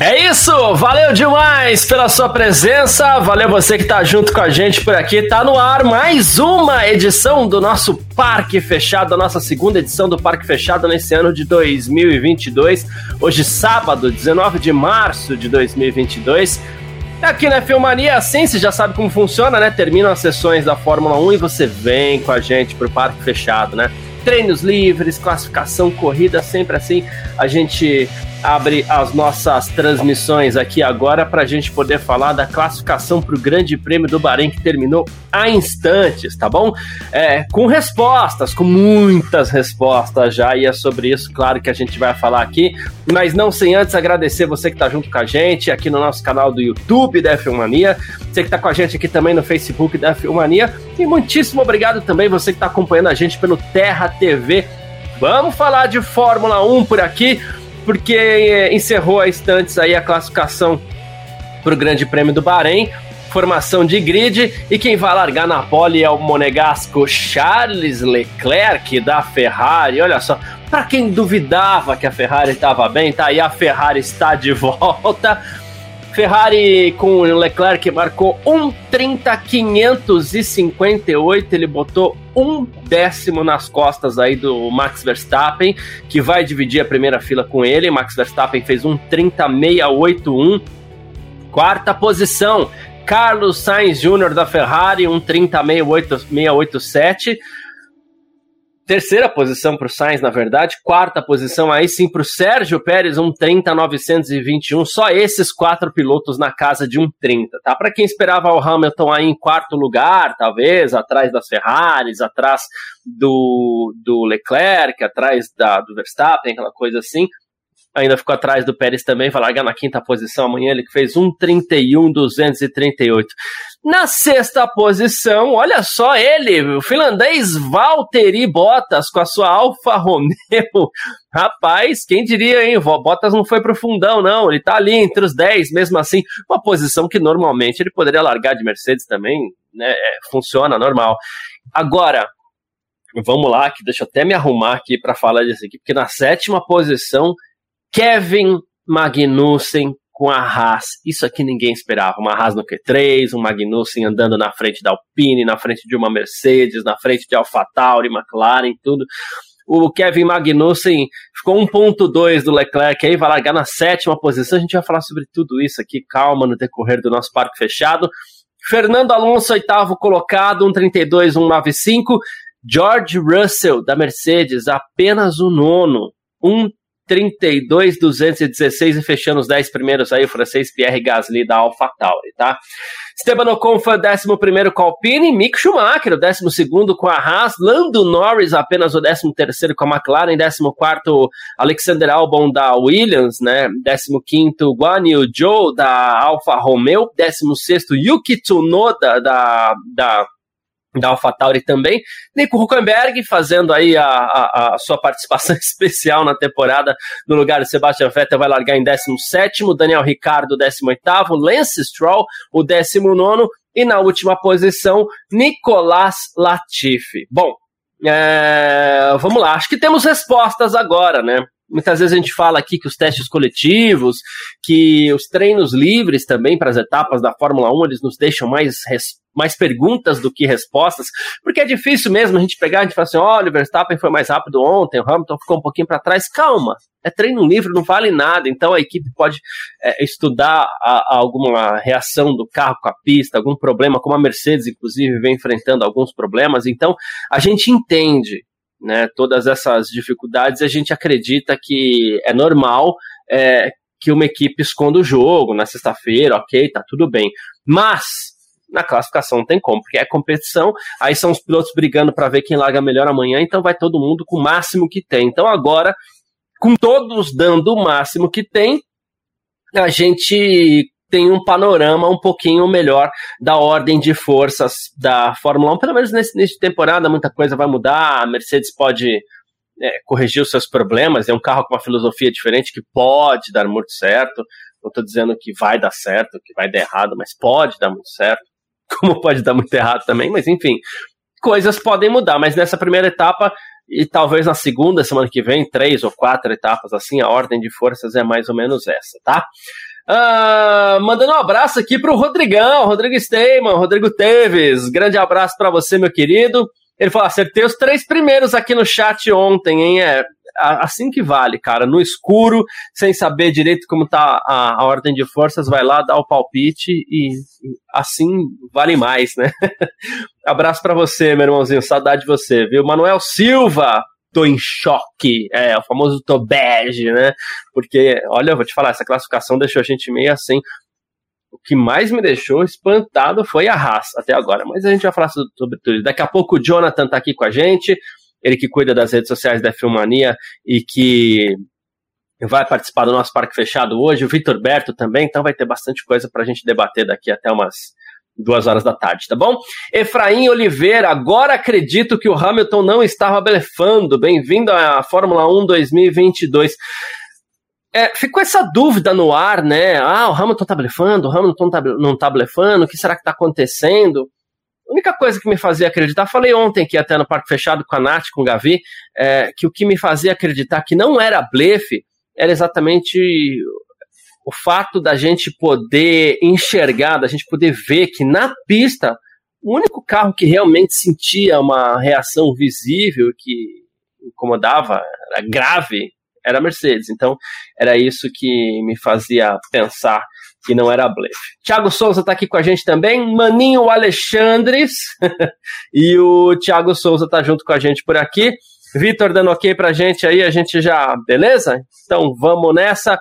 É isso, valeu demais pela sua presença, valeu você que tá junto com a gente por aqui. Tá no ar mais uma edição do nosso Parque Fechado, a nossa segunda edição do Parque Fechado nesse ano de 2022. Hoje, sábado, 19 de março de 2022. Aqui na Filmania, assim, você já sabe como funciona, né? Terminam as sessões da Fórmula 1 e você vem com a gente pro Parque Fechado, né? Treinos livres, classificação, corrida, sempre assim. A gente abre as nossas transmissões aqui agora para a gente poder falar da classificação para o Grande Prêmio do Bahrein que terminou há instantes, tá bom? É, com respostas, com muitas respostas já, e é sobre isso, claro, que a gente vai falar aqui, mas não sem antes agradecer você que está junto com a gente aqui no nosso canal do YouTube da Filmania, você que está com a gente aqui também no Facebook da Filmania, e muitíssimo obrigado também você que está acompanhando a gente pelo Terra TV. Vamos falar de Fórmula 1 por aqui porque é, encerrou a instantes aí a classificação para o Grande Prêmio do Bahrein. Formação de grid e quem vai largar na pole é o monegasco Charles Leclerc da Ferrari. Olha só, para quem duvidava que a Ferrari estava bem, tá aí a Ferrari está de volta Ferrari com o Leclerc marcou 1,30,558. Ele botou um décimo nas costas aí do Max Verstappen, que vai dividir a primeira fila com ele. Max Verstappen fez 1,30,681. Quarta posição, Carlos Sainz Jr. da Ferrari, 1,30,687. Terceira posição para o Sainz, na verdade. Quarta posição aí sim para o Sérgio Pérez, um 30,921. Só esses quatro pilotos na casa de um 30, tá? Para quem esperava o Hamilton aí em quarto lugar, talvez, atrás das Ferraris, atrás do, do Leclerc, atrás da, do Verstappen, aquela coisa assim ainda ficou atrás do Pérez também, vai largar na quinta posição amanhã, ele que fez 1,31,238. Na sexta posição, olha só ele, o finlandês Valtteri Bottas com a sua Alfa Romeo. Rapaz, quem diria, hein? Bottas não foi pro fundão, não. Ele tá ali entre os 10, mesmo assim, uma posição que normalmente ele poderia largar de Mercedes também, né? É, funciona normal. Agora, vamos lá, que deixa eu até me arrumar aqui para falar disso aqui, porque na sétima posição Kevin Magnussen com a Haas. Isso aqui ninguém esperava. Uma Haas no Q3, um Magnussen andando na frente da Alpine, na frente de uma Mercedes, na frente de AlphaTauri, McLaren, tudo. O Kevin Magnussen ficou 1.2 do Leclerc aí, vai largar na sétima posição. A gente vai falar sobre tudo isso aqui, calma, no decorrer do nosso parque fechado. Fernando Alonso, oitavo colocado, 1.32, 1.95. George Russell, da Mercedes, apenas o nono, 32, 216 e fechando os 10 primeiros aí, o francês Pierre Gasly da AlphaTauri, tá? Esteban Ocon foi o 11 com a Alpine, Mick Schumacher, o 12 com a Haas, Lando Norris apenas o 13 com a McLaren, 14 Alexander Albon da Williams, né? 15 Guan Yu Zhou da Alfa Romeo, 16 Yuki Tsunoda da, da da AlphaTauri também. Nico Huckenberg fazendo aí a, a, a, sua participação especial na temporada no lugar de Sebastian Vettel vai largar em 17 Daniel Ricardo 18 Lance Stroll o 19 e na última posição Nicolas Latifi. Bom, é, vamos lá, acho que temos respostas agora, né? Muitas vezes a gente fala aqui que os testes coletivos, que os treinos livres também para as etapas da Fórmula 1, eles nos deixam mais, mais perguntas do que respostas, porque é difícil mesmo a gente pegar, a gente fala assim, olha, o Verstappen foi mais rápido ontem, o Hamilton ficou um pouquinho para trás, calma, é treino livre, não vale nada, então a equipe pode é, estudar a, a alguma reação do carro com a pista, algum problema, como a Mercedes, inclusive, vem enfrentando alguns problemas, então a gente entende né, todas essas dificuldades, a gente acredita que é normal é, que uma equipe esconda o jogo na sexta-feira, ok, tá tudo bem. Mas na classificação não tem como, porque é competição, aí são os pilotos brigando para ver quem larga melhor amanhã, então vai todo mundo com o máximo que tem. Então agora, com todos dando o máximo que tem, a gente tem um panorama um pouquinho melhor da ordem de forças da Fórmula 1, pelo menos nesse início de temporada, muita coisa vai mudar, a Mercedes pode é, corrigir os seus problemas. É um carro com uma filosofia diferente que pode dar muito certo. Não estou dizendo que vai dar certo, que vai dar errado, mas pode dar muito certo. Como pode dar muito errado também, mas enfim, coisas podem mudar. Mas nessa primeira etapa, e talvez na segunda semana que vem, três ou quatro etapas assim, a ordem de forças é mais ou menos essa, tá? Uh, mandando um abraço aqui pro Rodrigão, Rodrigo Steyman, Rodrigo Teves. Grande abraço para você, meu querido. Ele falou: acertei os três primeiros aqui no chat ontem, hein? É assim que vale, cara. No escuro, sem saber direito como tá a, a ordem de forças, vai lá, dá o palpite e assim vale mais, né? Abraço para você, meu irmãozinho. Saudade de você, viu? Manuel Silva, tô em choque. É, o famoso tô bege, né? Porque, olha, eu vou te falar, essa classificação deixou a gente meio assim. O que mais me deixou espantado foi a raça até agora, mas a gente vai falar sobre tudo. Daqui a pouco o Jonathan tá aqui com a gente, ele que cuida das redes sociais da Filmania e que vai participar do nosso Parque Fechado hoje, o Vitor Berto também, então vai ter bastante coisa para a gente debater daqui até umas duas horas da tarde, tá bom? Efraim Oliveira, agora acredito que o Hamilton não estava blefando. Bem-vindo à Fórmula 1 2022. É, ficou essa dúvida no ar, né? Ah, o Hamilton tá blefando, o Hamilton tá, não tá blefando, o que será que tá acontecendo? A única coisa que me fazia acreditar, falei ontem que até no Parque Fechado com a Nath, com o Gavi, é, que o que me fazia acreditar que não era blefe era exatamente o fato da gente poder enxergar, da gente poder ver que na pista o único carro que realmente sentia uma reação visível que incomodava, era grave, era a Mercedes. Então era isso que me fazia pensar que não era blefe. Thiago Souza está aqui com a gente também, Maninho Alexandres e o Thiago Souza está junto com a gente por aqui. Vitor dando ok pra gente aí, a gente já. Beleza? Então vamos nessa.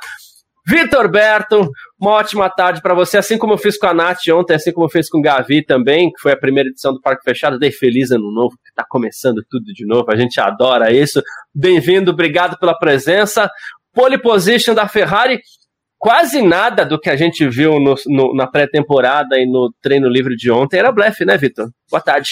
Vitor Berto, uma ótima tarde para você, assim como eu fiz com a Nath ontem, assim como eu fiz com o Gavi também, que foi a primeira edição do Parque Fechado. Dei feliz ano novo, que está começando tudo de novo, a gente adora isso. Bem-vindo, obrigado pela presença. Pole position da Ferrari, quase nada do que a gente viu no, no, na pré-temporada e no treino livre de ontem era blefe, né, Vitor? Boa tarde.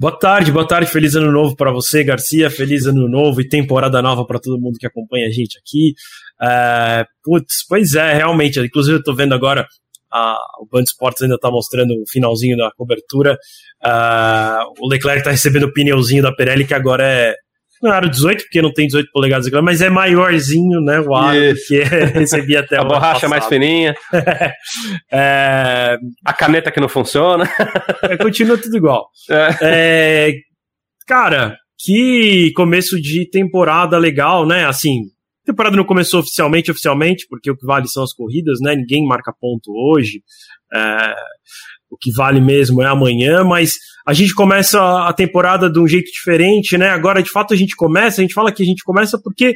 Boa tarde, boa tarde, feliz ano novo para você, Garcia, feliz ano novo e temporada nova para todo mundo que acompanha a gente aqui. É, putz, pois é, realmente, inclusive eu tô vendo agora, a, o Band Sports ainda tá mostrando o finalzinho da cobertura, uh, o Leclerc tá recebendo o pneuzinho da Pirelli, que agora é não era 18, porque não tem 18 polegadas mas é maiorzinho, né? O aro que recebi até A borracha passado. mais fininha. é... A caneta que não funciona. é, continua tudo igual. É. É... Cara, que começo de temporada legal, né? Assim, temporada não começou oficialmente, oficialmente, porque o que vale são as corridas, né? Ninguém marca ponto hoje. É o que vale mesmo é amanhã, mas a gente começa a temporada de um jeito diferente, né? Agora, de fato, a gente começa, a gente fala que a gente começa porque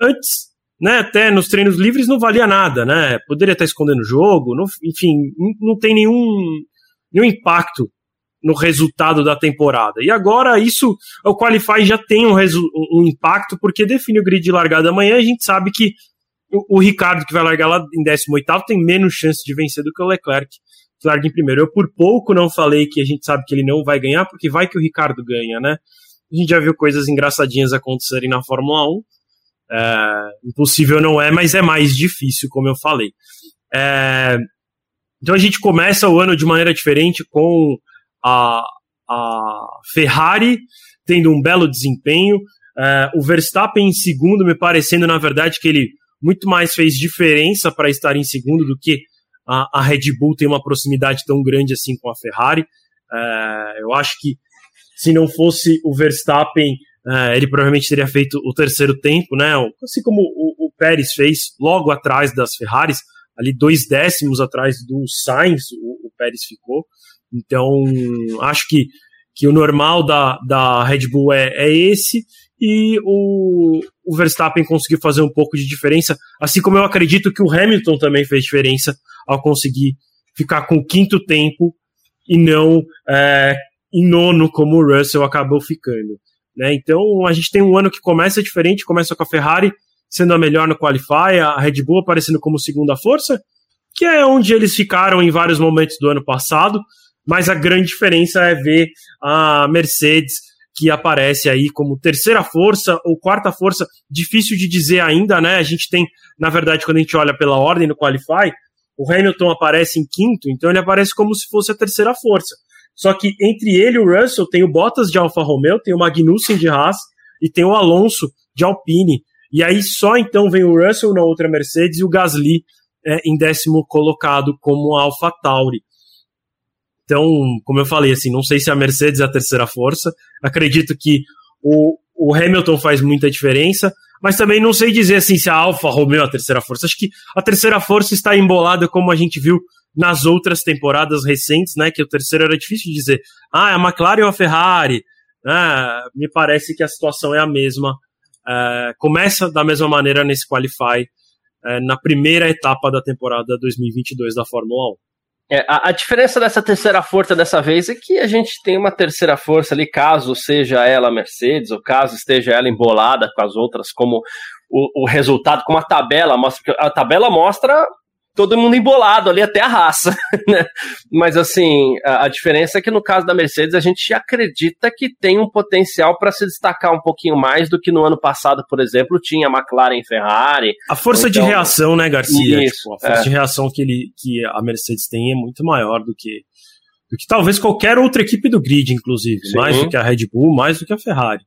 antes, né, até nos treinos livres não valia nada, né? Poderia estar escondendo o jogo, não, enfim, não tem nenhum, nenhum impacto no resultado da temporada. E agora isso, o Qualify já tem um, um impacto, porque define o grid de largada amanhã, a gente sabe que o, o Ricardo, que vai largar lá em 18º, tem menos chance de vencer do que o Leclerc que larga em primeiro. Eu por pouco não falei que a gente sabe que ele não vai ganhar, porque vai que o Ricardo ganha, né? A gente já viu coisas engraçadinhas acontecerem na Fórmula 1. É, impossível não é, mas é mais difícil, como eu falei. É, então a gente começa o ano de maneira diferente com a, a Ferrari tendo um belo desempenho. É, o Verstappen em segundo, me parecendo, na verdade, que ele muito mais fez diferença para estar em segundo do que a, a Red Bull tem uma proximidade tão grande assim com a Ferrari. É, eu acho que se não fosse o Verstappen, é, ele provavelmente teria feito o terceiro tempo, né? Assim como o, o Pérez fez logo atrás das Ferraris, ali dois décimos atrás do Sainz, o, o Pérez ficou. Então, acho que, que o normal da, da Red Bull é, é esse e o, o Verstappen conseguiu fazer um pouco de diferença, assim como eu acredito que o Hamilton também fez diferença ao conseguir ficar com o quinto tempo e não é, em nono como o Russell acabou ficando. Né? Então a gente tem um ano que começa diferente, começa com a Ferrari sendo a melhor no Qualify, a Red Bull aparecendo como segunda força, que é onde eles ficaram em vários momentos do ano passado, mas a grande diferença é ver a Mercedes que aparece aí como terceira força ou quarta força, difícil de dizer ainda, né? A gente tem, na verdade, quando a gente olha pela ordem no Qualify, o Hamilton aparece em quinto, então ele aparece como se fosse a terceira força. Só que entre ele e o Russell tem o Bottas de Alfa Romeo, tem o Magnussen de Haas e tem o Alonso de Alpine. E aí só então vem o Russell na outra Mercedes e o Gasly é, em décimo colocado como Alfa Tauri. Então, como eu falei, assim, não sei se a Mercedes é a terceira força. Acredito que o, o Hamilton faz muita diferença, mas também não sei dizer assim se a Alfa Romeo é a terceira força. Acho que a terceira força está embolada como a gente viu nas outras temporadas recentes, né? Que o terceiro era difícil de dizer. Ah, é a McLaren ou a Ferrari? Ah, me parece que a situação é a mesma. É, começa da mesma maneira nesse Qualify é, na primeira etapa da temporada 2022 da Fórmula 1. É, a, a, diferença dessa terceira força dessa vez é que a gente tem uma terceira força ali, caso seja ela Mercedes, ou caso esteja ela embolada com as outras, como o, o resultado, como a tabela mostra. A tabela mostra todo mundo embolado ali, até a raça. Né? Mas assim, a, a, diferença é que no caso da Mercedes a gente acredita que tem um potencial para se destacar um pouquinho mais do que no ano passado, por exemplo, tinha a McLaren e Ferrari. A força então, de reação, né, Garcia? Isso, tipo, a força é. de reação que, ele, que a Mercedes tem é muito maior do que, do que talvez qualquer outra equipe do grid, inclusive. Sim. Mais do que a Red Bull, mais do que a Ferrari.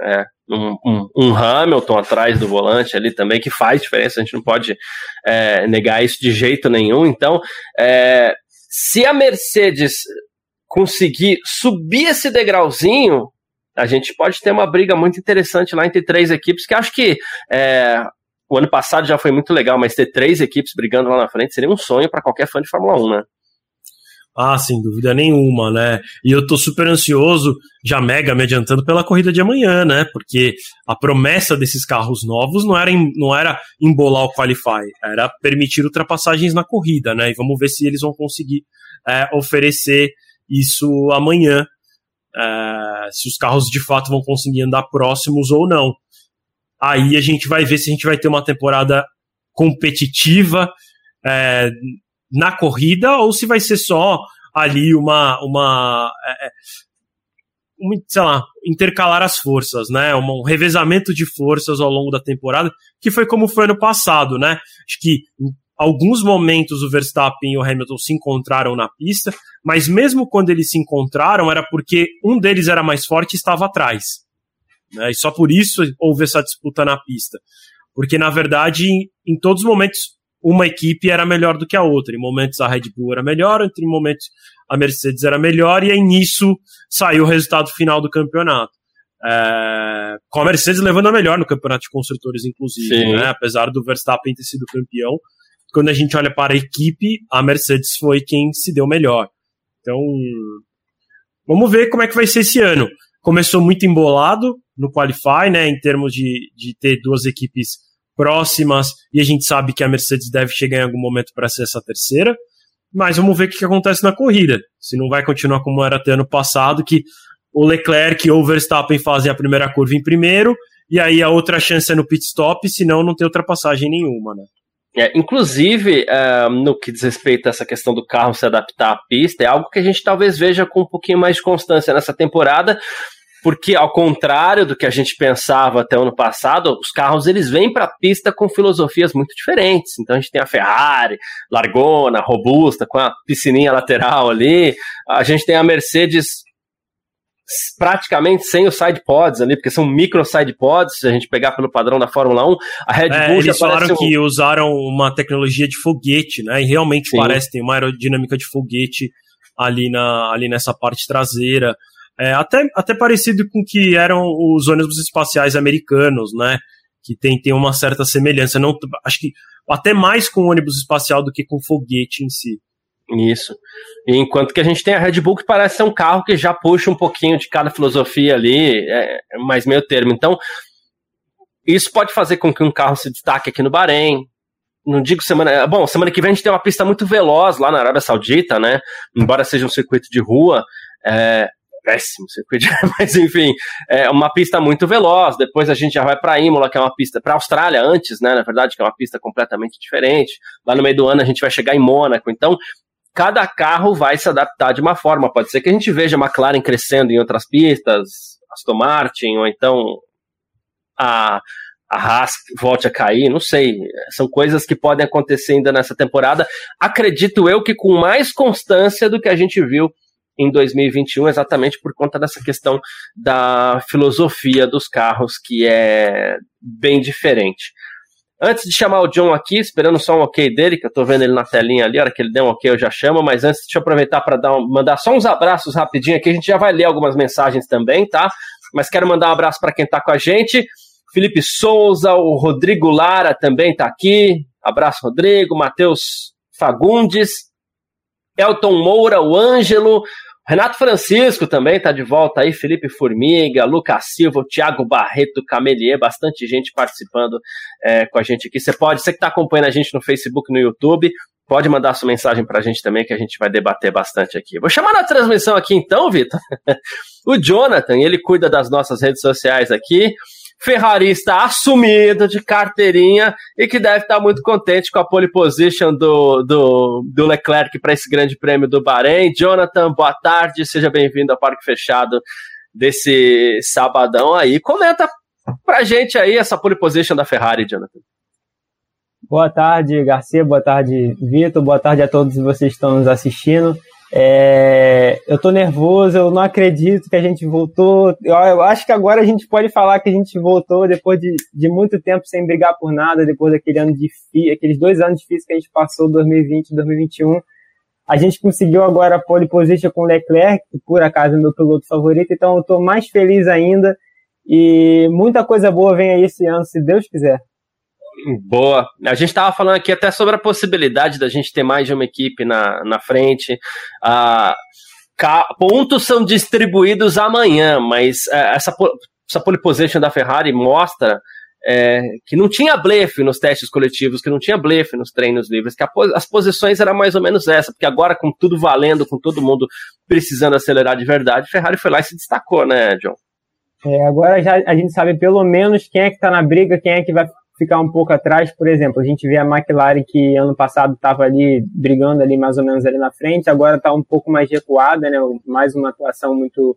É, um, um, Hamilton atrás do volante ali também, que faz diferença, a gente não pode é, negar isso de jeito nenhum. Então, é, se a Mercedes conseguir subir esse degrauzinho, a gente pode ter uma briga muito interessante lá entre três equipes, que acho que é, o ano passado já foi muito legal, mas ter três equipes brigando lá na frente seria um sonho para qualquer fã de Fórmula 1, né? Ah, sem dúvida nenhuma, né? E eu tô super ansioso, já mega me adiantando pela corrida de amanhã, né? Porque a promessa desses carros novos não era, não era embolar o Qualify, era permitir ultrapassagens na corrida, né? E vamos ver se eles vão conseguir é, oferecer isso amanhã, é, se os carros de fato vão conseguir andar próximos ou não. Aí a gente vai ver se a gente vai ter uma temporada competitiva. É, na corrida ou se vai ser só ali uma, uma, é, é sei lá, intercalar as forças, né? Um, revezamento de forças ao longo da temporada, que foi como foi ano passado, né? Acho que em alguns momentos o Verstappen e o Hamilton se encontraram na pista, mas mesmo quando eles se encontraram era porque um deles era mais forte e estava atrás. Né? E só por isso houve essa disputa na pista. Porque, na verdade, em todos os momentos, uma equipe era melhor do que a outra. Em momentos a Red Bull era melhor, em momentos a Mercedes era melhor, e aí nisso saiu o resultado final do campeonato. É, com a Mercedes levando a melhor no campeonato de construtores, inclusive, né? apesar do Verstappen ter sido campeão. Quando a gente olha para a equipe, a Mercedes foi quem se deu melhor. Então, vamos ver como é que vai ser esse ano. Começou muito embolado no Qualify, né, em termos de, de ter duas equipes próximas, e a gente sabe que a Mercedes deve chegar em algum momento para ser essa terceira. Mas vamos ver o que, acontece na corrida. Se não vai continuar como era até ano passado, que o Leclerc ou o Verstappen fazem a primeira curva em primeiro, e aí a outra chance é no pit stop, senão não tem ultrapassagem nenhuma, né? É, inclusive, uh, no que diz respeito a essa questão do carro se adaptar à pista, é algo que a gente talvez veja com um pouquinho mais de constância nessa temporada, porque ao contrário do que a gente pensava até o ano passado, os carros eles vêm para a pista com filosofias muito diferentes. Então a gente tem a Ferrari, largona, robusta, com a piscininha lateral ali. A gente tem a Mercedes praticamente sem os side pods ali, porque são micro side pods, se a gente pegar pelo padrão da Fórmula 1, a Red é, Bull eles falaram um... que usaram uma tecnologia de foguete, né? E realmente Sim. parece ter uma aerodinâmica de foguete ali na ali nessa parte traseira. É, até, até parecido com que eram os ônibus espaciais americanos, né? Que tem, tem uma certa semelhança. Não, acho que até mais com o ônibus espacial do que com o foguete em si. Isso. Enquanto que a gente tem a Red Bull que parece ser um carro que já puxa um pouquinho de cada filosofia ali, é, é mais meio termo. Então, isso pode fazer com que um carro se destaque aqui no Bahrein. Não digo semana. Bom, semana que vem a gente tem uma pista muito veloz lá na Arábia Saudita, né? Embora seja um circuito de rua. É, péssimo circuito, mas enfim, é uma pista muito veloz. Depois a gente já vai para Imola, que é uma pista para Austrália antes, né? Na verdade, que é uma pista completamente diferente. Lá no meio do ano a gente vai chegar em Mônaco. Então, cada carro vai se adaptar de uma forma. Pode ser que a gente veja a McLaren crescendo em outras pistas, Aston Martin, ou então a, a Haas volte a cair, não sei. São coisas que podem acontecer ainda nessa temporada. Acredito eu que com mais constância do que a gente viu em 2021, exatamente por conta dessa questão da filosofia dos carros, que é bem diferente. Antes de chamar o John aqui, esperando só um ok dele, que eu tô vendo ele na telinha ali, a hora que ele der um ok eu já chamo, mas antes deixa eu aproveitar para um, mandar só uns abraços rapidinho aqui, a gente já vai ler algumas mensagens também, tá? Mas quero mandar um abraço para quem tá com a gente. Felipe Souza, o Rodrigo Lara também tá aqui. Abraço, Rodrigo, Matheus Fagundes, Elton Moura, o Ângelo, Renato Francisco também está de volta aí, Felipe Formiga, Lucas Silva, Thiago Barreto, Camelier, bastante gente participando é, com a gente aqui. Você pode, você que está acompanhando a gente no Facebook, no YouTube, pode mandar sua mensagem para a gente também, que a gente vai debater bastante aqui. Vou chamar na transmissão aqui então, Vitor, o Jonathan, ele cuida das nossas redes sociais aqui ferrarista assumido de carteirinha e que deve estar muito contente com a pole position do, do, do Leclerc para esse grande prêmio do Bahrein. Jonathan, boa tarde, seja bem-vindo ao Parque Fechado desse sabadão aí. Comenta pra gente aí essa pole position da Ferrari, Jonathan. Boa tarde, Garcia, boa tarde, Vitor, boa tarde a todos vocês que estão nos assistindo. É, eu tô nervoso, eu não acredito que a gente voltou. Eu, eu, acho que agora a gente pode falar que a gente voltou depois de, de muito tempo sem brigar por nada, depois daquele ano de aqueles dois anos difíceis que a gente passou, 2020 e 2021. A gente conseguiu agora a pole position com Leclerc, que por acaso é meu piloto favorito, então eu tô mais feliz ainda. E muita coisa boa vem aí esse ano, se Deus quiser. Boa. A gente estava falando aqui até sobre a possibilidade da gente ter mais de uma equipe na, na frente. Ah, pontos são distribuídos amanhã, mas é, essa, essa pole position da Ferrari mostra é, que não tinha blefe nos testes coletivos, que não tinha blefe nos treinos livres, que as posições eram mais ou menos essa, porque agora com tudo valendo, com todo mundo precisando acelerar de verdade, Ferrari foi lá e se destacou, né, John? É, agora já a gente sabe pelo menos quem é que está na briga, quem é que vai ficar um pouco atrás, por exemplo, a gente vê a McLaren que ano passado estava ali brigando ali mais ou menos ali na frente, agora está um pouco mais recuada, né? Mais uma atuação muito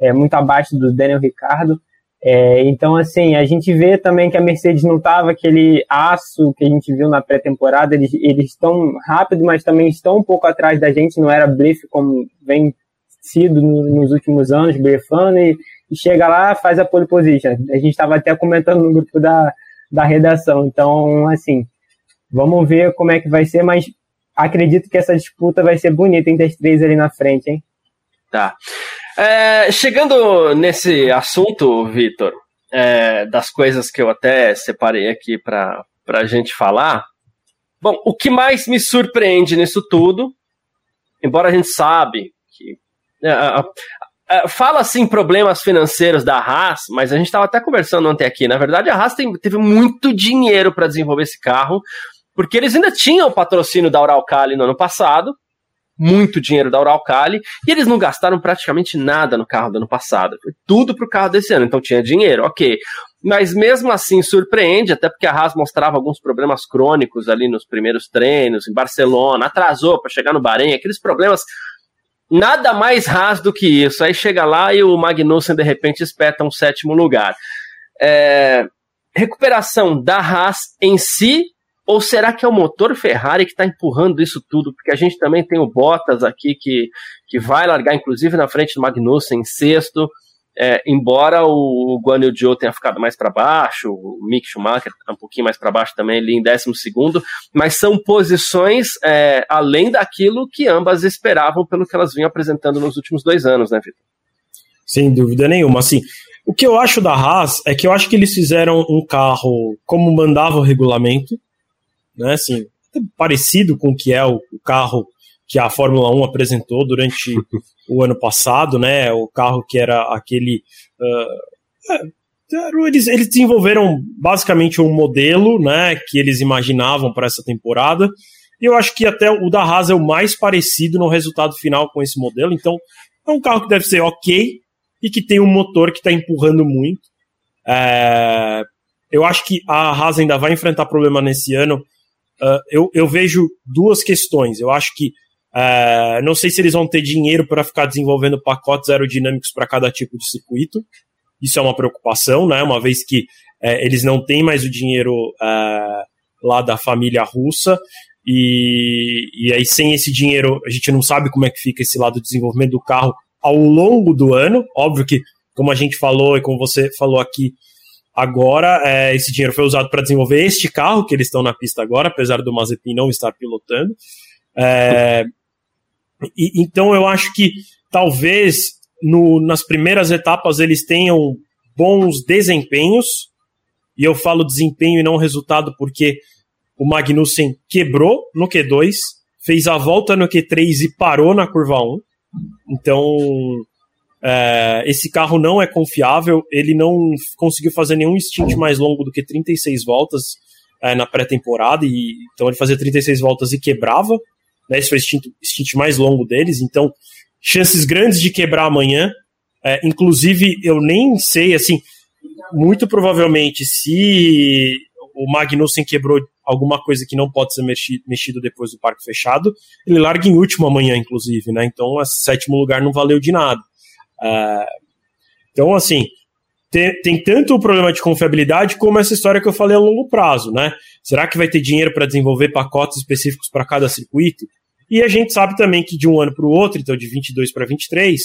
é, muito abaixo do Daniel Ricardo. É, então, assim, a gente vê também que a Mercedes não estava aquele aço que a gente viu na pré-temporada. Eles estão rápido, mas também estão um pouco atrás da gente. Não era blefe como vem sido nos últimos anos, blefando, e, e chega lá, faz a pole position. A gente estava até comentando no grupo da, da redação. Então, assim, vamos ver como é que vai ser, mas acredito que essa disputa vai ser bonita entre as três ali na frente, hein? Tá. É, chegando nesse assunto, Vitor, é, das coisas que eu até separei aqui para a gente falar. Bom, o que mais me surpreende nisso tudo, embora a gente sabe que é, Uh, fala assim problemas financeiros da Haas, mas a gente estava até conversando ontem aqui. Na verdade, a Haas tem, teve muito dinheiro para desenvolver esse carro, porque eles ainda tinham o patrocínio da Uralcali no ano passado, muito dinheiro da Uralcali, e eles não gastaram praticamente nada no carro do ano passado. Foi tudo para o carro desse ano, então tinha dinheiro, ok. Mas mesmo assim surpreende, até porque a Haas mostrava alguns problemas crônicos ali nos primeiros treinos, em Barcelona, atrasou para chegar no Bahrein, aqueles problemas Nada mais raso do que isso. Aí chega lá e o Magnussen de repente espeta um sétimo lugar. É, recuperação da Haas em si, ou será que é o motor Ferrari que está empurrando isso tudo? Porque a gente também tem o Bottas aqui que, que vai largar, inclusive, na frente do Magnussen em sexto. É, embora o Guan Yu Zhou tenha ficado mais para baixo, o Mick Schumacher tá um pouquinho mais para baixo também, ali em 12 segundo, mas são posições é, além daquilo que ambas esperavam pelo que elas vinham apresentando nos últimos dois anos, né, Vitor? Sem dúvida nenhuma. Assim, o que eu acho da Haas é que eu acho que eles fizeram um carro como mandava o regulamento, né? Assim, parecido com o que é o carro que a Fórmula 1 apresentou durante o ano passado, né? O carro que era aquele. Uh, eles, eles desenvolveram basicamente um modelo, né? Que eles imaginavam para essa temporada. E eu acho que até o da Haas é o mais parecido no resultado final com esse modelo. Então, é um carro que deve ser ok e que tem um motor que está empurrando muito. É, eu acho que a Haas ainda vai enfrentar problema nesse ano. Uh, eu, eu vejo duas questões. Eu acho que É, não sei se eles vão ter dinheiro para ficar desenvolvendo pacotes aerodinâmicos para cada tipo de circuito. Isso é uma preocupação, né? Uma vez que é, eles não têm mais o dinheiro é, lá da família russa. E, e aí, sem esse dinheiro, a gente não sabe como é que fica esse lado do desenvolvimento do carro ao longo do ano. Óbvio que, como a gente falou e como você falou aqui, agora é, esse dinheiro foi usado para desenvolver este carro que eles estão na pista agora, apesar do Mazepin não estar pilotando. É, e, então eu acho que talvez no, nas primeiras etapas eles tenham bons desempenhos, e eu falo desempenho e não resultado porque o Magnussen quebrou no Q2, fez a volta no Q3 e parou na curva 1. Então, é, esse carro não é confiável, ele não conseguiu fazer nenhum stint mais longo do que 36 voltas é, na pré-temporada, e então ele fazia 36 voltas e quebrava. Né, esse foi o stint, stint mais longo deles, então chances grandes de quebrar amanhã. É, inclusive, eu nem sei, assim, muito provavelmente, se o Magnussen quebrou alguma coisa que não pode ser mexido, mexido depois do parque fechado, ele larga em último amanhã, inclusive, né? Então, esse sétimo lugar não valeu de nada. É, então, assim, tem, tem, tanto o problema de confiabilidade como essa história que eu falei a longo prazo, né? Será que vai ter dinheiro para desenvolver pacotes específicos para cada circuito? E a gente sabe também que de um ano para o outro, então de 22 para 23,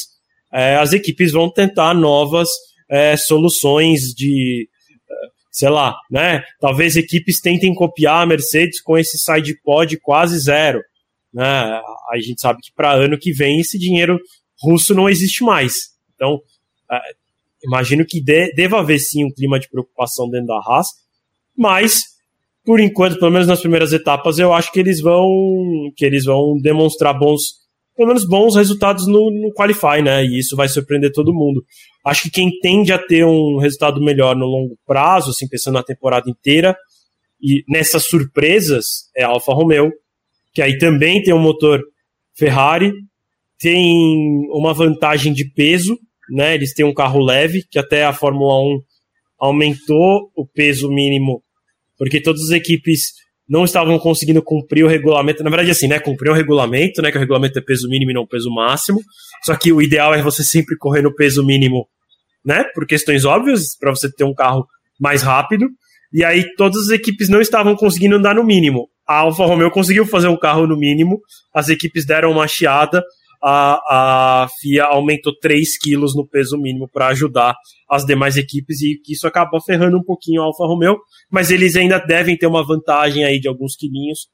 é, as equipes vão tentar novas é, soluções de, é, sei lá, né? Talvez equipes tentem copiar a Mercedes com esse side pod quase zero. Né? A gente sabe que para ano que vem esse dinheiro russo não existe mais. Então, é, imagino que de, deva haver sim um clima de preocupação dentro da Haas, mas por enquanto, pelo menos nas primeiras etapas, eu acho que eles vão que eles vão demonstrar bons, pelo menos bons resultados no, no Qualify, né? E isso vai surpreender todo mundo. Acho que quem tende a ter um resultado melhor no longo prazo, assim, pensando na temporada inteira, e nessas surpresas, é a Alfa Romeo, que aí também tem um motor Ferrari, tem uma vantagem de peso, né? Eles têm um carro leve, que até a Fórmula 1 aumentou o peso mínimo, porque todas as equipes não estavam conseguindo cumprir o regulamento. Na verdade, assim, né? Cumprir o regulamento, né? Que o regulamento é peso mínimo e não peso máximo. Só que o ideal é você sempre correr no peso mínimo, né? Por questões óbvias, para você ter um carro mais rápido. E aí todas as equipes não estavam conseguindo andar no mínimo. A Alfa Romeo conseguiu fazer um carro no mínimo, as equipes deram uma chiada a, a FIA aumentou 3 quilos no peso mínimo para ajudar as demais equipes e que isso acaba ferrando um pouquinho a Alfa Romeo, mas eles ainda devem ter uma vantagem aí de alguns quilinhos.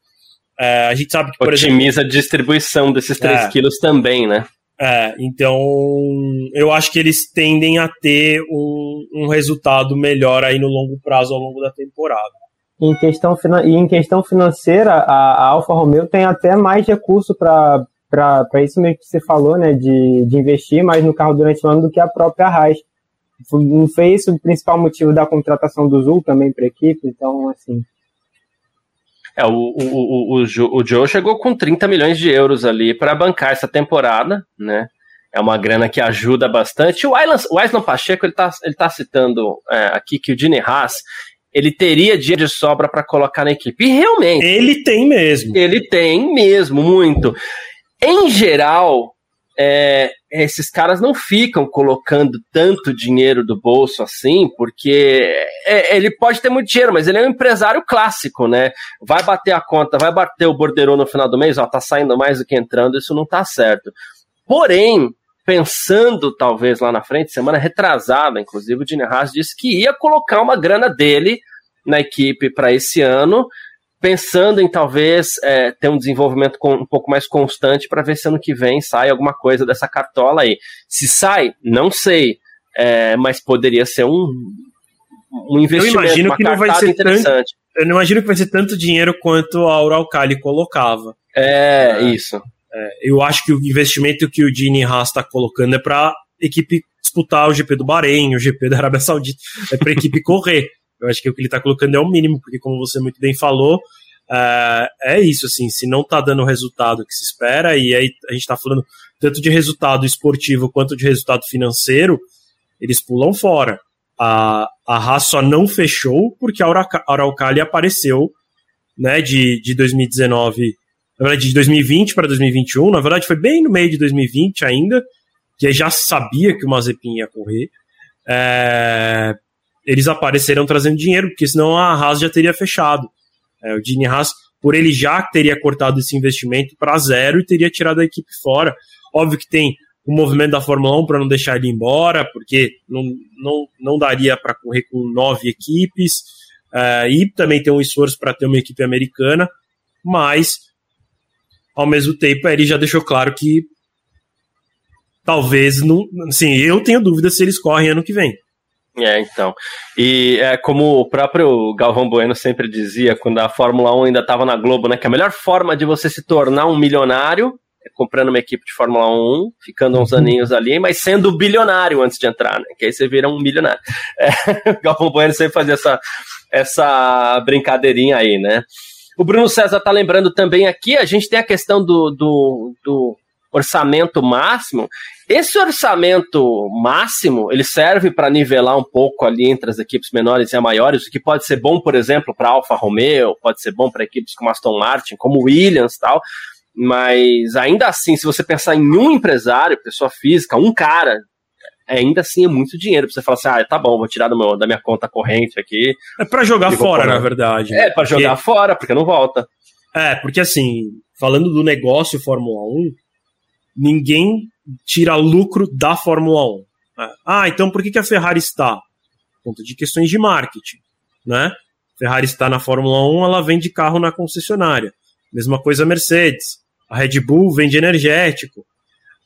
É, a gente sabe que, por Otimiza exemplo, a distribuição desses 3 é, quilos também, né? É, então eu acho que eles tendem a ter um, um resultado melhor aí no longo prazo ao longo da temporada. Em questão, e em questão financeira, a, a Alfa Romeo tem até mais recurso para para isso mesmo que você falou, né, de, de investir mais no carro durante o ano do que a própria Haas. Não foi isso o principal motivo da contratação do Zul também para a equipe, então, assim. É, o, o, o, o, o Joe chegou com 30 milhões de euros ali para bancar essa temporada, né? É uma grana que ajuda bastante. O Aislan, Pacheco, ele está ele tá citando é, aqui que o Dini Haas, ele teria dia de sobra para colocar na equipe. E realmente. Ele tem mesmo. Ele tem mesmo, muito. Em geral, é, esses caras não ficam colocando tanto dinheiro do bolso assim, porque é, ele pode ter muito dinheiro, mas ele é um empresário clássico, né? Vai bater a conta, vai bater o borderô no final do mês, ó, tá saindo mais do que entrando, isso não tá certo. Porém, pensando talvez lá na frente, semana retrasada, inclusive o Dini Haas disse que ia colocar uma grana dele na equipe para esse ano, pensando em talvez é, ter um desenvolvimento com, um pouco mais constante para ver se ano que vem sai alguma coisa dessa cartola aí. Se sai, não sei, é, mas poderia ser um, um investimento, eu imagino que não vai ser interessante. Tanto, eu não imagino que vai ser tanto dinheiro quanto a Uralcali colocava. É, é isso. É, eu acho que o investimento que o Dini Haas está colocando é para equipe disputar o GP do Bahrein, o GP da Arábia Saudita, é para equipe correr. Eu acho que o que ele está colocando é o mínimo, porque como você muito bem falou, é, é isso, assim, se não está dando o resultado que se espera, e aí a gente está falando tanto de resultado esportivo quanto de resultado financeiro, eles pulam fora. A, a Haas só não fechou porque a Araucali apareceu, né, de, de 2019 na verdade, de 2020 para 2021. Na verdade, foi bem no meio de 2020 ainda, que já sabia que o Mazepin ia correr. É, eles apareceram trazendo dinheiro, porque senão a Haas já teria fechado. É, o Gene Haas, por ele já teria cortado esse investimento para zero e teria tirado a equipe fora. Óbvio que tem o movimento da Fórmula 1 para não deixar ele embora, porque não, não, não daria para correr com nove equipes, uh, e também tem um esforço para ter uma equipe americana, mas ao mesmo tempo ele já deixou claro que talvez não. Assim, eu tenho dúvida se eles correm ano que vem. É, então. E é como o próprio Galvão Bueno sempre dizia, quando a Fórmula 1 ainda estava na Globo, né? Que a melhor forma de você se tornar um milionário comprando uma equipe de Fórmula 1, ficando uns uhum. aninhos ali, mas sendo bilionário antes de entrar, né? Que aí você vira um milionário. É, o Galvão Bueno sempre fazia essa, essa brincadeirinha aí, né? O Bruno César tá lembrando também aqui, a gente tem a questão do, do, do orçamento máximo. Esse orçamento máximo, ele serve para nivelar um pouco ali entre as equipes menores e as maiores, o que pode ser bom, por exemplo, para Alfa Romeo, pode ser bom para equipes como Aston Martin, como Williams tal, mas ainda assim, se você pensar em um empresário, pessoa física, um cara, ainda assim é muito dinheiro pra você falar assim, ah, tá bom, vou tirar meu, da minha conta corrente aqui. É para jogar fora, na verdade. É, para jogar porque... fora, porque não volta. É, porque assim, falando do negócio Fórmula 1, ninguém tira lucro da Fórmula 1. É. Ah, então por que, que a Ferrari está? Por conta de questões de marketing, né? Ferrari está na Fórmula 1, ela vende carro na concessionária. Mesma coisa a Mercedes. A Red Bull vende energético.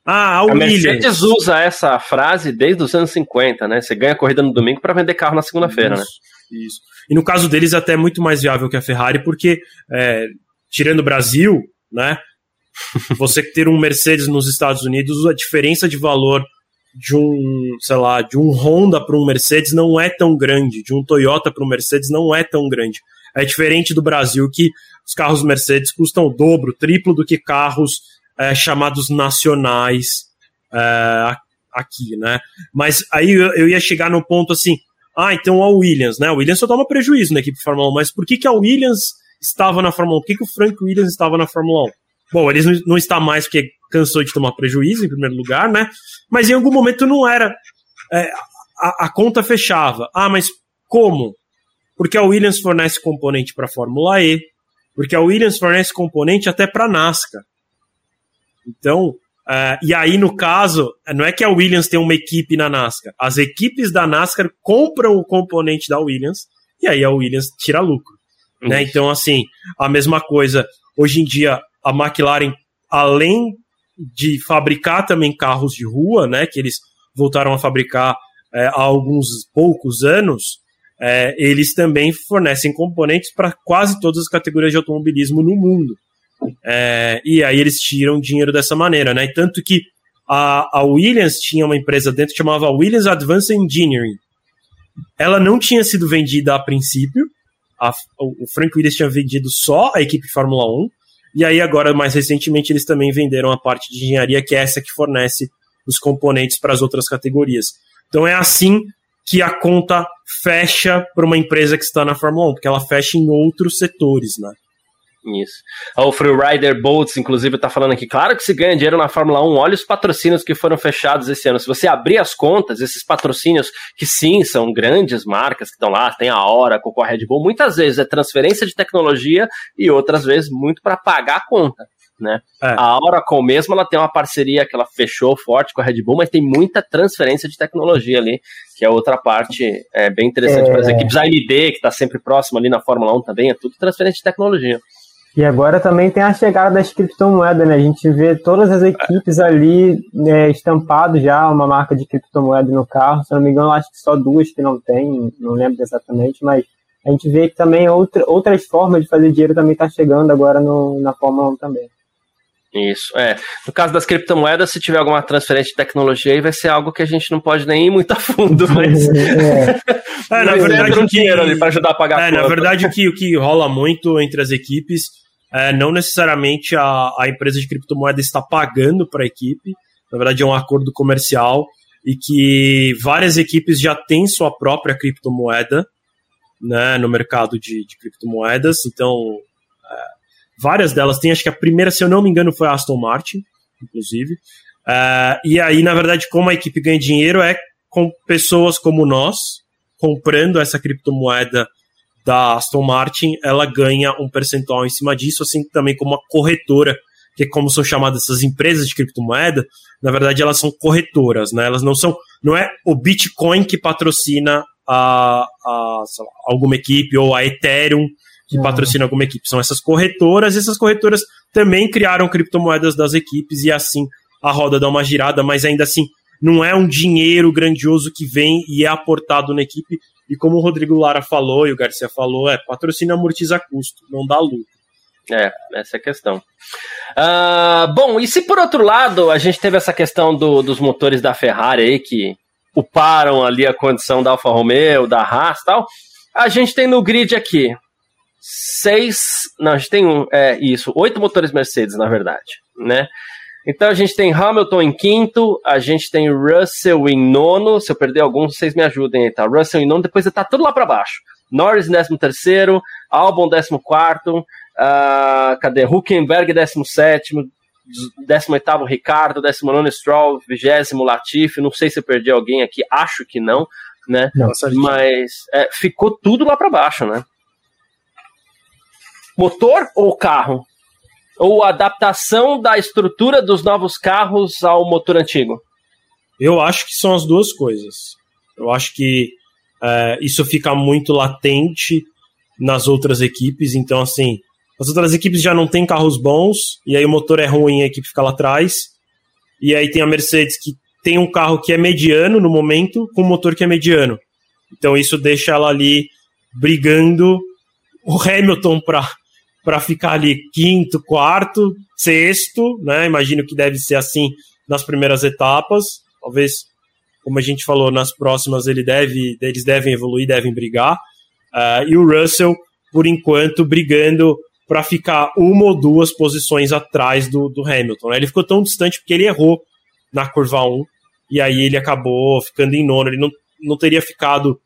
Ah, a, a Mercedes usa essa frase desde os anos 50, né? Você ganha corrida no domingo para vender carro na segunda-feira, né? Isso. E no caso deles, até é muito mais viável que a Ferrari, porque, é, tirando o Brasil, né? Você ter um Mercedes nos Estados Unidos, a diferença de valor de um, sei lá, de um Honda para um Mercedes não é tão grande, de um Toyota para um Mercedes não é tão grande. É diferente do Brasil, que os carros Mercedes custam o dobro, triplo do que carros é, chamados nacionais é, aqui, né? Mas aí eu, ia chegar no ponto assim, ah, então a Williams, né? A Williams só toma prejuízo na equipe Fórmula 1, mas por que, que a Williams estava na Fórmula 1? Por que, que o Frank Williams estava na Fórmula 1? Bom, eles não, não está mais porque cansou de tomar prejuízo, em primeiro lugar, né? Mas em algum momento não era. É, a, a, conta fechava. Ah, mas como? Porque a Williams fornece componente para a Fórmula E, porque a Williams fornece componente até para a NASCAR. Então, uh, e aí no caso, não é que a Williams tem uma equipe na NASCAR, as equipes da NASCAR compram o componente da Williams e aí a Williams tira lucro. Né? Então, assim, a mesma coisa. Hoje em dia, a McLaren, além de fabricar também carros de rua, né, que eles voltaram a fabricar é, há alguns poucos anos, é, eles também fornecem componentes para quase todas as categorias de automobilismo no mundo. É, e aí eles tiram dinheiro dessa maneira, né? Tanto que a, a Williams tinha uma empresa dentro que chamava Williams Advanced Engineering. Ela não tinha sido vendida a princípio, a, o Frank Williams tinha vendido só a equipe Fórmula 1, e aí agora, mais recentemente, eles também venderam a parte de engenharia, que é essa que fornece os componentes para as outras categorias. Então é assim que a conta fecha para uma empresa que está na Fórmula 1, porque ela fecha em outros setores, né? Isso. O Freerider Bolts, inclusive, está falando aqui. Claro que se ganha dinheiro na Fórmula 1. Olha os patrocínios que foram fechados esse ano. Se você abrir as contas, esses patrocínios, que sim, são grandes marcas que estão lá, tem a Hora, com a Red Bull, muitas vezes é transferência de tecnologia e outras vezes muito para pagar a conta né? É. A Oracle mesmo, ela tem uma parceria que ela fechou forte com a Red Bull, mas tem muita transferência de tecnologia ali, que é outra parte é, bem interessante é. para as equipes. A AMD, que está sempre próxima ali na Fórmula 1 também, é tudo transferência de tecnologia. E agora também tem a chegada das criptomoedas, né? A gente vê todas as equipes ali né, estampado já uma marca de criptomoeda no carro. Se não me engano, acho que só duas que não tem, não lembro exatamente, mas a gente vê que também outra, outras formas de fazer dinheiro também está chegando agora no, na Fórmula 1 também. Isso, é. No caso das criptomoedas, se tiver alguma transferência de tecnologia, aí vai ser algo que a gente não pode nem ir muito a fundo, mas. é. é na verdade, um dinheiro ali para ajudar a pagar é, a Na verdade, o que, o que rola muito entre as equipes é não necessariamente a, a empresa de criptomoeda está pagando para a equipe, na verdade, é um acordo comercial e que várias equipes já têm sua própria criptomoeda né, no mercado de, de criptomoedas, então várias delas têm, acho que a primeira, se eu não me engano, foi a Aston Martin, inclusive. Uh, e aí, na verdade, como a equipe ganha dinheiro é com pessoas como nós comprando essa criptomoeda da Aston Martin, ela ganha um percentual em cima disso, assim também como a corretora, que é como são chamadas essas empresas de criptomoeda, na verdade elas são corretoras, né? Elas não são, não é o Bitcoin que patrocina a, a lá, alguma equipe ou a Ethereum que uhum. patrocina alguma equipe, são essas corretoras, e essas corretoras também criaram criptomoedas das equipes e assim a roda dá uma girada, mas ainda assim não é um dinheiro grandioso que vem e é aportado na equipe. E como o Rodrigo Lara falou e o Garcia falou, é patrocínio amortiza custo, não dá lucro. É, essa é a questão. Uh, bom, e se por outro lado a gente teve essa questão do, dos motores da Ferrari aí que uparam ali a condição da Alfa Romeo, da Haas e tal, a gente tem no grid aqui seis, não, a gente tem um, é isso, oito motores Mercedes na verdade, né? Então a gente tem Hamilton em quinto, a gente tem Russell em nono. Se eu perder algum, vocês me ajudem aí, tá? Russell em nono, depois tá tudo lá para baixo. Norris em décimo terceiro, Albon décimo quarto, uh, cadê? Huckenberg décimo sétimo, décimo oitavo Ricardo, décimo nono Stroll, vigésimo Latifi. Não sei se eu perdi alguém aqui, acho que não, né? Não, Mas é, ficou tudo lá para baixo, né? Motor ou carro? ou adaptação da estrutura dos novos carros ao motor antigo? Eu acho que são as duas coisas. Eu acho que é, isso fica muito latente nas outras equipes. Então, assim, as outras equipes já não têm carros bons, e aí o motor é ruim, a equipe fica lá atrás. E aí tem a Mercedes que tem um carro que é mediano no momento, com um motor que é mediano. Então isso deixa ela ali brigando o Hamilton para para ficar ali quinto, quarto, sexto, né? Imagino que deve ser assim nas primeiras etapas. Talvez, como a gente falou, nas próximas ele deve, eles devem evoluir, devem brigar. Uh, e o Russell, por enquanto, brigando para ficar uma ou duas posições atrás do, do Hamilton. Né? Ele ficou tão distante porque ele errou na curva 1 e aí ele acabou ficando em nono. Ele não, não teria ficado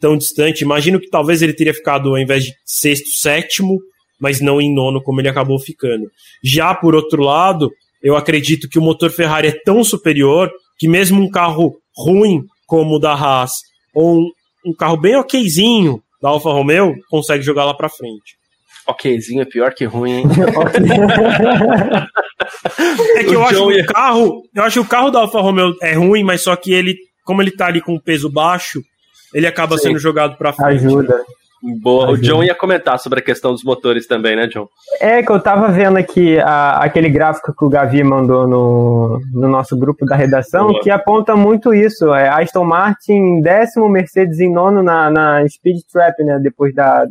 tão distante. Imagino que talvez ele teria ficado, ao invés de sexto, sétimo, mas não em nono como ele acabou ficando. Já por outro lado, eu acredito que o motor Ferrari é tão superior que mesmo um carro ruim como o da Haas ou um, um carro bem okzinho da Alfa Romeo consegue jogar lá para frente. Okzinho é pior que ruim, hein? é que eu acho que o carro, eu acho que o carro da Alfa Romeo é ruim, mas só que ele, como ele tá ali com peso baixo, ele acaba Sim. sendo jogado para frente. Ajuda. Boa. O John ia comentar sobre a questão dos motores também, né, John? É que eu tava vendo aqui a, aquele gráfico que o Gavi mandou no, no nosso grupo da redação, Boa. que aponta muito isso. É Aston Martin décimo, Mercedes em nono na, na Speed Trap, né? Depois da,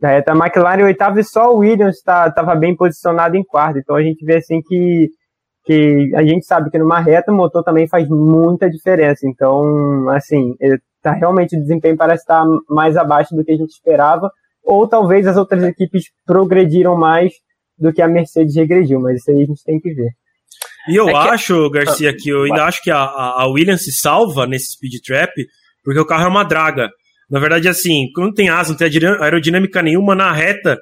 da reta. A McLaren oitavo e só o Williams tá, tava bem posicionado em quarto. Então a gente vê assim que, que a gente sabe que numa reta o motor também faz muita diferença. Então, assim, tá, realmente o desempenho parece estar mais abaixo do que a gente esperava, ou talvez as outras equipes progrediram mais do que a Mercedes regrediu, mas isso aí a gente tem que ver. E eu é acho, que... Garcia, que eu ainda acho que a, a Williams se salva nesse speed trap, porque o carro é uma draga. Na verdade, assim, quando tem asa, não tem aerodinâmica nenhuma, na reta,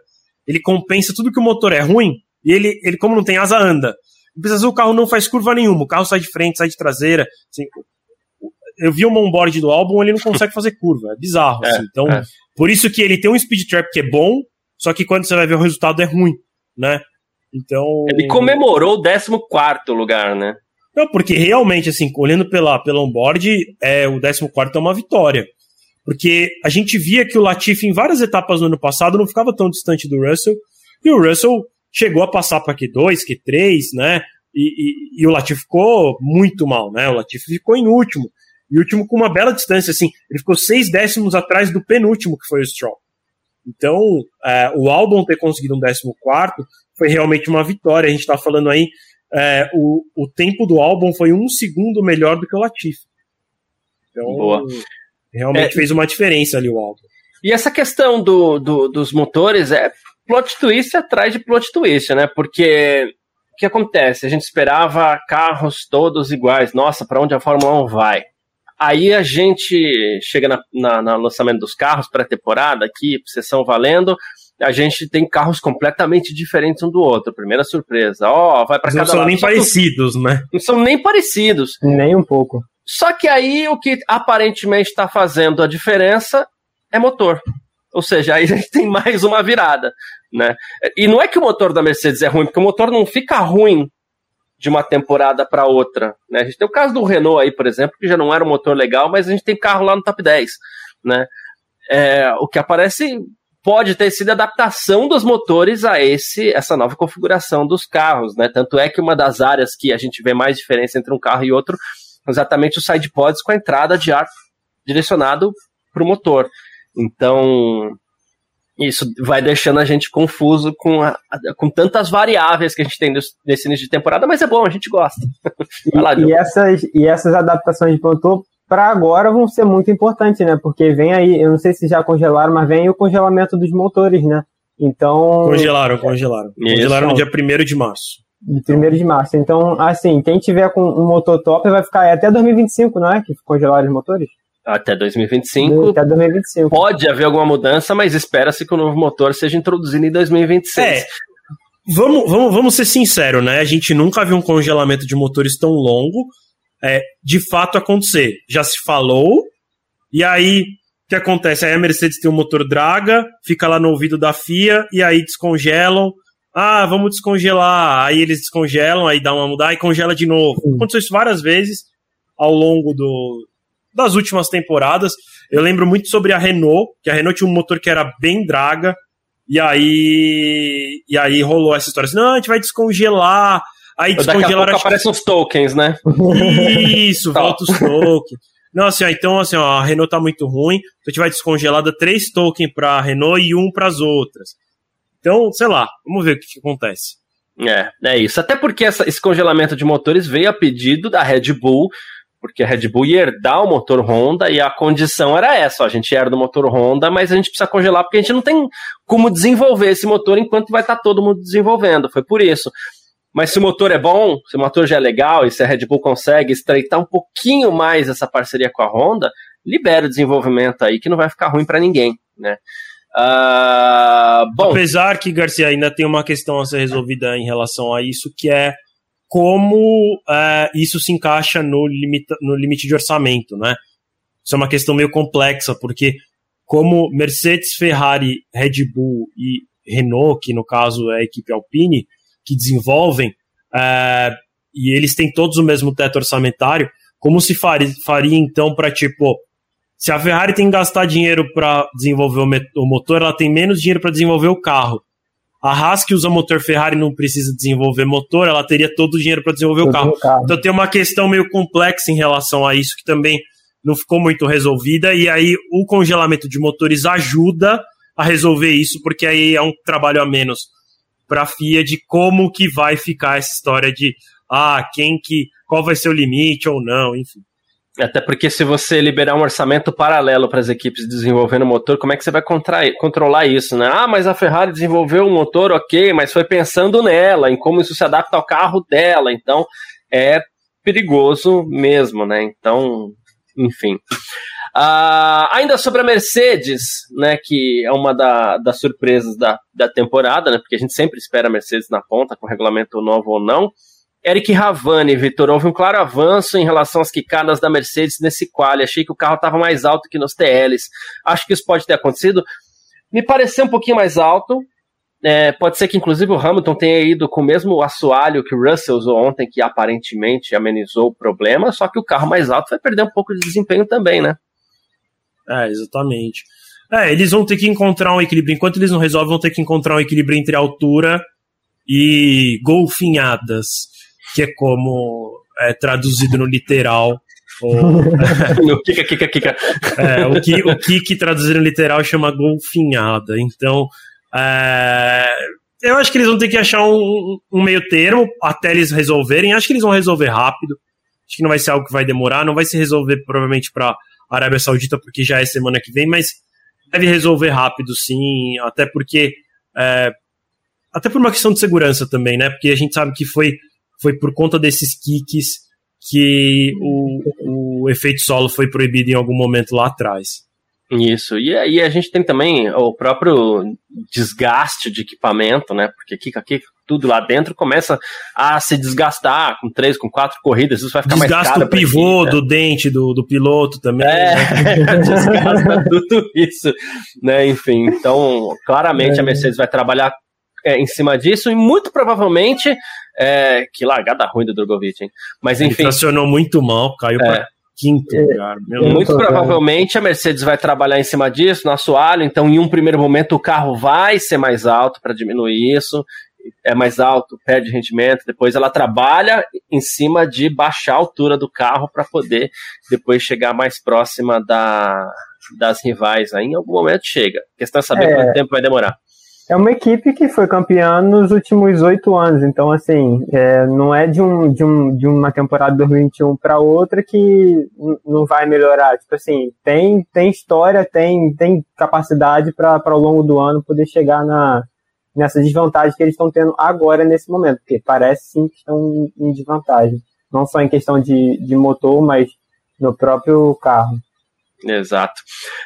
ele compensa tudo que o motor é ruim, e ele, ele como não tem asa, anda. Precisa o carro não faz curva nenhuma, o carro sai de frente, sai de traseira. Assim, eu vi o onboard do álbum, ele não consegue fazer curva. É bizarro. É, assim. Então, é. por isso que ele tem um speed trap que é bom, só que quando você vai ver o resultado é ruim, né? Então. Ele comemorou o 14 lugar, né? Não, porque realmente, assim, olhando pela, pela onboard, é, o 14 é uma vitória. Porque a gente via que o Latifi, em várias etapas no ano passado, não ficava tão distante do Russell. E o Russell chegou a passar para Q2, Q3, né? E, e, e, o Latifi ficou muito mal, né? O Latifi ficou em último. E o último com uma bela distância, assim. Ele ficou seis décimos atrás do penúltimo, que foi o Stroll. Então, é, o álbum ter conseguido um décimo quarto foi realmente uma vitória. A gente está falando aí, é, o, o tempo do álbum foi um segundo melhor do que o Latifi. Então, Boa. realmente é, fez uma diferença ali o álbum. E essa questão do, do, dos motores é plot twist atrás de plot twist, né? Porque o que acontece? A gente esperava carros todos iguais. Nossa, para onde a Fórmula 1 vai? Aí a gente chega na, na, no lançamento dos carros pré-temporada aqui, sessão valendo, a gente tem carros completamente diferentes um do outro. Primeira surpresa. Ó, oh, vai para cada Não são lado. nem Só parecidos, que... né? Não são nem parecidos. Nem um pouco. Só que aí o que aparentemente está fazendo a diferença é motor. Ou seja, aí a gente tem mais uma virada, né? E não é que o motor da Mercedes é ruim, porque o motor não fica ruim de uma temporada para outra, né? A gente tem o caso do Renault aí, por exemplo, que já não era um motor legal, mas a gente tem carro lá no top 10, né? É, o que aparece pode ter sido a adaptação dos motores a esse essa nova configuração dos carros, né? Tanto é que uma das áreas que a gente vê mais diferença entre um carro e outro exatamente os side pods com a entrada de ar direcionado para o motor. Então, isso vai deixando a gente confuso com, a, com tantas variáveis que a gente tem nesse início de temporada, mas é bom, a gente gosta. lá, e, essas, e essas adaptações de motor para agora vão ser muito importantes, né? Porque vem aí, eu não sei se já congelaram, mas vem o congelamento dos motores, né? Então. Congelaram, congelaram. Isso. Congelaram no dia 1 de março. De 1 de março. Então, assim, quem tiver com um motor top vai ficar até 2025, não é? Que congelaram os motores? Até 2025. Até 2025. Pode haver alguma mudança, mas espera-se que o novo motor seja introduzido em 2026. É. Vamos, vamos, vamos ser sinceros, né? A gente nunca viu um congelamento de motores tão longo é, de fato acontecer. Já se falou, e aí o que acontece? Aí a Mercedes tem um motor Draga, fica lá no ouvido da FIA, e aí descongelam ah, vamos descongelar. Aí eles descongelam, aí dá uma mudar e congela de novo. Aconteceu isso várias vezes ao longo do, das últimas temporadas. Eu lembro muito sobre a Renault, que a Renault tinha um motor que era bem draga, e aí e aí rolou essa história assim, não, a gente vai descongelar. Aí descongelaram. Daqui a pouco aparecem os tokens, né? Isso, volta os tokens. Não, assim, ó, então assim, ó, a Renault tá muito ruim, então a gente vai descongelar três tokens para a Renault e um para as outras. Então, sei lá, vamos ver o que, que acontece. É, é isso. Até porque essa, esse congelamento de motores veio a pedido da Red Bull, porque a Red Bull ia herdar o motor Honda e a condição era essa: ó, a gente herda o motor Honda, mas a gente precisa congelar porque a gente não tem como desenvolver esse motor enquanto vai estar tá todo mundo desenvolvendo. Foi por isso. Mas se o motor é bom, se o motor já é legal e se a Red Bull consegue estreitar um pouquinho mais essa parceria com a Honda, libera o desenvolvimento aí que não vai ficar ruim para ninguém, né? Uh, bom. Apesar que, Garcia, ainda tem uma questão a ser resolvida em relação a isso, que é como uh, isso se encaixa no, limite, no limite de orçamento, né? Isso é uma questão meio complexa, porque como Mercedes, Ferrari, Red Bull e Renault, que no caso é a equipe Alpine, que desenvolvem, uh, e eles têm todos o mesmo teto orçamentário, como se faria, faria então para, tipo, se a Ferrari tem que gastar dinheiro para desenvolver o motor, ela tem menos dinheiro para desenvolver o carro. A Haas que usa motor Ferrari não precisa desenvolver motor, ela teria todo o dinheiro para desenvolver o carro. carro. Então tem uma questão meio complexa em relação a isso que também não ficou muito resolvida e aí o congelamento de motores ajuda a resolver isso porque aí é um trabalho a menos para a FIA de como que vai ficar essa história de ah, quem que qual vai ser o limite ou não, enfim. Até porque se você liberar um orçamento paralelo para as equipes desenvolvendo motor, como é que você vai controlar isso, né? Ah, mas a Ferrari desenvolveu um motor, ok, mas foi pensando nela, em como isso se adapta ao carro dela. Então, é perigoso mesmo, né? Então, enfim. Uh, ainda sobre a Mercedes, né, que é uma da, das surpresas da, da temporada, né, porque a gente sempre espera a Mercedes na ponta, com regulamento novo ou não. Eric Ravani, Vitor, houve um claro avanço em relação às quicadas da Mercedes nesse quali. Achei que o carro estava mais alto que nos TLs. Acho que isso pode ter acontecido. Me pareceu um pouquinho mais alto. É, pode ser que, inclusive, o Hamilton tenha ido com o mesmo assoalho que o Russell usou ontem, que aparentemente amenizou o problema, só que o carro mais alto vai perder um pouco de desempenho também, né? É, exatamente. É, eles vão ter que encontrar um equilíbrio. Enquanto eles não resolvem, vão ter que encontrar um equilíbrio entre altura e golfinhadas que é como é traduzido no literal. no kika, kika, kika. É, o, que, o Kik traduzido no literal chama golfinhada. Então, é, eu acho que eles vão ter que achar um, um, meio termo até eles resolverem. Acho que eles vão resolver rápido. Acho que não vai ser algo que vai demorar. Não vai se resolver provavelmente para Arábia Saudita, porque já é semana que vem, mas deve resolver rápido, sim. Até porque. É, até por uma questão de segurança também, né? Porque a gente sabe que foi foi por conta desses kicks que o, o efeito solo foi proibido em algum momento lá atrás. Isso, e aí a gente tem também o próprio desgaste de equipamento, né? Porque aqui, aqui tudo lá dentro começa a se desgastar com três, com quatro corridas, isso vai ficar Desgasta mais caro. Desgasta o pivô né? do dente do, do piloto também. É, né? desgasta tudo isso, né? Enfim, então claramente é. a Mercedes vai trabalhar é, em cima disso e muito provavelmente é, que largada ruim do Drogovic, hein? Mas enfim. Ele tracionou muito mal, caiu é, para quinto é, lugar. muito provavelmente a Mercedes vai trabalhar em cima disso, no assoalho, então em um primeiro momento o carro vai ser mais alto para diminuir isso, é mais alto, perde rendimento, depois ela trabalha em cima de baixar a altura do carro para poder depois chegar mais próxima da, das rivais. Aí em algum momento chega. A questão é saber é, quanto tempo vai demorar. É uma equipe que foi campeã nos últimos oito anos, então assim, é, não é de, um, de, um, de uma temporada de 2021 para outra que não vai melhorar. Tipo assim, tem, tem história, tem, tem capacidade para ao longo do ano poder chegar na, nessa desvantagem que eles estão tendo agora nesse momento, porque parece sim que estão em desvantagem. Não só em questão de, de motor, mas no próprio carro. Exato.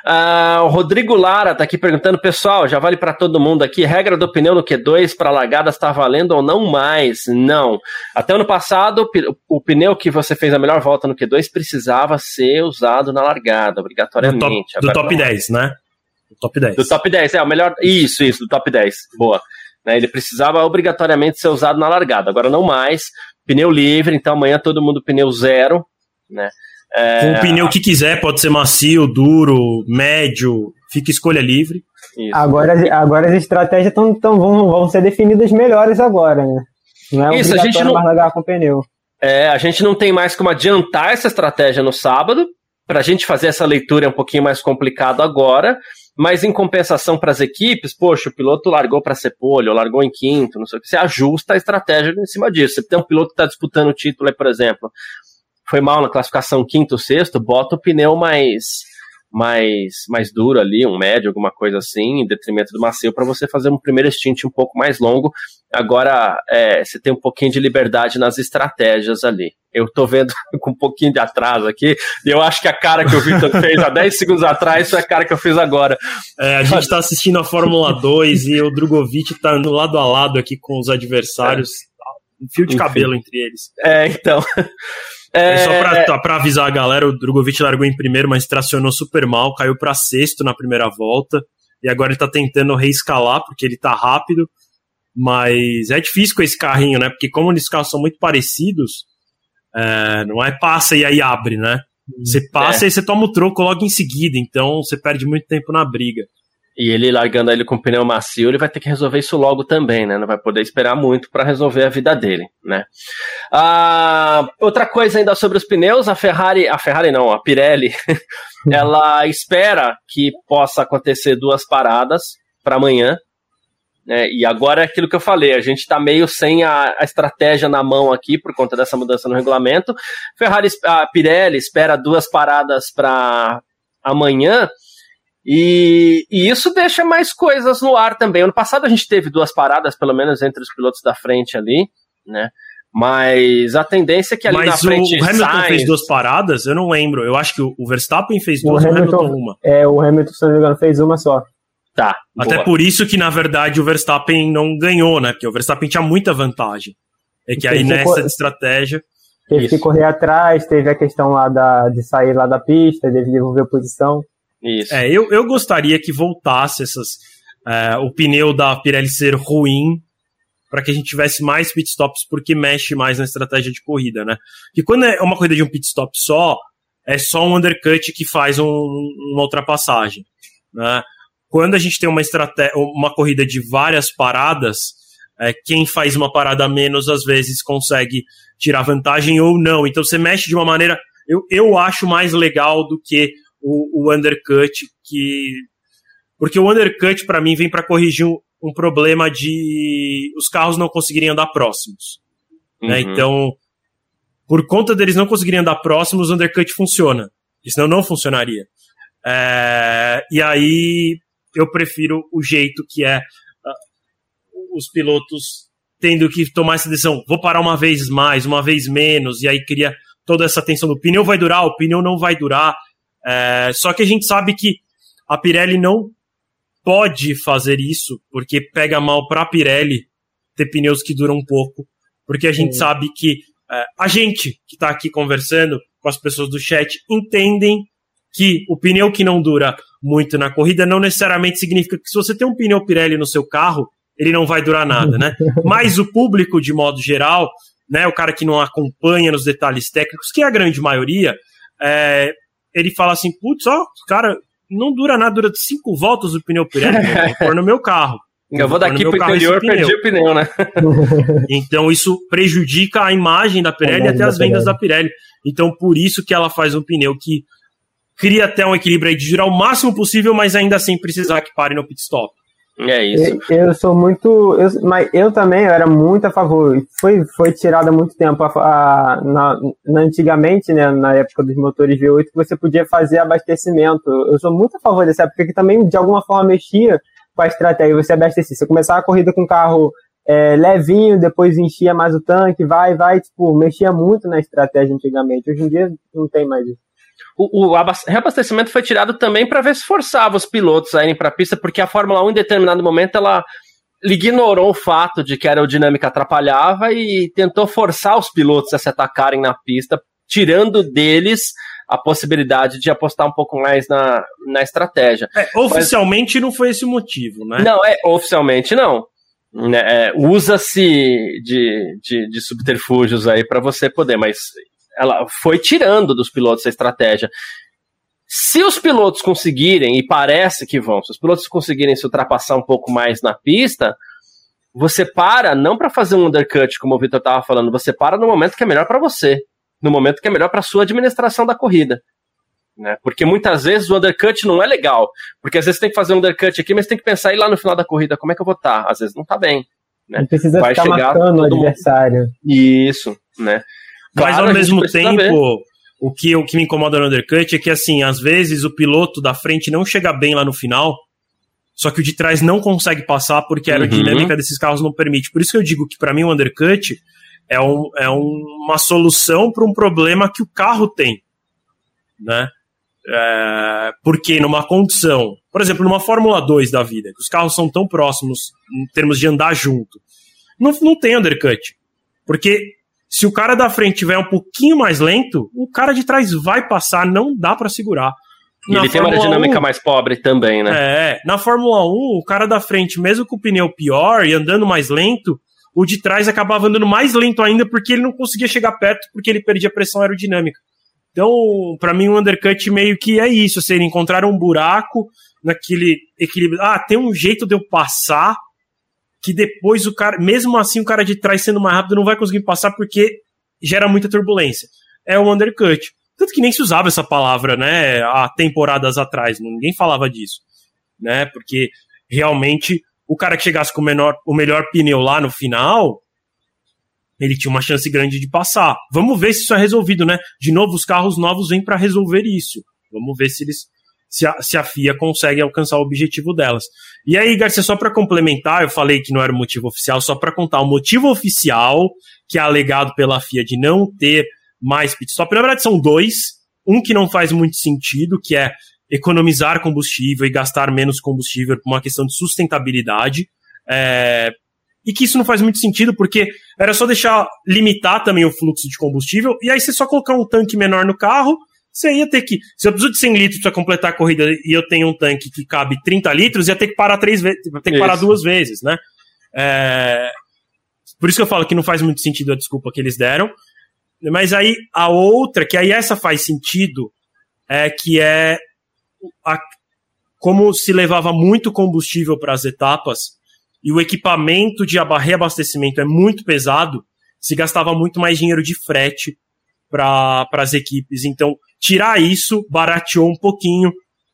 Uh, o Rodrigo Lara está aqui perguntando, pessoal, já vale para todo mundo aqui, regra do pneu no Q2 para largadas está valendo ou não mais? Não. Até ano passado, o pneu que você fez a melhor volta no Q2 precisava ser usado na largada, obrigatoriamente. Do top, do top 10, né? Do top 10. Do top 10, é, o melhor. Isso, isso, do top 10. Boa. Né, ele precisava obrigatoriamente ser usado na largada, agora não mais. Pneu livre, então amanhã todo mundo pneu zero, né? É... Com o pneu que quiser, pode ser macio, duro, médio, fica escolha livre. Isso. Agora, agora as estratégias tão, tão, vão, vão ser definidas melhores agora, né? Não é Isso, a gente não... largar com pneu. É, a gente não tem mais como adiantar essa estratégia no sábado. Para a gente fazer essa leitura é um pouquinho mais complicado agora, mas em compensação para as equipes, poxa, o piloto largou para ser polho, largou em quinto, não sei o que, você ajusta a estratégia em cima disso. Você tem um piloto que está disputando o título, por exemplo, foi mal na classificação quinto, sexto, bota o pneu mais mais mais duro ali, um médio, alguma coisa assim, em detrimento do macio, para você fazer um primeiro stint um pouco mais longo. Agora é, você tem um pouquinho de liberdade nas estratégias ali. Eu tô vendo com um pouquinho de atraso aqui, e eu acho que a cara que o Victor fez há 10 segundos atrás foi a cara que eu fiz agora. É, a gente tá assistindo a Fórmula 2 e o Drogovic tá no lado a lado aqui com os adversários, é. um fio de Enfim. cabelo entre eles. É, então. É... Só pra, é. tá, pra, avisar a galera, o Drogovic largou em primeiro, mas tracionou super mal, caiu para sexto na primeira volta, e agora ele tá tentando reescalar, porque ele tá rápido, mas é difícil com esse carrinho, né? Porque como os carros são muito parecidos, é, não é passa e aí abre, né? Você passa é. e você toma o troco logo em seguida, então você perde muito tempo na briga. E ele largando ele com pneu macio, ele vai ter que resolver isso logo também, né? Não vai poder esperar muito para resolver a vida dele, né? Ah, outra coisa ainda sobre os pneus, a Ferrari, a Ferrari não, a Pirelli, ela espera que possa acontecer duas paradas para amanhã, né? E agora é aquilo que eu falei, a gente está meio sem a, a, estratégia na mão aqui por conta dessa mudança no regulamento. Ferrari, a Pirelli espera duas paradas para amanhã e, e, isso deixa mais coisas no ar também. Ano passado a gente teve duas paradas, pelo menos entre os pilotos da frente ali, né? Mas a tendência é que ali Mas na frente. O Hamilton Sainz... fez duas paradas? Eu não lembro. Eu acho que o Verstappen fez duas, o Hamilton, o Hamilton uma. É, o Hamilton, se não me engano, fez uma só. Tá. Até boa. por isso que, na verdade, o Verstappen não ganhou, né? Porque o Verstappen tinha muita vantagem. É que aí nessa estratégia. Teve isso. que correr atrás, teve a questão lá da, de sair lá da pista, de devolver a posição. Isso. É, eu, eu gostaria que voltasse essas. É, o pneu da Pirelli ser ruim para que a gente tivesse mais pitstops, porque mexe mais na estratégia de corrida, né? E quando é uma corrida de um pitstop só, é só um undercut que faz um, uma ultrapassagem, né? Quando a gente tem uma, estratégia, uma corrida de várias paradas, é, quem faz uma parada menos às vezes consegue tirar vantagem ou não. Então você mexe de uma maneira. Eu, eu acho mais legal do que o, o undercut que porque o undercut para mim vem para corrigir um, um, problema de os carros não conseguirem andar próximos, né? uhum. né? Então, por conta deles não conseguirem andar próximos, o undercut funciona. Senão não funcionaria. É, e aí eu prefiro o jeito que é uh, os pilotos tendo que tomar essa decisão. Vou parar uma vez mais, uma vez menos, e aí cria toda essa tensão do pneu vai durar, o pneu não vai durar. É, só que a gente sabe que A Pirelli não pode fazer isso, porque pega mal para a Pirelli ter pneus que duram pouco, porque a gente sabe que é, a gente que está aqui conversando com as pessoas do chat entendem que o pneu que não dura muito na corrida não necessariamente significa que se você tem um pneu Pirelli no seu carro, ele não vai durar nada, né? Mas o público, de modo geral, né, o cara que não acompanha nos detalhes técnicos, que é a grande maioria, é, ele fala assim, putz, ó, cara, não dura nada, dura cinco voltas o pneu Pirelli, vou pôr no meu carro. Eu vou daqui pro interior, perdi o pneu, né? então isso prejudica a imagem da Pirelli e até as vendas da Pirelli. Então por isso que ela faz um pneu que cria até um equilíbrio aí de girar o máximo possível, mas ainda assim precisar que pare no pit stop. É isso. Eu, eu sou muito. Eu, mas eu também eu era muito a favor. Foi, foi tirado há muito tempo. A, a, na, na, antigamente, né, na época dos motores V8, você podia fazer abastecimento. Eu sou muito a favor dessa época, que também de alguma forma mexia com a estratégia. Você abastecia. Você começava a corrida com um carro é, levinho, depois enchia mais o tanque, vai, vai. Tipo, mexia muito na estratégia antigamente. Hoje em dia não tem mais isso o, o reabastecimento foi tirado também para ver se forçava os pilotos a irem para a pista, porque a Fórmula 1, em determinado momento, ela ignorou o fato de que a aerodinâmica atrapalhava e tentou forçar os pilotos a se atacarem na pista, tirando deles a possibilidade de apostar um pouco mais na, na estratégia. É, oficialmente mas, não foi esse o motivo, né? Não, é, oficialmente não. Né, é, Usa-se de, de, de subterfúgios aí para você poder, mas ela foi tirando dos pilotos a estratégia. Se os pilotos conseguirem, e parece que vão, se os pilotos conseguirem se ultrapassar um pouco mais na pista, você para não para fazer um undercut, como o Vitor estava falando, você para no momento que é melhor para você, no momento que é melhor para sua administração da corrida. Né? Porque muitas vezes o undercut não é legal, porque às vezes você tem que fazer um undercut aqui, mas tem que pensar aí lá no final da corrida como é que eu vou estar. Tá? Às vezes não está bem. Né? Precisa Vai ficar chegar marcando o adversário. Mundo. Isso, né? Mas ao mesmo tempo, o que, o que me incomoda no undercut é que, assim, às vezes o piloto da frente não chega bem lá no final, só que o de trás não consegue passar porque a uhum. aerodinâmica uhum. desses carros não permite. Por isso que eu digo que, para mim, o undercut é, um, é uma solução para um problema que o carro tem, né? É, porque numa condição, por exemplo, numa Fórmula 2 da vida, que os carros são tão próximos em termos de andar junto, não, não tem undercut. Porque se o cara da frente tiver um pouquinho mais lento, o cara de trás vai passar, não dá para segurar. E ele tem uma aerodinâmica 1, mais pobre também, né? É, na Fórmula 1, o cara da frente, mesmo com o pneu pior e andando mais lento, o de trás acabava andando mais lento ainda porque ele não conseguia chegar perto porque ele perdia pressão aerodinâmica. Então, para mim, o undercut meio que é isso, assim, encontrar um buraco naquele equilíbrio. Ah, tem um jeito de eu passar que depois o cara, mesmo assim, o cara de trás sendo mais rápido não vai conseguir passar porque gera muita turbulência. É um undercut. Tanto que nem se usava essa palavra, né, há temporadas atrás, ninguém falava disso, né, porque realmente o cara que chegasse com o, menor, o melhor pneu lá no final, ele tinha uma chance grande de passar. Vamos ver se isso é resolvido, né? De novo, os carros novos vêm para resolver isso. Vamos ver se eles se a, se a FIA consegue alcançar o objetivo delas. E aí, Garcia, só para complementar, eu falei que não era o motivo oficial, só para contar o motivo oficial que é alegado pela FIA de não ter mais pit stop. Na verdade, são dois. Um que não faz muito sentido, que é economizar combustível e gastar menos combustível por uma questão de sustentabilidade. É, e que isso não faz muito sentido, porque era só deixar limitar também o fluxo de combustível, e aí você só colocar um tanque menor no carro você ia ter que. Se eu preciso de 100 litros para completar a corrida e eu tenho um tanque que cabe 30 litros, ia ter que parar três vezes, ter que parar duas vezes, né? É, por isso que eu falo que não faz muito sentido a desculpa que eles deram. Mas aí a outra, que aí essa faz sentido, é que é a, como se levava muito combustível para as etapas e o equipamento de reabastecimento é muito pesado, se gastava muito mais dinheiro de frete para as equipes. Então, tirar isso barateou um pouquinho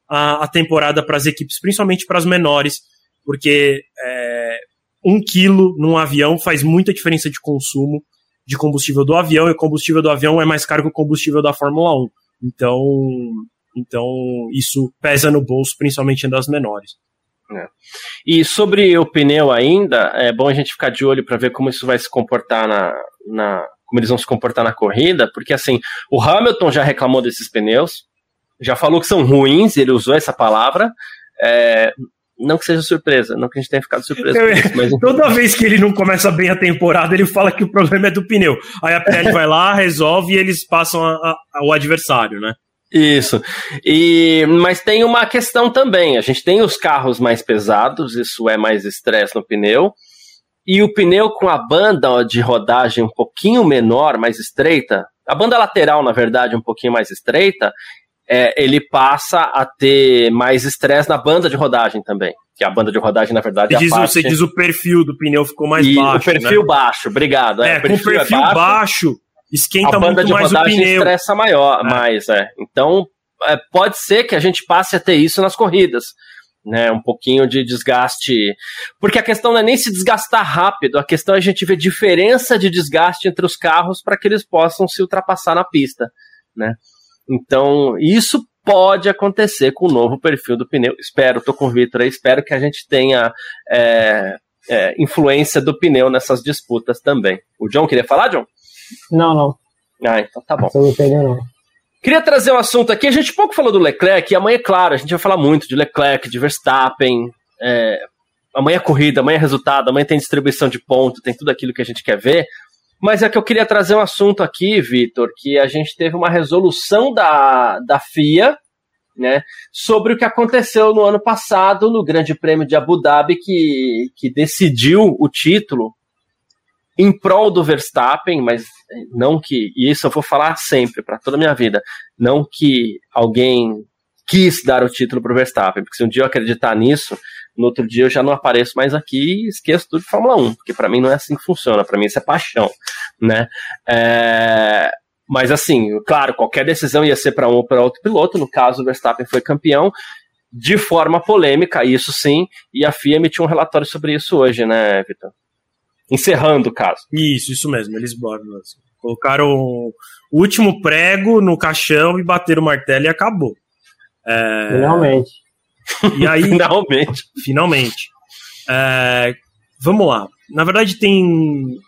a, a temporada para as equipes, principalmente para as menores, porque é, um quilo num avião faz muita diferença de consumo de combustível do avião, e o combustível do avião é mais caro que o combustível da Fórmula 1. Então, então isso pesa no bolso, principalmente das menores. É. E sobre o pneu ainda, é bom a gente ficar de olho para ver como isso vai se comportar na, na, como eles vão se comportar na corrida, porque assim, o Hamilton já reclamou desses pneus, já falou que são ruins, ele usou essa palavra. É, não que seja surpresa, não que a gente tenha ficado surpreso. Isso, mas... Toda vez que ele não começa bem a temporada, ele fala que o problema é do pneu. Aí a Pirelli vai lá, resolve e eles passam a, a, ao adversário, né? Isso. E, mas tem uma questão também. A gente tem os carros mais pesados, isso é mais estresse no pneu. E o pneu com a banda de rodagem um pouquinho menor, mais estreita, a banda lateral, na verdade, um pouquinho mais estreita, é, ele passa a ter mais estresse na banda de rodagem também. Que a banda de rodagem, na verdade, você, é diz, parte... você diz o perfil do pneu ficou mais e baixo. O perfil né? baixo, obrigado. É, é perfil com o perfil é baixo, baixo, esquenta a banda muito de mais rodagem o pneu. estressa maior, é. mais, é. Então, é, pode ser que a gente passe a ter isso nas corridas. Né, um pouquinho de desgaste. Porque a questão não é nem se desgastar rápido, a questão é a gente ver diferença de desgaste entre os carros para que eles possam se ultrapassar na pista. Né? Então, isso pode acontecer com o novo perfil do pneu. Espero, tô com o Vitor aí, espero que a gente tenha é, é, influência do pneu nessas disputas também. O John queria falar, John? Não, não. Ah, então tá bom. Sobre o pneu, não. Queria trazer um assunto aqui. A gente pouco falou do Leclerc, e amanhã, é claro, a gente vai falar muito de Leclerc, de Verstappen. É, amanhã é corrida, amanhã é resultado, amanhã tem distribuição de ponto, tem tudo aquilo que a gente quer ver. Mas é que eu queria trazer um assunto aqui, Vitor, que a gente teve uma resolução da, da FIA, né, sobre o que aconteceu no ano passado no Grande Prêmio de Abu Dhabi, que, que decidiu o título em prol do Verstappen, mas não que, e isso eu vou falar sempre, para toda a minha vida, não que alguém quis dar o título para o Verstappen, porque se um dia eu acreditar nisso, no outro dia eu já não apareço mais aqui e esqueço tudo de Fórmula 1, porque para mim não é assim que funciona, para mim isso é paixão, né? É... Mas assim, claro, qualquer decisão ia ser para um ou para outro piloto, no caso o Verstappen foi campeão, de forma polêmica, isso sim, e a FIA emitiu um relatório sobre isso hoje, né, Vitor? Encerrando o caso. Isso, isso mesmo, eles assim, colocaram o último prego no caixão e bateram o martelo e acabou. É... Finalmente. E aí, finalmente. Finalmente. É, vamos lá. Na verdade, tem.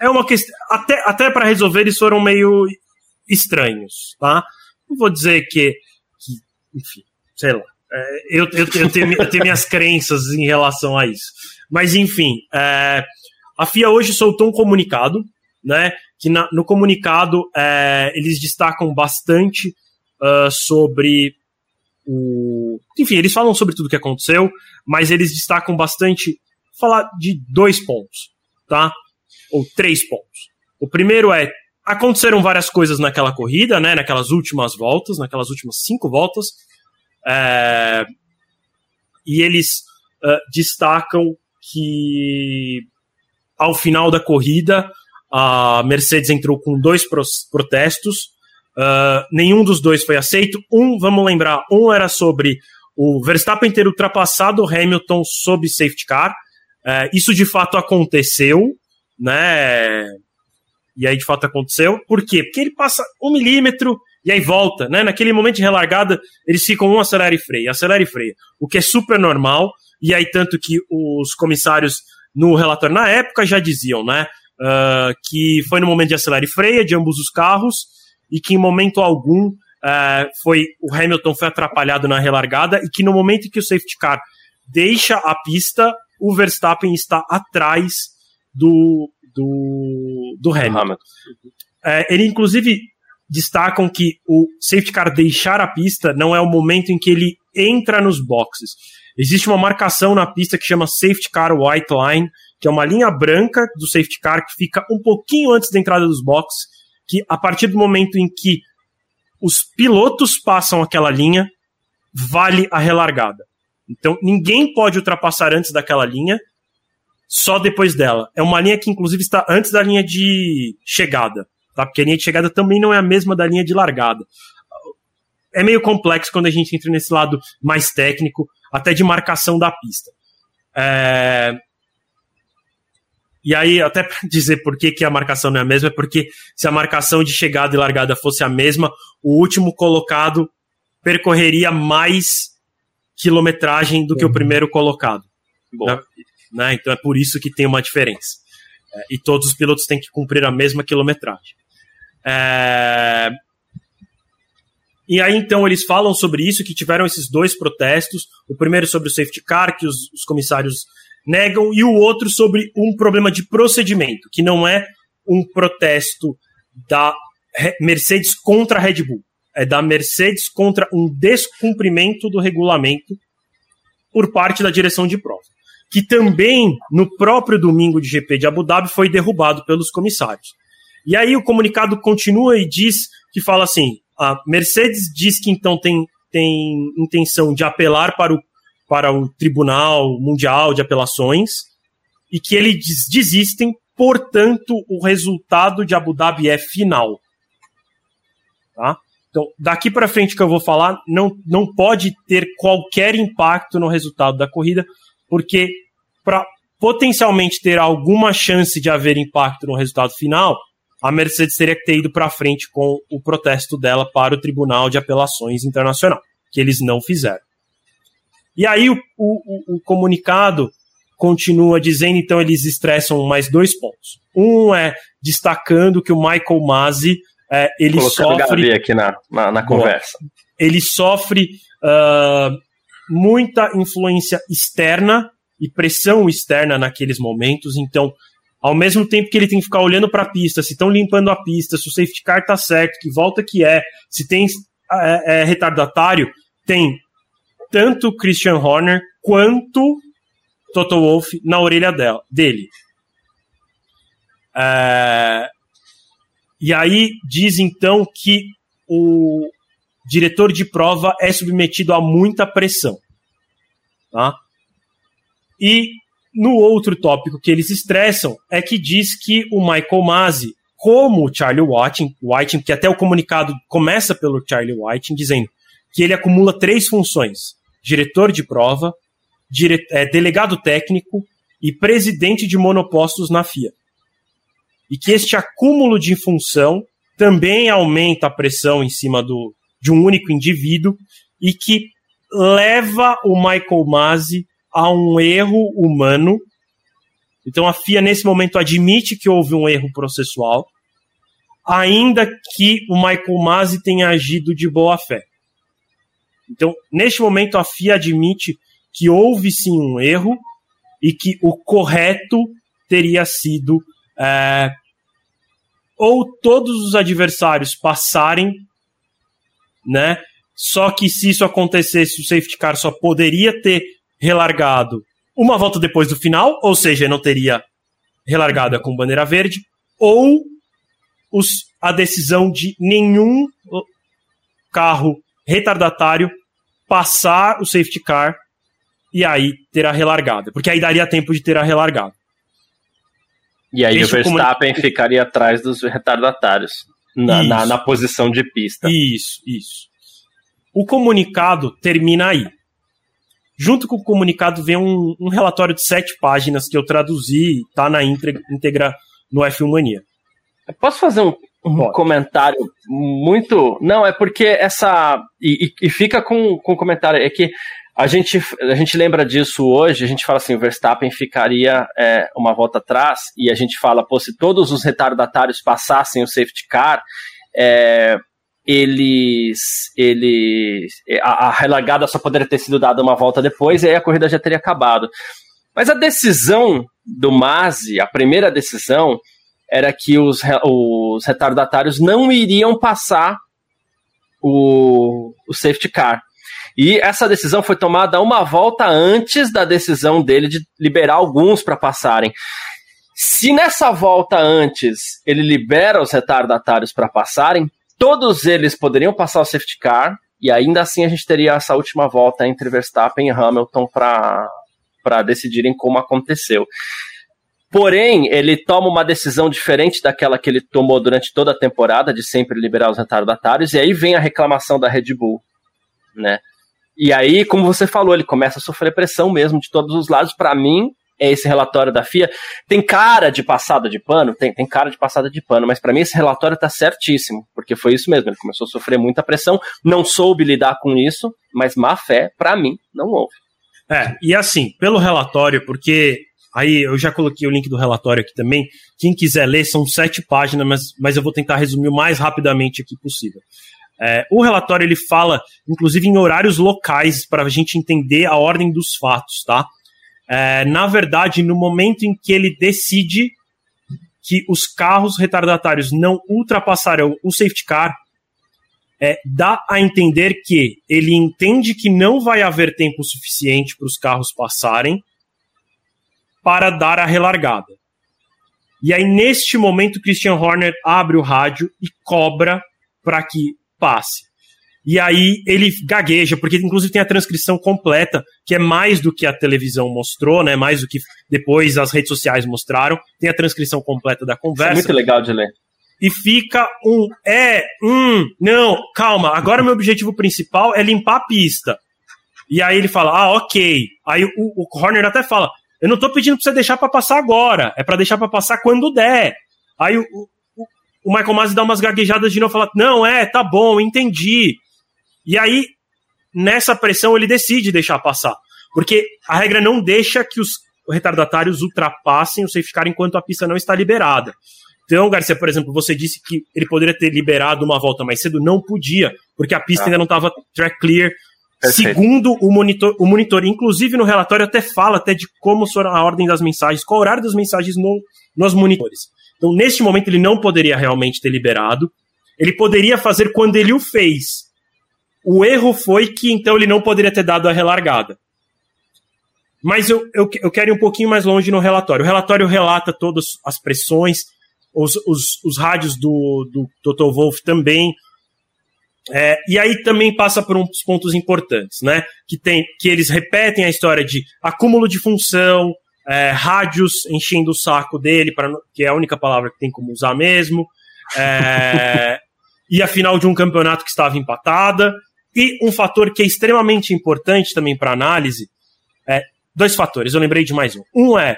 É uma questão. Até, até para resolver, eles foram meio estranhos, tá? Não vou dizer que. que enfim, sei lá. É, eu, eu, eu, tenho, eu tenho minhas crenças em relação a isso. Mas, enfim, é, a FIA hoje soltou um comunicado, né? Que na, no comunicado é, eles destacam bastante uh, sobre o. Enfim, eles falam sobre tudo que aconteceu, mas eles destacam bastante falar de dois pontos, tá? Ou três pontos. O primeiro é aconteceram várias coisas naquela corrida, né? Naquelas últimas voltas, naquelas últimas cinco voltas, é, e eles uh, destacam que ao final da corrida a Mercedes entrou com dois protestos Uh, nenhum dos dois foi aceito. Um, vamos lembrar, um era sobre o Verstappen ter ultrapassado o Hamilton sob safety car. Uh, isso de fato aconteceu, né? E aí de fato aconteceu. Por quê? Porque ele passa um milímetro e aí volta, né? Naquele momento de relargada, eles ficam um acelera e freia, acelera e freia. O que é super normal. E aí, tanto que os comissários no relatório na época já diziam, né? Uh, que foi no momento de acelera e freia de ambos os carros e que em momento algum uh, foi o Hamilton foi atrapalhado na relargada e que no momento em que o safety car deixa a pista, o Verstappen está atrás do, do, do Hamilton. Hamilton. Uh, ele, inclusive, destacam que o safety car deixar a pista não é o momento em que ele entra nos boxes. Existe uma marcação na pista que chama Safety Car White Line, que é uma linha branca do safety car que fica um pouquinho antes da entrada dos boxes que a partir do momento em que os pilotos passam aquela linha, vale a relargada. Então ninguém pode ultrapassar antes daquela linha, só depois dela. É uma linha que inclusive está antes da linha de chegada, tá? Porque a linha de chegada também não é a mesma da linha de largada. É meio complexo quando a gente entra nesse lado mais técnico, até de marcação da pista. É... E aí, até para dizer por que, que a marcação não é a mesma, é porque se a marcação de chegada e largada fosse a mesma, o último colocado percorreria mais quilometragem do que o uhum. primeiro colocado. Né? né? Então é por isso que tem uma diferença. É, e todos os pilotos têm que cumprir a mesma quilometragem. É... E aí, então, eles falam sobre isso, que tiveram esses dois protestos. O primeiro sobre o safety car, que os, os comissários negam, e o outro sobre um problema de procedimento, que não é um protesto da Mercedes contra a Red Bull. É da Mercedes contra um descumprimento do regulamento por parte da direção de prova. Que também, no próprio domingo de GP de Abu Dhabi, foi derrubado pelos comissários. E aí o comunicado continua e diz que fala assim: a Mercedes diz que então tem, tem intenção de apelar para o, para o Tribunal Mundial de Apelações e que eles desistem, portanto, o resultado de Abu Dhabi é final. Tá? Então, daqui para frente que eu vou falar, não, não pode ter qualquer impacto no resultado da corrida, porque para potencialmente ter alguma chance de haver impacto no resultado final, a Mercedes teria que ter ido para frente com o protesto dela para o Tribunal de Apelações Internacional, que eles não fizeram. E aí o, o, o comunicado continua dizendo, então eles estressam mais dois pontos. Um é destacando que o Michael Masi é, ele Colocando sofre aqui na, na, na conversa. Ele sofre uh, muita influência externa e pressão externa naqueles momentos, então ao mesmo tempo que ele tem que ficar olhando para a pista, se estão limpando a pista, se o safety car tá certo, que volta que é, se tem é, é, retardatário, tem tanto Christian Horner quanto Toto Wolff na orelha dela, dele. É, e aí diz então que o diretor de prova é submetido a muita pressão. Tá? E no outro tópico que eles estressam é que diz que o Michael Masi, como o Charlie Whiting, Whiting, que até o comunicado começa pelo Charlie Whiting, dizendo que ele acumula três funções: diretor de prova, dire, é, delegado técnico e presidente de monopostos na FIA. E que este acúmulo de função também aumenta a pressão em cima do, de um único indivíduo e que leva o Michael Masi a um erro humano. Então a FIA, nesse momento, admite que houve um erro processual, ainda que o Michael Masi tenha agido de boa fé. Então, neste momento, a FIA admite que houve sim um erro e que o correto teria sido é, ou todos os adversários passarem, né? Só que se isso acontecesse, o safety car só poderia ter relargado uma volta depois do final, ou seja, não teria relargada com bandeira verde, ou os, a decisão de nenhum carro retardatário passar o safety car e aí ter a relargada, porque aí daria tempo de ter a relargada. E aí Deixa o Verstappen como... ficaria atrás dos retardatários, na, na, na posição de pista. Isso, isso. O comunicado termina aí. Junto com o comunicado vem um, um relatório de sete páginas que eu traduzi, tá na íntegra no F1 Mania. posso fazer um, um comentário muito. Não, é porque essa. E, e, fica com, com comentário. É que a gente, a gente lembra disso hoje, a gente fala assim, o Verstappen ficaria é, uma volta atrás, e a gente fala, pô, se todos os retardatários passassem o safety car, é, eles, eles a, a relargada só poderia ter sido dada uma volta depois e aí a corrida já teria acabado. Mas a decisão do Masi, a primeira decisão, era que os, os retardatários não iriam passar o, o safety car. E essa decisão foi tomada uma volta antes da decisão dele de liberar alguns para passarem. Se nessa volta antes ele libera os retardatários para passarem, Todos eles poderiam passar o safety car e ainda assim a gente teria essa última volta entre Verstappen e Hamilton para decidirem como aconteceu. Porém, ele toma uma decisão diferente daquela que ele tomou durante toda a temporada, de sempre liberar os retardatários, e aí vem a reclamação da Red Bull, né? E aí, como você falou, ele começa a sofrer pressão mesmo de todos os lados. Para mim, é esse relatório da FIA. Tem cara de passada de pano? Tem, tem cara de passada de pano, mas para mim esse relatório tá certíssimo, porque foi isso mesmo. Ele começou a sofrer muita pressão, não soube lidar com isso, mas má fé, para mim, não houve. É, e assim, pelo relatório, porque aí eu já coloquei o link do relatório aqui também. Quem quiser ler, são sete páginas, mas, mas eu vou tentar resumir o mais rapidamente aqui possível. É, o relatório ele fala, inclusive, em horários locais para a gente entender a ordem dos fatos, tá? É, na verdade, no momento em que ele decide que os carros retardatários não ultrapassarão o safety car, é, dá a entender que ele entende que não vai haver tempo suficiente para os carros passarem para dar a relargada. E aí, neste momento, Christian Horner abre o rádio e cobra para que passe. E aí ele gagueja, porque inclusive tem a transcrição completa, que é mais do que a televisão mostrou, né? Mais do que depois as redes sociais mostraram. Tem a transcrição completa da conversa. Isso é muito legal de ler. E fica um é, um, não, calma, agora meu objetivo principal é limpar a pista. E aí ele fala, ah, ok. Aí o, o Horner até fala, eu não tô pedindo pra você deixar para passar agora, é para deixar para passar quando der. Aí o, o Michael Masi dá umas gaguejadas de novo e fala: Não, é, tá bom, entendi. E aí, nessa pressão, ele decide deixar passar. Porque a regra não deixa que os retardatários ultrapassem o safety car enquanto a pista não está liberada. Então, Garcia, por exemplo, você disse que ele poderia ter liberado uma volta mais cedo. Não podia, porque a pista ah. ainda não estava track clear. Perfeito. Segundo o monitor, o monitor, inclusive no relatório até fala até de como a ordem das mensagens, qual o horário das mensagens no, nos monitores. Então, neste momento, ele não poderia realmente ter liberado. Ele poderia fazer quando ele o fez. O erro foi que, então, ele não poderia ter dado a relargada. Mas eu, eu, eu quero ir um pouquinho mais longe no relatório. O relatório relata todas as pressões, os, os, os rádios do, do Toto Wolff também. É, e aí também passa por uns pontos importantes, né? Que, tem, que eles repetem a história de acúmulo de função, é, rádios enchendo o saco dele, pra, que é a única palavra que tem como usar mesmo, é, e a final de um campeonato que estava empatada, e um fator que é extremamente importante também para análise, é, dois fatores, eu lembrei de mais um. Um é,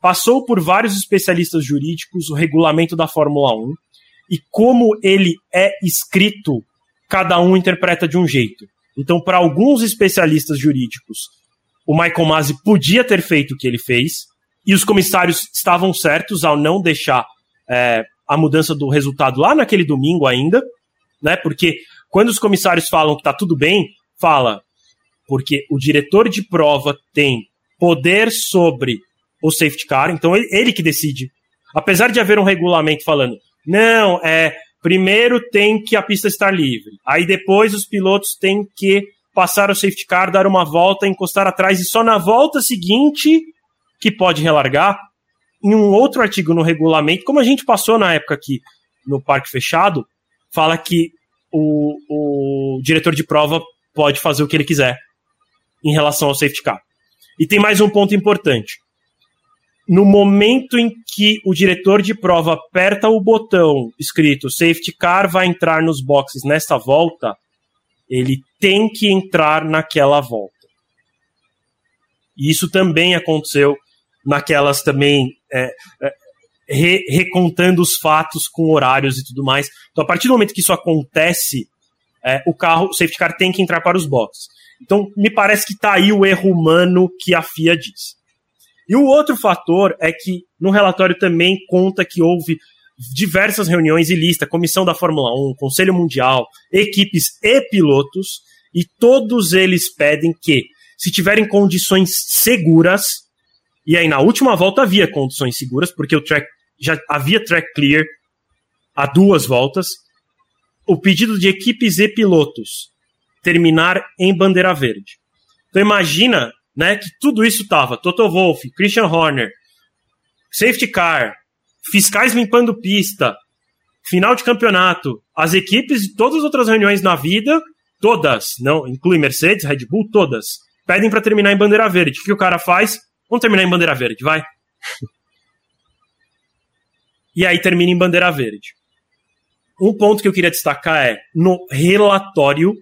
passou por vários especialistas jurídicos o regulamento da Fórmula 1, e como ele é escrito, cada um interpreta de um jeito. Então, para alguns especialistas jurídicos, o Michael Masi podia ter feito o que ele fez, e os comissários estavam certos ao não deixar é, a mudança do resultado lá naquele domingo ainda, né? Porque quando os comissários falam que está tudo bem, fala porque o diretor de prova tem poder sobre o safety car, então ele, ele que decide. Apesar de haver um regulamento falando, não, é primeiro tem que a pista estar livre, aí depois os pilotos têm que passar o safety car, dar uma volta, encostar atrás e só na volta seguinte que pode relargar. Em um outro artigo no regulamento, como a gente passou na época aqui no parque fechado, fala que o, o diretor de prova pode fazer o que ele quiser em relação ao safety car. E tem mais um ponto importante. No momento em que o diretor de prova aperta o botão escrito safety car vai entrar nos boxes nesta volta, ele tem que entrar naquela volta. E isso também aconteceu naquelas também é, é, re, recontando os fatos com horários e tudo mais. Então, a partir do momento que isso acontece, é, o carro, o safety car tem que entrar para os boxes. Então, me parece que está aí o erro humano que a FIA diz. E o outro fator é que no relatório também conta que houve diversas reuniões e lista, comissão da Fórmula 1, Conselho Mundial, equipes e pilotos, e todos eles pedem que, se tiverem condições seguras, e aí na última volta havia condições seguras, porque o track já havia track clear há duas voltas, o pedido de equipes e pilotos terminar em bandeira verde. Então imagina, né, que tudo isso tava Toto Wolff, Christian Horner, safety car, fiscais limpando pista, final de campeonato, as equipes de todas as outras reuniões na vida, todas, não inclui Mercedes, Red Bull, todas, pedem para terminar em bandeira verde. O que o cara faz? Vamos terminar em bandeira verde, vai. E aí termina em bandeira verde. Um ponto que eu queria destacar é, no relatório,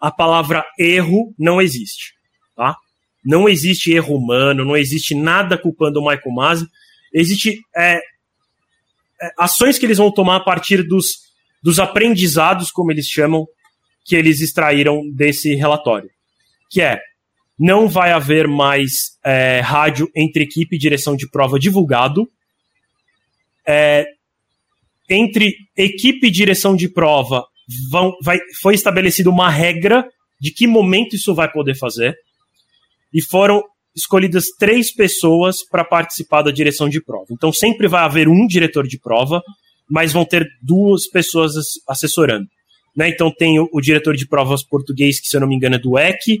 a palavra erro não existe, tá? Não existe erro humano, não existe nada culpando o Michael Masi. Existe é, é, ações que eles vão tomar a partir dos, dos aprendizados, como eles chamam, que eles extraíram desse relatório. Que é, não vai haver mais é, rádio entre equipe e direção de prova divulgado. É, entre equipe e direção de prova vão, vai, foi estabelecida uma regra de que momento isso vai poder fazer. E foram escolhidas três pessoas para participar da direção de prova. Então sempre vai haver um diretor de prova, mas vão ter duas pessoas assessorando. Né? Então tem o, o, diretor de provas português, que se eu não me engano é do EC,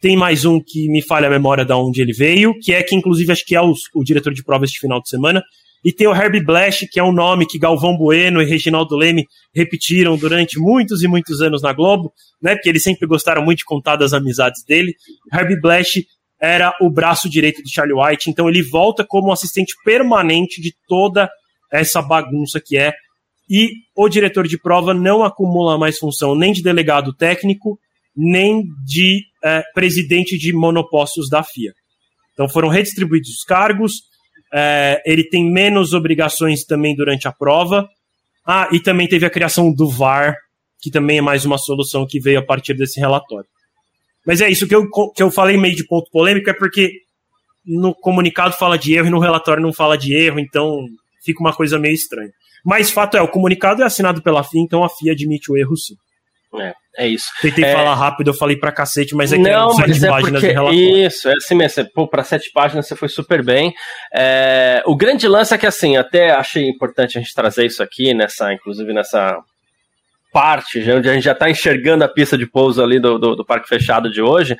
tem mais um que me falha a memória de onde ele veio, que é que inclusive acho que é o, o diretor de provas de final de semana, e tem o Herbie Blash, que é um nome que Galvão Bueno e Reginaldo Leme repetiram durante muitos e muitos anos na Globo, né? Porque eles sempre gostaram muito de contar das amizades dele. Herbie Blash era o braço direito de Charlie White, então ele volta como assistente permanente de toda essa bagunça que é. E o diretor de prova não acumula mais função nem de delegado técnico, nem de é, presidente de monopostos da FIA. Então foram redistribuídos os cargos, é, ele tem menos obrigações também durante a prova. Ah, e também teve a criação do VAR, que também é mais uma solução que veio a partir desse relatório. Mas é isso que eu, que eu falei meio de ponto polêmico, é porque no comunicado fala de erro e no relatório não fala de erro, então fica uma coisa meio estranha. Mas fato é, o comunicado é assinado pela FIA, então a FIA admite o erro sim. É, é isso. Tentei é... falar rápido, eu falei pra cacete, mas é que não, sete mas é páginas de relatório. Isso, é assim mesmo. Pô, pra sete páginas você foi super bem. É... O grande lance é que, assim, até achei importante a gente trazer isso aqui, nessa, inclusive nessa parte, onde a gente já está enxergando a pista de pouso ali do, do, do parque fechado de hoje,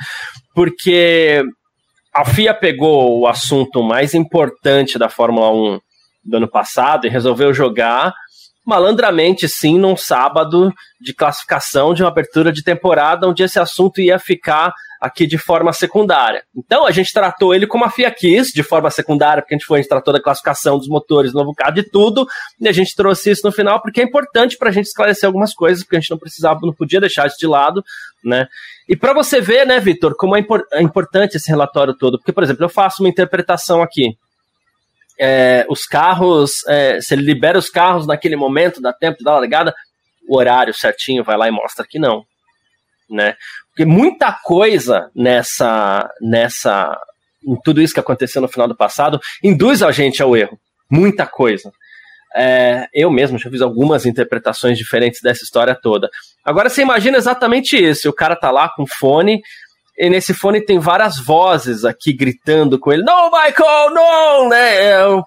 porque a FIA pegou o assunto mais importante da Fórmula 1 do ano passado e resolveu jogar malandramente, sim, num sábado de classificação de uma abertura de temporada, onde esse assunto ia ficar aqui de forma secundária. Então a gente tratou ele como a FIA quis, de forma secundária, porque a gente foi, a gente tratou da classificação dos motores, do novo carro, de tudo, e a gente trouxe isso no final, porque é importante para a gente esclarecer algumas coisas, porque a gente não precisava, não podia deixar isso de lado, né? E para você ver, né, Vitor, como é, impor é importante esse relatório todo, porque, por exemplo, eu faço uma interpretação aqui, é, os carros, é, se ele libera os carros naquele momento, dá tempo de dar a largada, o horário certinho vai lá e mostra que não. Né? Porque muita coisa nessa, nessa, em tudo isso que aconteceu no final do passado, induz a gente ao erro. Muita coisa. É, eu mesmo já fiz algumas interpretações diferentes dessa história toda. Agora você imagina exatamente isso: o cara tá lá com fone, e nesse fone tem várias vozes aqui gritando com ele: Não, Michael, não! Né?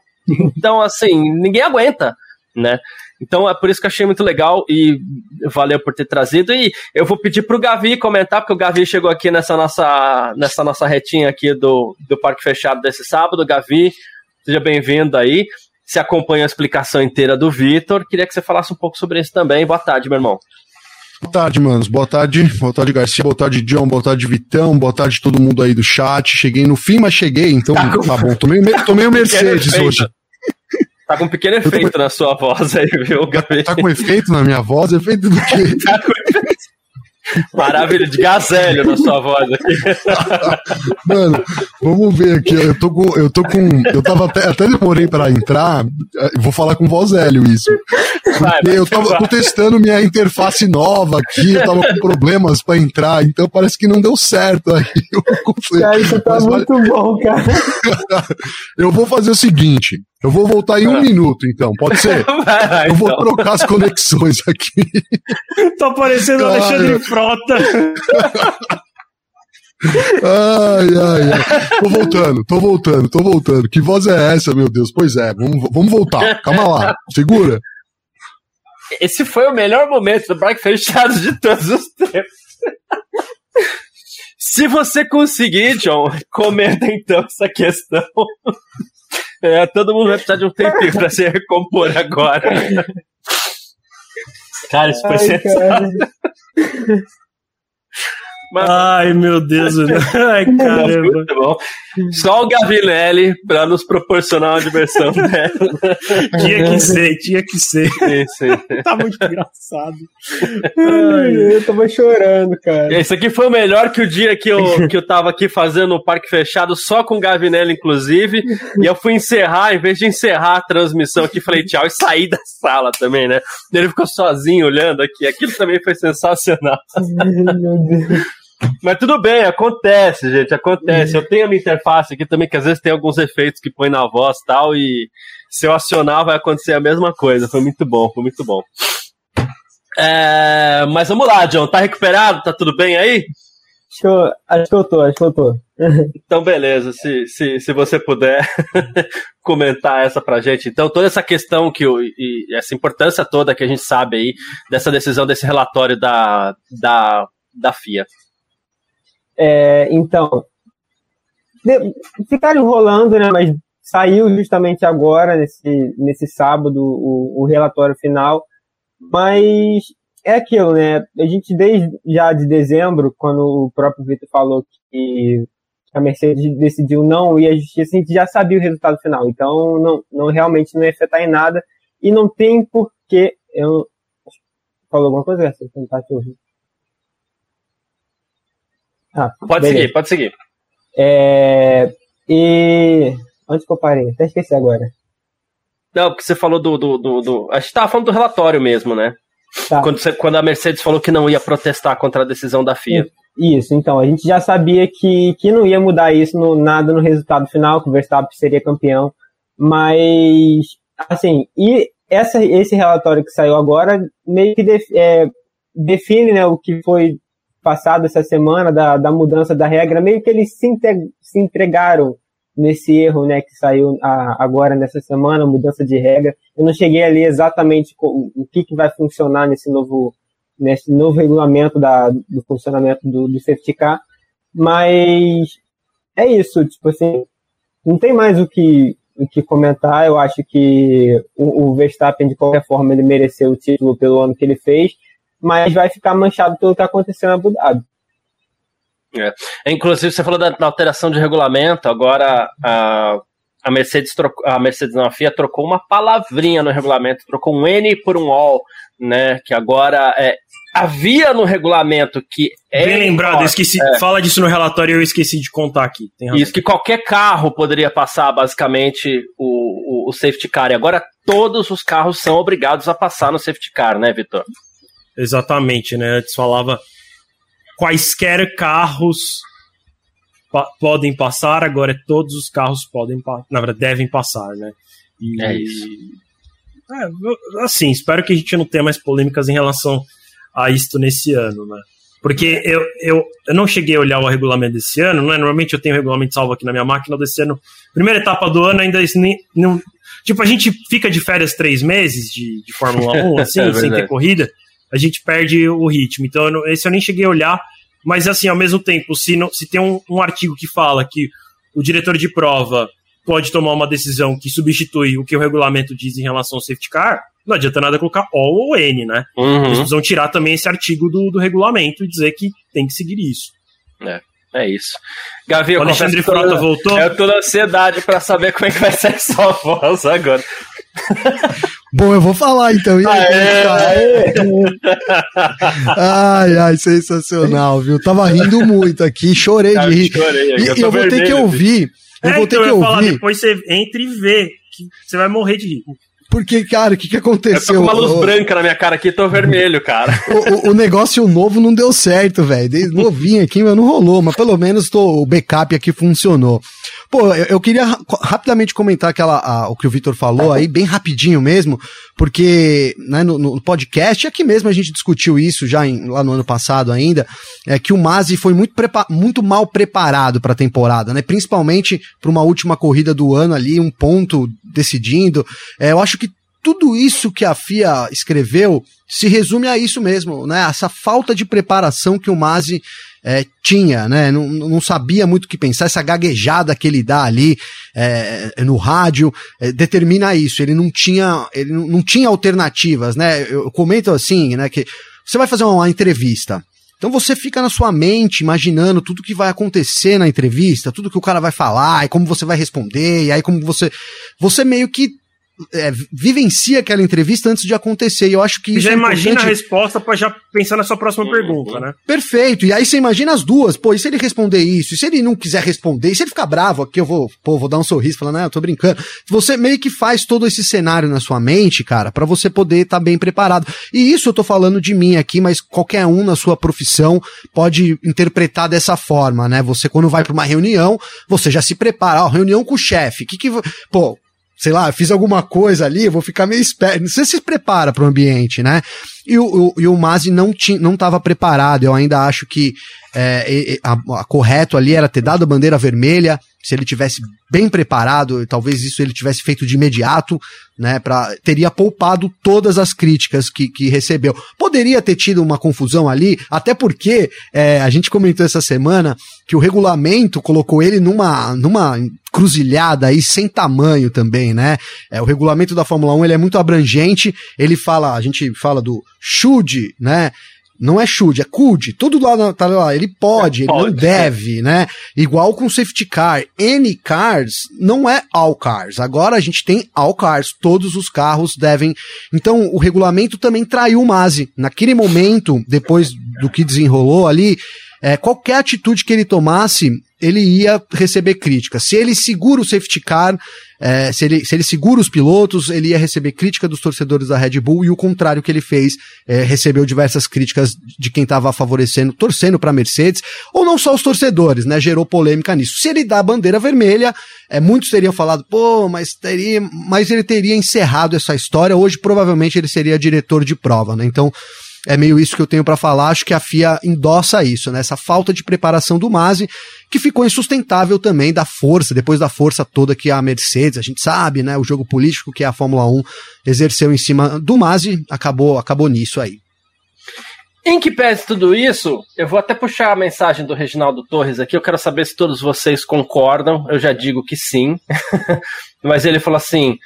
Então, assim, ninguém aguenta, né? Então é por isso que achei muito legal e valeu por ter trazido. E eu vou pedir pro Gavi comentar, porque o Gavi chegou aqui nessa nossa, nessa nossa retinha aqui do, do Parque Fechado desse sábado. Gavi, seja bem-vindo aí. Se acompanha a explicação inteira do Vitor. Queria que você falasse um pouco sobre isso também. Boa tarde, meu irmão. Boa tarde, manos. Boa tarde. Boa tarde, Garcia. Boa tarde, John. Boa tarde, Vitão. Boa tarde, todo mundo aí do chat. Cheguei no fim, mas cheguei, então tá, tá bom. Tomei, tomei o Mercedes hoje. Tá com um pequeno efeito tô... na sua voz aí, viu, Gabi? Tá com efeito na minha voz? Efeito do quê? tá com efeito. Maravilha, de gazélio na sua voz aqui. Mano, vamos ver aqui. Eu tô com. Eu tô com. Eu tava até, até demorei para entrar. Vou falar com voz Hélio isso. Porque eu tava tô testando minha interface nova aqui, eu tava com problemas para entrar, então parece que não deu certo aí. Cara, isso tá Mas, muito bom, cara. eu vou fazer o seguinte: eu vou voltar em um minuto, então. Pode ser? Vai, eu vou então. trocar as conexões aqui. Tá parecendo o Alexandre Frota. ai, ai, ai. Tô voltando, tô voltando, tô voltando. Que voz é essa, meu Deus? Pois é, vamos, vamos voltar. Calma lá, segura. Esse foi o melhor momento do Black Fechado de todos os tempos. Se você conseguir, John, comenta então essa questão. É, todo mundo vai precisar de um tempinho pra se recompor agora. Cara, isso foi Ai, sensacional. Mas... Ai, meu Deus. Ai, caramba. Só o Gavinelli para nos proporcionar uma diversão dela. tinha que ser, tinha que ser. Sim, sim. tá muito engraçado. Ai, eu tava chorando, cara. Esse aqui foi o melhor que o dia que eu, que eu tava aqui fazendo o parque fechado, só com o Gavinelli, inclusive. E eu fui encerrar, em vez de encerrar a transmissão aqui, falei tchau e saí da sala também, né? Ele ficou sozinho olhando aqui. Aquilo também foi sensacional. Meu Deus. Mas tudo bem, acontece, gente, acontece. Eu tenho a minha interface aqui também, que às vezes tem alguns efeitos que põe na voz e tal, e se eu acionar vai acontecer a mesma coisa. Foi muito bom, foi muito bom. É, mas vamos lá, John. Tá recuperado? Tá tudo bem aí? Acho que eu, acho que eu tô, acho que eu tô. então, beleza. Se, se, se você puder comentar essa pra gente. Então, toda essa questão que o, e essa importância toda que a gente sabe aí dessa decisão, desse relatório da, da, da FIA. É, então, ficaram enrolando, né? Mas saiu justamente agora, nesse, nesse sábado, o, o relatório final. Mas é aquilo, né? A gente, desde já de dezembro, quando o próprio Vitor falou que a Mercedes decidiu não ir à justiça, a gente já sabia o resultado final. Então, não, não realmente não ia afetar em nada. E não tem porquê. Eu... Falou alguma coisa, essa? Tentar te ouvir. Ah, pode beleza. seguir, pode seguir. É, e. Onde que eu parei? Até esqueci agora. Não, porque você falou do. do, do, do... A gente tava falando do relatório mesmo, né? Tá. Quando, você, quando a Mercedes falou que não ia protestar contra a decisão da FIA. Isso, então, a gente já sabia que, que não ia mudar isso no, nada no resultado final, que o Verstappen seria campeão. Mas, assim, e essa, esse relatório que saiu agora meio que def, é, define né, o que foi passado essa semana da, da mudança da regra, meio que eles se, se entregaram nesse erro né, que saiu a, agora nessa semana, mudança de regra. Eu não cheguei a ler exatamente o, o que, que vai funcionar nesse novo, nesse novo regulamento da, do funcionamento do, do safety car, mas é isso, tipo assim, não tem mais o que, o que comentar. Eu acho que o, o Verstappen, de qualquer forma, ele mereceu o título pelo ano que ele fez mas vai ficar manchado pelo que aconteceu na Abu Dhabi. É. Inclusive, você falou da, da, alteração de regulamento, agora a, a Mercedes trocou, a Mercedes não, a FIA trocou uma palavrinha no regulamento, trocou um N por um all, né? Que agora é, havia no regulamento que é. Bem lembrado, esqueci. É, fala disso no relatório eu esqueci de contar aqui. Isso, que qualquer carro poderia passar basicamente o, o, o safety car. E agora todos os carros são obrigados a passar no safety car, né, Vitor? Exatamente, né? Antes falava quaisquer carros pa podem passar, agora é todos os carros podem, na verdade, devem passar, né? E, é isso. É, assim, espero que a gente não tenha mais polêmicas em relação a isto nesse ano, né? Porque eu, eu, eu não cheguei a olhar o regulamento desse ano, né? Normalmente eu tenho o regulamento salvo aqui na minha máquina desse ano. Primeira etapa do ano, ainda nem, não. Tipo, a gente fica de férias três meses de, de Fórmula 1, assim, é sem ter corrida a gente perde o ritmo. Então, eu não, esse eu nem cheguei a olhar, mas assim, ao mesmo tempo, se, não, se tem um, um artigo que fala que o diretor de prova pode tomar uma decisão que substitui o que o regulamento diz em relação ao safety car, não adianta nada colocar O ou N, né? Uhum. Eles precisam tirar também esse artigo do, do regulamento e dizer que tem que seguir isso. É. É isso. Gavi, o Alexandre Frota voltou. Eu tô na ansiedade para saber como é que vai ser sua voz agora. Bom, eu vou falar então. Aí, aê, ai, ai, sensacional, viu? Tava rindo muito aqui, chorei de rir. Chorei, e eu, eu vou ter que ouvir. Eu é, vou ter então, que ouvir. Falar, depois você entra e vê, que você vai morrer de rir. Porque, cara, o que, que aconteceu? Eu tô com uma luz o, branca na minha cara aqui, tô vermelho, cara. O, o, o negócio novo não deu certo, velho. Novinho aqui, mas não rolou. Mas pelo menos tô, o backup aqui funcionou. Pô, eu, eu queria rapidamente comentar aquela, a, o que o Vitor falou aí, bem rapidinho mesmo, porque né, no, no, podcast, aqui mesmo a gente discutiu isso já em, lá no ano passado ainda, é que o Masi foi muito, muito mal preparado para a temporada, né? Principalmente para uma última corrida do ano ali, um ponto decidindo. É, eu acho que tudo isso que a FIA escreveu se resume a isso mesmo, né? Essa falta de preparação que o Masi é, tinha, né? Não, não sabia muito o que pensar, essa gaguejada que ele dá ali é, no rádio é, determina isso. Ele não tinha, ele não, não tinha alternativas, né? Eu comento assim, né? Que você vai fazer uma entrevista. Então você fica na sua mente imaginando tudo que vai acontecer na entrevista, tudo que o cara vai falar, e como você vai responder, e aí como você. Você meio que é, vivencia aquela entrevista antes de acontecer. E eu acho que isso. Já é imagina a resposta para já pensar na sua próxima uhum. pergunta, né? Perfeito. E aí você imagina as duas. Pô, e se ele responder isso? E se ele não quiser responder? E se ele ficar bravo aqui, eu vou, pô, vou dar um sorriso falando, ah, eu tô brincando. Você meio que faz todo esse cenário na sua mente, cara, para você poder estar tá bem preparado. E isso eu tô falando de mim aqui, mas qualquer um na sua profissão pode interpretar dessa forma, né? Você, quando vai para uma reunião, você já se prepara. Ó, reunião com o chefe. Que que. Pô, sei lá, fiz alguma coisa ali, vou ficar meio esperto. Você se prepara para o ambiente, né? e o, o, e o Mazzi não estava preparado. Eu ainda acho que é, a, a, correto ali era ter dado a bandeira vermelha, se ele tivesse bem preparado, talvez isso ele tivesse feito de imediato, né, pra, teria poupado todas as críticas que, que recebeu. Poderia ter tido uma confusão ali, até porque é, a gente comentou essa semana que o regulamento colocou ele numa, numa cruzilhada aí sem tamanho também, né? É, o regulamento da Fórmula 1 ele é muito abrangente, ele fala, a gente fala do should, né? Não é should, é could. Tudo lá tá lá. Ele pode, é, ele pode, não deve, né? Igual com safety car. Any cars não é all cars. Agora a gente tem all cars. Todos os carros devem. Então o regulamento também traiu o Masi. Naquele momento, depois do que desenrolou ali, é, qualquer atitude que ele tomasse, ele ia receber crítica. Se ele segura o safety car, é, se, ele, se ele segura os pilotos, ele ia receber crítica dos torcedores da Red Bull e o contrário que ele fez, é, recebeu diversas críticas de quem estava favorecendo, torcendo para Mercedes, ou não só os torcedores, né? Gerou polêmica nisso. Se ele dá a bandeira vermelha, é, muitos teriam falado, pô, mas teria, mas ele teria encerrado essa história. Hoje provavelmente ele seria diretor de prova, né? Então é meio isso que eu tenho para falar. Acho que a FIA endossa isso, né? Essa falta de preparação do Masi, que ficou insustentável também da força, depois da força toda que a Mercedes, a gente sabe, né? O jogo político que a Fórmula 1 exerceu em cima do Masi, acabou, acabou nisso aí. Em que pese tudo isso, eu vou até puxar a mensagem do Reginaldo Torres aqui. Eu quero saber se todos vocês concordam. Eu já digo que sim. mas ele falou assim: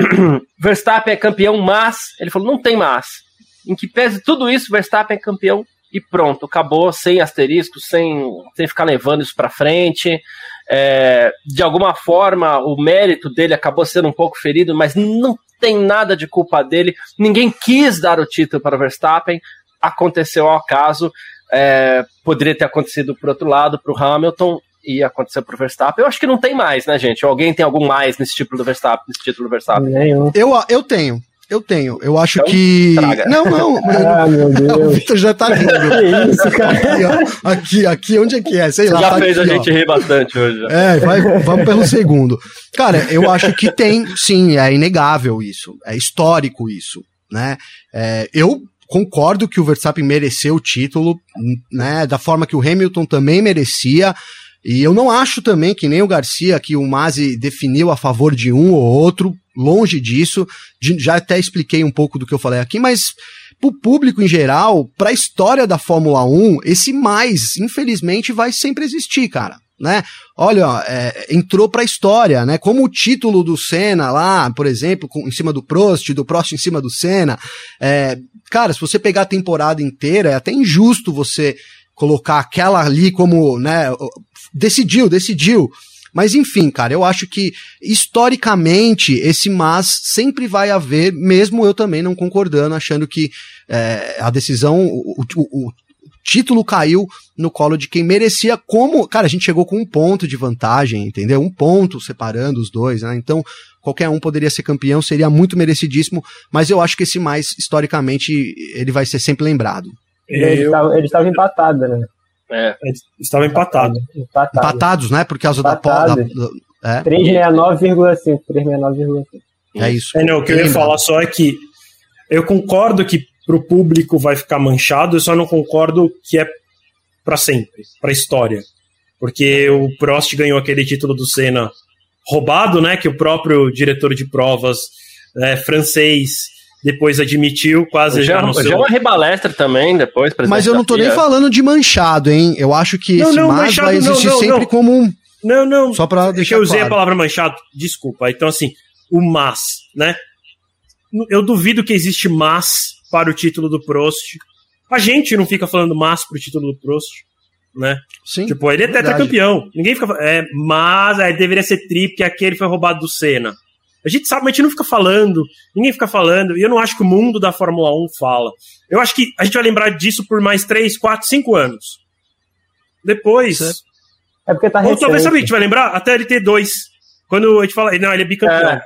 Verstappen é campeão, mas. Ele falou: não tem mas em que pese tudo isso, Verstappen é campeão e pronto, acabou sem asterisco, sem, sem ficar levando isso para frente. É, de alguma forma, o mérito dele acabou sendo um pouco ferido, mas não tem nada de culpa dele. Ninguém quis dar o título para o Verstappen, aconteceu ao acaso. É, poderia ter acontecido para outro lado, para o Hamilton, e aconteceu para o Verstappen. Eu acho que não tem mais, né, gente? Alguém tem algum mais nesse título do Verstappen? Nesse título do Verstappen? Eu, eu tenho. Eu tenho. Eu acho então, que. Traga. Não, não. ah, meu Deus. O Vitor já tá rindo. que isso, cara? Aqui, ó, aqui, aqui, onde é que é? Sei Você lá. Já tá fez aqui, a gente ó. rir bastante hoje. É, vai, vamos pelo segundo. Cara, eu acho que tem, sim, é inegável isso. É histórico isso, né? É, eu concordo que o Verstappen mereceu o título, né? Da forma que o Hamilton também merecia. E eu não acho também que nem o Garcia que o Masi definiu a favor de um ou outro longe disso. Já até expliquei um pouco do que eu falei aqui, mas pro público em geral, pra história da Fórmula 1, esse mais, infelizmente, vai sempre existir, cara. Né? Olha, é, entrou pra história, né? Como o título do Senna lá, por exemplo, com, em cima do Prost, do Prost em cima do Senna. É, cara, se você pegar a temporada inteira, é até injusto você colocar aquela ali como, né? Decidiu, decidiu. Mas enfim, cara, eu acho que historicamente esse mas sempre vai haver, mesmo eu também não concordando, achando que é, a decisão, o, o, o título caiu no colo de quem merecia, como, cara, a gente chegou com um ponto de vantagem, entendeu? Um ponto separando os dois, né? Então, qualquer um poderia ser campeão, seria muito merecidíssimo, mas eu acho que esse mais, historicamente, ele vai ser sempre lembrado. Ele estava empatado, né? É. Estava empatado. empatado. Empatados, né? Por causa empatado. da. da é. 369,5. 369,5. É isso. É, não, o que eu ia falar só é que eu concordo que pro público vai ficar manchado, eu só não concordo que é para sempre, para história. Porque o Prost ganhou aquele título do Senna roubado, né? Que o próprio diretor de provas é, francês depois admitiu, quase já, já no seu... Já uma rebalestra também, depois. Mas eu não tô nem falando de manchado, hein? Eu acho que não, esse não, manchado, vai existir não, não, sempre como um... Não, não. Só pra deixar eu usei claro. a palavra manchado, desculpa. Então, assim, o mas, né? Eu duvido que existe mas para o título do Prost. A gente não fica falando mas para o título do Prost, né? Sim. Tipo, ele é tetracampeão. Ninguém fica é, mas é, deveria ser tri, porque aquele foi roubado do Senna. A gente sabe, mas a gente não fica falando, ninguém fica falando, e eu não acho que o mundo da Fórmula 1 fala. Eu acho que a gente vai lembrar disso por mais 3, 4, 5 anos. Depois. É porque tá recente. Ou talvez, sabe, a gente vai lembrar? Até LT2. Quando a gente fala, não, ele é bicampeão.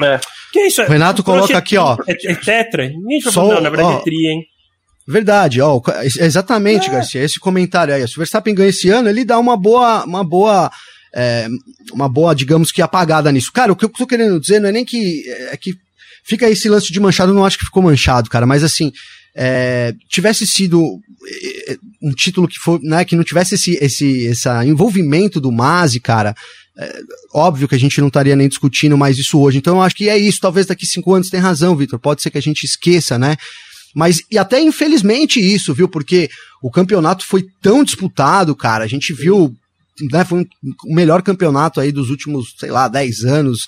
É. é. Que é isso? Renato coloca aqui, ó. É, é tetra? Ninguém vai falar, não, na verdade ó, é tri, hein? Verdade, ó, exatamente, é. Garcia, esse comentário aí, se o Verstappen ganha esse ano, ele dá uma boa, uma boa é, uma boa, digamos que apagada nisso. Cara, o que eu tô querendo dizer não é nem que é que fica esse lance de manchado, não acho que ficou manchado, cara, mas assim, é, tivesse sido é, um título que for, né, que não tivesse esse, esse, esse envolvimento do Mazi, cara, é, óbvio que a gente não estaria nem discutindo mais isso hoje. Então eu acho que é isso. Talvez daqui cinco anos tem razão, Vitor. Pode ser que a gente esqueça, né? Mas, e até infelizmente isso, viu? Porque o campeonato foi tão disputado, cara. A gente viu, né? Foi um, o melhor campeonato aí dos últimos, sei lá, 10 anos.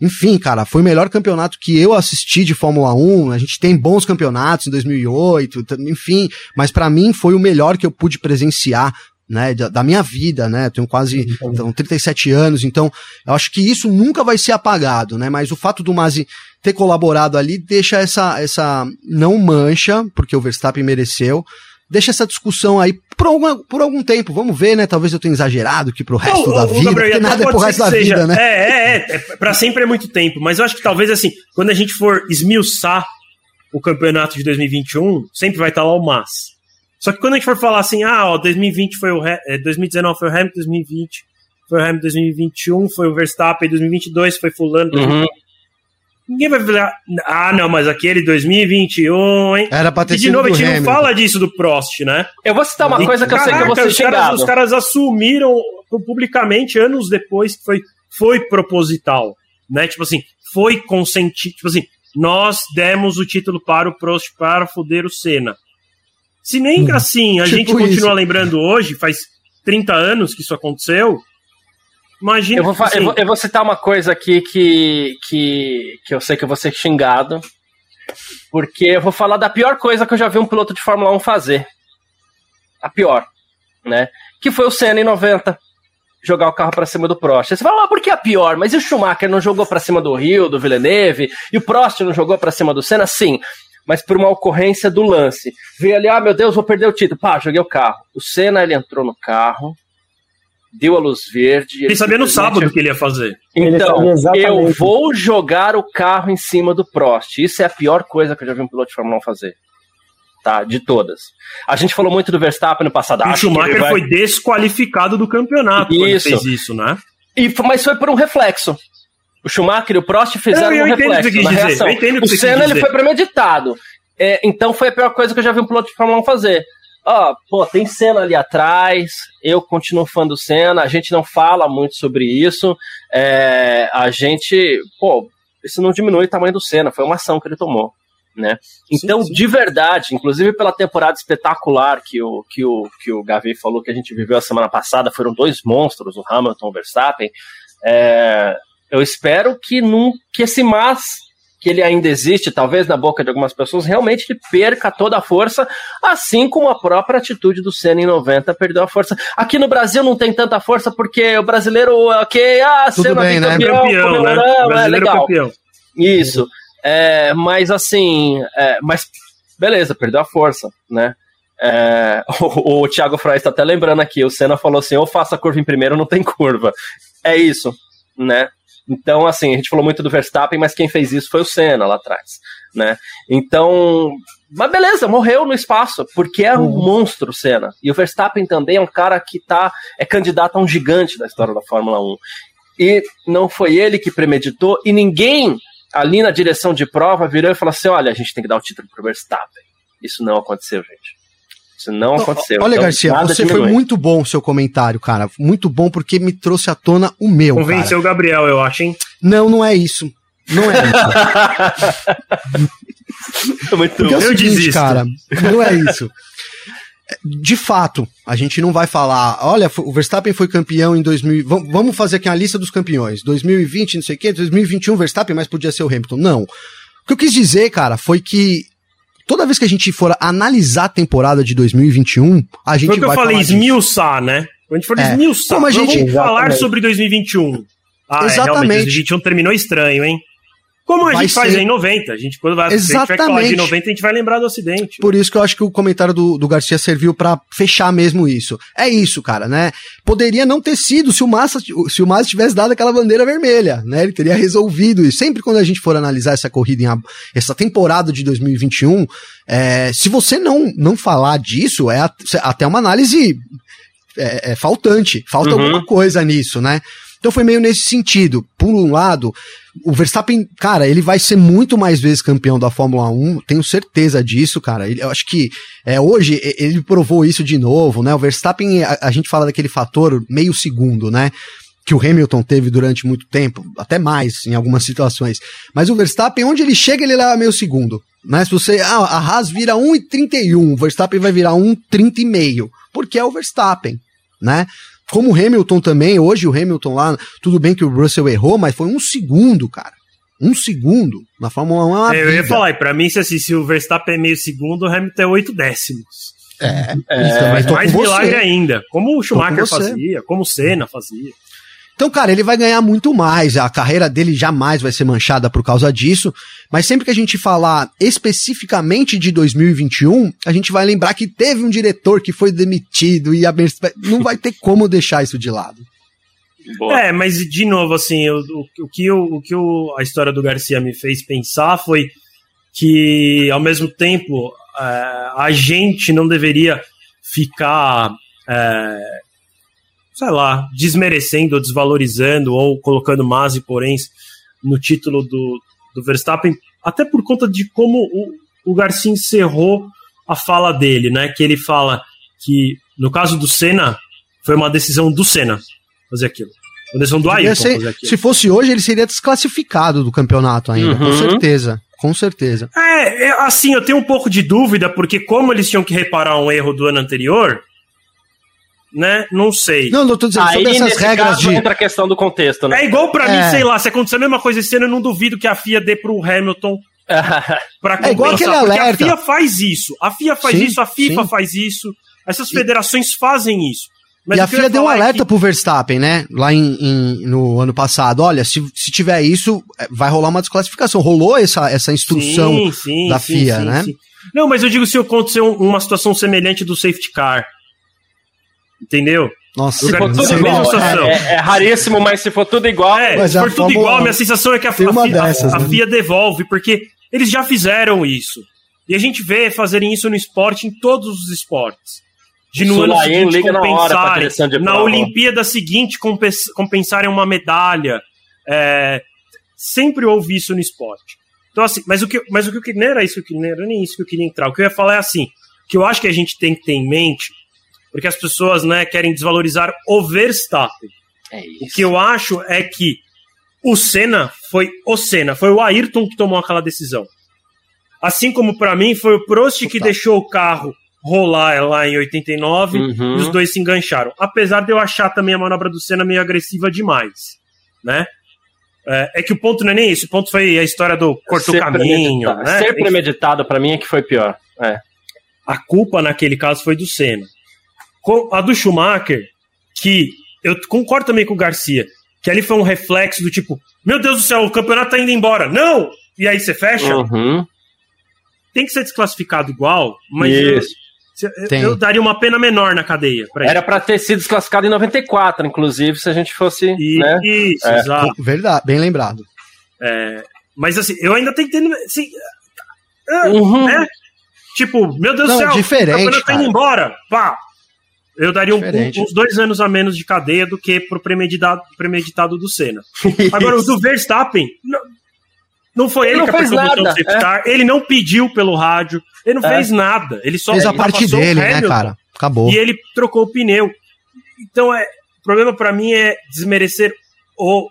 Enfim, cara, foi o melhor campeonato que eu assisti de Fórmula 1. A gente tem bons campeonatos em 2008, enfim, mas para mim foi o melhor que eu pude presenciar né, da, da, minha vida, né? Tenho quase então, 37 anos, então eu acho que isso nunca vai ser apagado, né? Mas o fato do Mazi ter colaborado ali deixa essa, essa não mancha, porque o Verstappen mereceu, deixa essa discussão aí por, alguma, por algum tempo. Vamos ver, né? Talvez eu tenha exagerado que pro resto da vida, Gabriel, porque nada é pro resto da seja. vida, né? É, é, é, é. Pra sempre é muito tempo, mas eu acho que talvez assim, quando a gente for esmiuçar o campeonato de 2021, sempre vai estar lá o Mas. Só que quando a gente for falar assim, ah, ó, 2020 foi o 2019 é, foi o Hamilton, 2020 foi o Hamilton, 2021 foi o Verstappen, 2022 foi fulano. Uhum. Ninguém vai falar, ah, não, mas aquele 2021, hein? Era pra ter e de novo, a gente Hamilton. não fala disso do Prost, né? Eu vou citar uma e, coisa que caraca, eu sei que eu vou ser os caras, os caras assumiram publicamente anos depois que foi, foi proposital, né? Tipo assim, foi consentido, tipo assim, nós demos o título para o Prost para foder o Senna. Se nem hum, assim a tipo gente continua isso. lembrando hoje, faz 30 anos que isso aconteceu, imagina. Eu vou, assim, eu vou, eu vou citar uma coisa aqui que, que, que eu sei que eu vou ser xingado, porque eu vou falar da pior coisa que eu já vi um piloto de Fórmula 1 fazer. A pior, né? Que foi o Senna em 90 jogar o carro para cima do Prost. Você fala, ah, por que a pior? Mas e o Schumacher não jogou para cima do Rio, do Villeneuve? E o Prost não jogou para cima do Senna? Sim mas por uma ocorrência do lance. Veio ali, ah, meu Deus, vou perder o título. Pá, joguei o carro. O Senna, ele entrou no carro, deu a luz verde. Ele, sabia no sábado o que ele ia fazer. Então, eu vou jogar o carro em cima do Prost. Isso é a pior coisa que eu já vi um piloto de Fórmula 1 fazer. Tá, de todas. A gente falou muito do Verstappen no passado. O Schumacher vai... foi desqualificado do campeonato isso. quando fez isso, né? E, mas foi por um reflexo. O Schumacher e o Prost fizeram eu, eu um reflexo na dizer. reação. o, o Senna ele foi premeditado. É, então foi a pior coisa que eu já vi um piloto de Fórmula 1 fazer. Ó, oh, pô, tem Senna ali atrás, eu continuo fã do Senna, a gente não fala muito sobre isso, é, a gente, pô, isso não diminui o tamanho do Senna, foi uma ação que ele tomou. Né? Então, sim, sim. de verdade, inclusive pela temporada espetacular que o, que, o, que o Gavi falou que a gente viveu a semana passada, foram dois monstros, o Hamilton e o Verstappen. É, eu espero que, num, que esse mas que ele ainda existe, talvez na boca de algumas pessoas, realmente ele perca toda a força, assim como a própria atitude do Senna em 90 perdeu a força. Aqui no Brasil não tem tanta força porque o brasileiro, ok, ah, Tudo Senna bem, né? campeão, né? é legal. Campeão. Isso. É, mas assim, é, mas beleza, perdeu a força, né? É, o, o Thiago Fry está até lembrando aqui, o Senna falou assim, ou faça a curva em primeiro, não tem curva. É isso, né? Então, assim, a gente falou muito do Verstappen, mas quem fez isso foi o Senna lá atrás, né? Então, mas beleza, morreu no espaço, porque é um uhum. monstro o Senna. E o Verstappen também é um cara que tá, é candidato a um gigante da história da Fórmula 1. E não foi ele que premeditou, e ninguém ali na direção de prova virou e falou assim: olha, a gente tem que dar o título pro Verstappen. Isso não aconteceu, gente. Isso não aconteceu. Olha, então, Garcia, você diminui. foi muito bom o seu comentário, cara. Muito bom porque me trouxe à tona o meu. Convenceu cara. o Gabriel, eu acho, hein? Não, não é isso. Não é isso. muito porque é seguinte, desisto. cara. Não é isso. De fato, a gente não vai falar, olha, o Verstappen foi campeão em 2000. Vamos fazer aqui uma lista dos campeões. 2020, não sei o quê, 2021 Verstappen, mas podia ser o Hamilton. Não. O que eu quis dizer, cara, foi que toda vez que a gente for analisar a temporada de 2021, a gente Foi o que vai eu falei, esmiuçar, né? Quando a gente for é. esmiuçar, Como a gente... vamos falar sobre 2021. Ah, Exatamente. É, 2021 terminou estranho, hein? Como a vai gente faz em 90. A gente, quando vai, Exatamente. a gente vai falar de 90, a gente vai lembrar do acidente. Por isso que eu acho que o comentário do, do Garcia serviu para fechar mesmo isso. É isso, cara, né? Poderia não ter sido se o Massa, se o Massa tivesse dado aquela bandeira vermelha, né? Ele teria resolvido isso. Sempre quando a gente for analisar essa corrida, em, essa temporada de 2021, é, se você não, não falar disso, é até uma análise é, é faltante. Falta uhum. alguma coisa nisso, né? Então foi meio nesse sentido. Por um lado, o Verstappen, cara, ele vai ser muito mais vezes campeão da Fórmula 1, tenho certeza disso, cara. Ele, eu acho que é, hoje ele provou isso de novo, né? O Verstappen, a, a gente fala daquele fator meio segundo, né? que o Hamilton teve durante muito tempo, até mais em algumas situações. Mas o Verstappen, onde ele chega, ele leva meio segundo. Né? Se você. Ah, a Haas vira 1,31, o Verstappen vai virar 1,30,5, porque é o Verstappen, né? Como o Hamilton também, hoje o Hamilton lá, tudo bem que o Russell errou, mas foi um segundo, cara. Um segundo na Fórmula 1 é uma é, Eu ia falar, e pra mim, se, assim, se o Verstappen é meio segundo, o Hamilton é oito décimos. É, é mas mais milagre ainda. Como o Schumacher fazia, como o Senna fazia. Então, cara, ele vai ganhar muito mais. A carreira dele jamais vai ser manchada por causa disso. Mas sempre que a gente falar especificamente de 2021, a gente vai lembrar que teve um diretor que foi demitido e a não vai ter como deixar isso de lado. Boa. É, mas de novo, assim, o, o, o que, o, o que o, a história do Garcia me fez pensar foi que, ao mesmo tempo, é, a gente não deveria ficar. É, sei lá, desmerecendo ou desvalorizando ou colocando mas e poréns no título do, do Verstappen, até por conta de como o, o Garcia encerrou a fala dele, né? Que ele fala que, no caso do Senna, foi uma decisão do Senna fazer aquilo. Uma decisão do Ayrton ser, fazer aquilo. Se fosse hoje, ele seria desclassificado do campeonato ainda, uhum. com certeza. Com certeza. É, é, assim, eu tenho um pouco de dúvida, porque como eles tinham que reparar um erro do ano anterior, né? Não sei. Não, não tô dizendo Aí, sobre essas regras de. entra a questão do contexto, né? É igual para é. mim, sei lá, se acontecer a mesma coisa esse ano, eu não duvido que a FIA dê pro Hamilton. pra compensar, é igual aquele alerta. a FIA faz isso. A FIA faz sim, isso, a FIFA sim. faz isso. Essas federações e... fazem isso. Mas e a FIA deu um é alerta é que... pro Verstappen, né? Lá em, em, no ano passado. Olha, se, se tiver isso, é, vai rolar uma desclassificação. Rolou essa, essa instrução sim, sim, da sim, FIA, né? Não, mas eu digo se acontecer uma situação semelhante do safety car. Entendeu? Nossa, se for tudo igual, é, é, é, raríssimo, mas se for tudo igual. É, se for tudo igual, minha sensação é que a, a, dessas, a, a né? FIA devolve, porque eles já fizeram isso. E a gente vê fazerem isso no esporte, em todos os esportes. De no ano seguinte compensarem, na, na Olimpíada seguinte compensarem uma medalha. É, sempre houve isso no esporte. Então, assim, mas o que, mas o que não era isso que não era nem isso que eu queria entrar. O que eu ia falar é assim: que eu acho que a gente tem que ter em mente porque as pessoas né, querem desvalorizar o Verstappen. É o que eu acho é que o Senna foi o Senna, foi o Ayrton que tomou aquela decisão. Assim como para mim foi o Prost que deixou o carro rolar lá em 89 uhum. e os dois se engancharam. Apesar de eu achar também a manobra do Senna meio agressiva demais, né? É, é que o ponto não é nem isso, o ponto foi a história do corto caminho, né? Ser premeditado para mim é que foi pior. É. A culpa naquele caso foi do Senna a do Schumacher, que eu concordo também com o Garcia, que ali foi um reflexo do tipo, meu Deus do céu, o campeonato tá indo embora. Não! E aí você fecha. Uhum. Tem que ser desclassificado igual, mas eu, eu, daria uma pena menor na cadeia. Pra Era para ter sido desclassificado em 94, inclusive, se a gente fosse. E, né? Isso, é. exato. Verdade, bem lembrado. É, mas assim, eu ainda tenho que ter. Assim, uhum. né? Tipo, meu Deus do céu, diferente, o campeonato tá indo embora. Pá, eu daria um, uns dois anos a menos de cadeia do que pro premeditado, premeditado do Senna. Agora, o do Verstappen, não, não foi ele, ele não que fez nada, o é. ele não pediu pelo rádio, ele não é. fez nada. Ele só fez a parte dele, né, cara? Acabou. E ele trocou o pneu. Então, é, o problema para mim é desmerecer o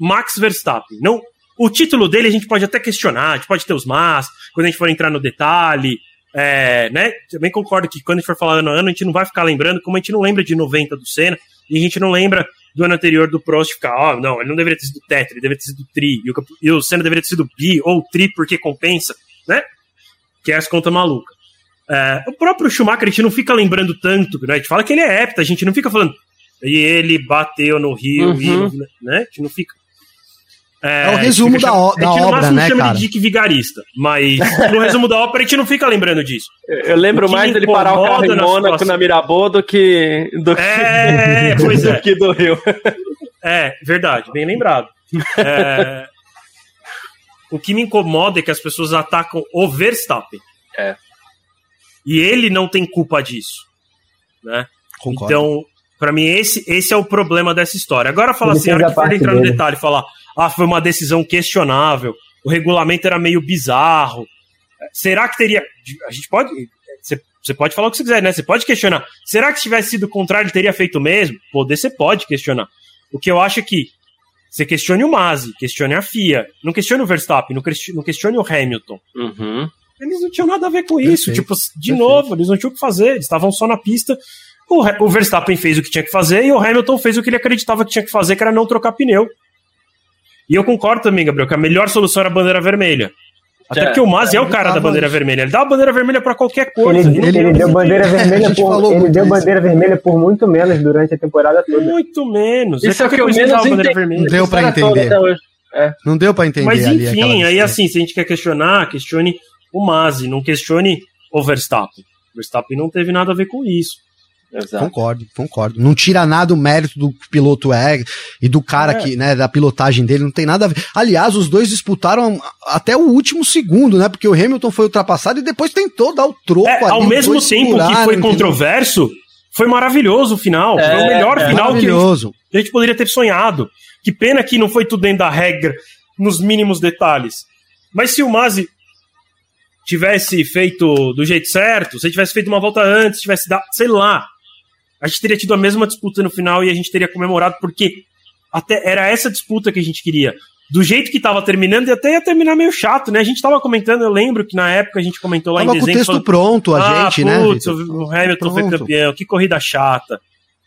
Max Verstappen. Não, o título dele a gente pode até questionar, a gente pode ter os mas, quando a gente for entrar no detalhe, é, né? Também concordo que quando a gente for falar ano a ano, a gente não vai ficar lembrando, como a gente não lembra de 90 do Senna, e a gente não lembra do ano anterior do Prost ficar, ó, oh, não, ele não deveria ter sido tetra, ele deveria ter sido tri, e o, e o Senna deveria ter sido bi ou tri porque compensa, né? Que é as contas malucas. É, o próprio Schumacher a gente não fica lembrando tanto, né? A gente fala que ele é hepta, a gente não fica falando, e ele bateu no Rio, uhum. e, né? A gente não fica. É, é o resumo da, o, da obra, né, chama cara? de Dick Vigarista, mas no resumo da ópera a gente não fica lembrando disso. Eu lembro mais dele parar o carro em Mônaco na Mirabô do que do, é, que, do, é. que do Rio. É, verdade, bem lembrado. É, o que me incomoda é que as pessoas atacam o Verstappen. É. E ele não tem culpa disso. Né? Concordo. Então, Para mim, esse, esse é o problema dessa história. Agora, fala assim, a hora que for entrar no detalhe, falar, ah, foi uma decisão questionável, o regulamento era meio bizarro. Será que teria. A gente pode. Você, pode falar o que você quiser, né? Você pode questionar. Será que se tivesse sido o contrário, ele teria feito o mesmo? Poder você pode questionar. O que eu acho é que você questione o Masi, questione a FIA, não questione o Verstappen, não questione, não questione o Hamilton. Uhum. Eles não tinham nada a ver com isso. Perfeito, tipo, de perfeito. novo, eles não tinham o que fazer, eles estavam só na pista. O, o Verstappen fez o que tinha que fazer e o Hamilton fez o que ele acreditava que tinha que fazer, que era não trocar pneu. E eu concordo também, Gabriel, que a melhor solução era a bandeira vermelha. Até é, porque o Masi é, é o cara da bandeira vermelha. Ele dá a bandeira vermelha para qualquer coisa. Ele, ele, ele deu bandeira vermelha por, ele deu bandeira vermelha por muito menos durante a temporada toda. Muito menos. Isso é o que eu menos bandeira vermelha. Não deu para entender. É. Não deu para entender. Mas enfim, aí assim, se a gente quer questionar, questione o Masi, não questione o Verstappen. O Verstappen não teve nada a ver com isso. Exato. Concordo, concordo. Não tira nada o mérito do piloto é e do cara é. que, né, da pilotagem dele, não tem nada a ver. Aliás, os dois disputaram até o último segundo, né? Porque o Hamilton foi ultrapassado e depois tentou dar o troco é, ali, Ao mesmo tempo que foi controverso, foi maravilhoso o final. É, foi o melhor é, final que a gente poderia ter sonhado. Que pena que não foi tudo dentro da regra, nos mínimos detalhes. Mas se o Masi tivesse feito do jeito certo, se ele tivesse feito uma volta antes, tivesse dado, sei lá, a gente teria tido a mesma disputa no final e a gente teria comemorado, porque até era essa disputa que a gente queria. Do jeito que tava terminando, e até ia terminar meio chato, né? A gente tava comentando, eu lembro que na época a gente comentou lá tava em dezembro. Com o texto falando, pronto, a ah, gente, né? Putz, o Hamilton pronto. foi campeão, que corrida chata.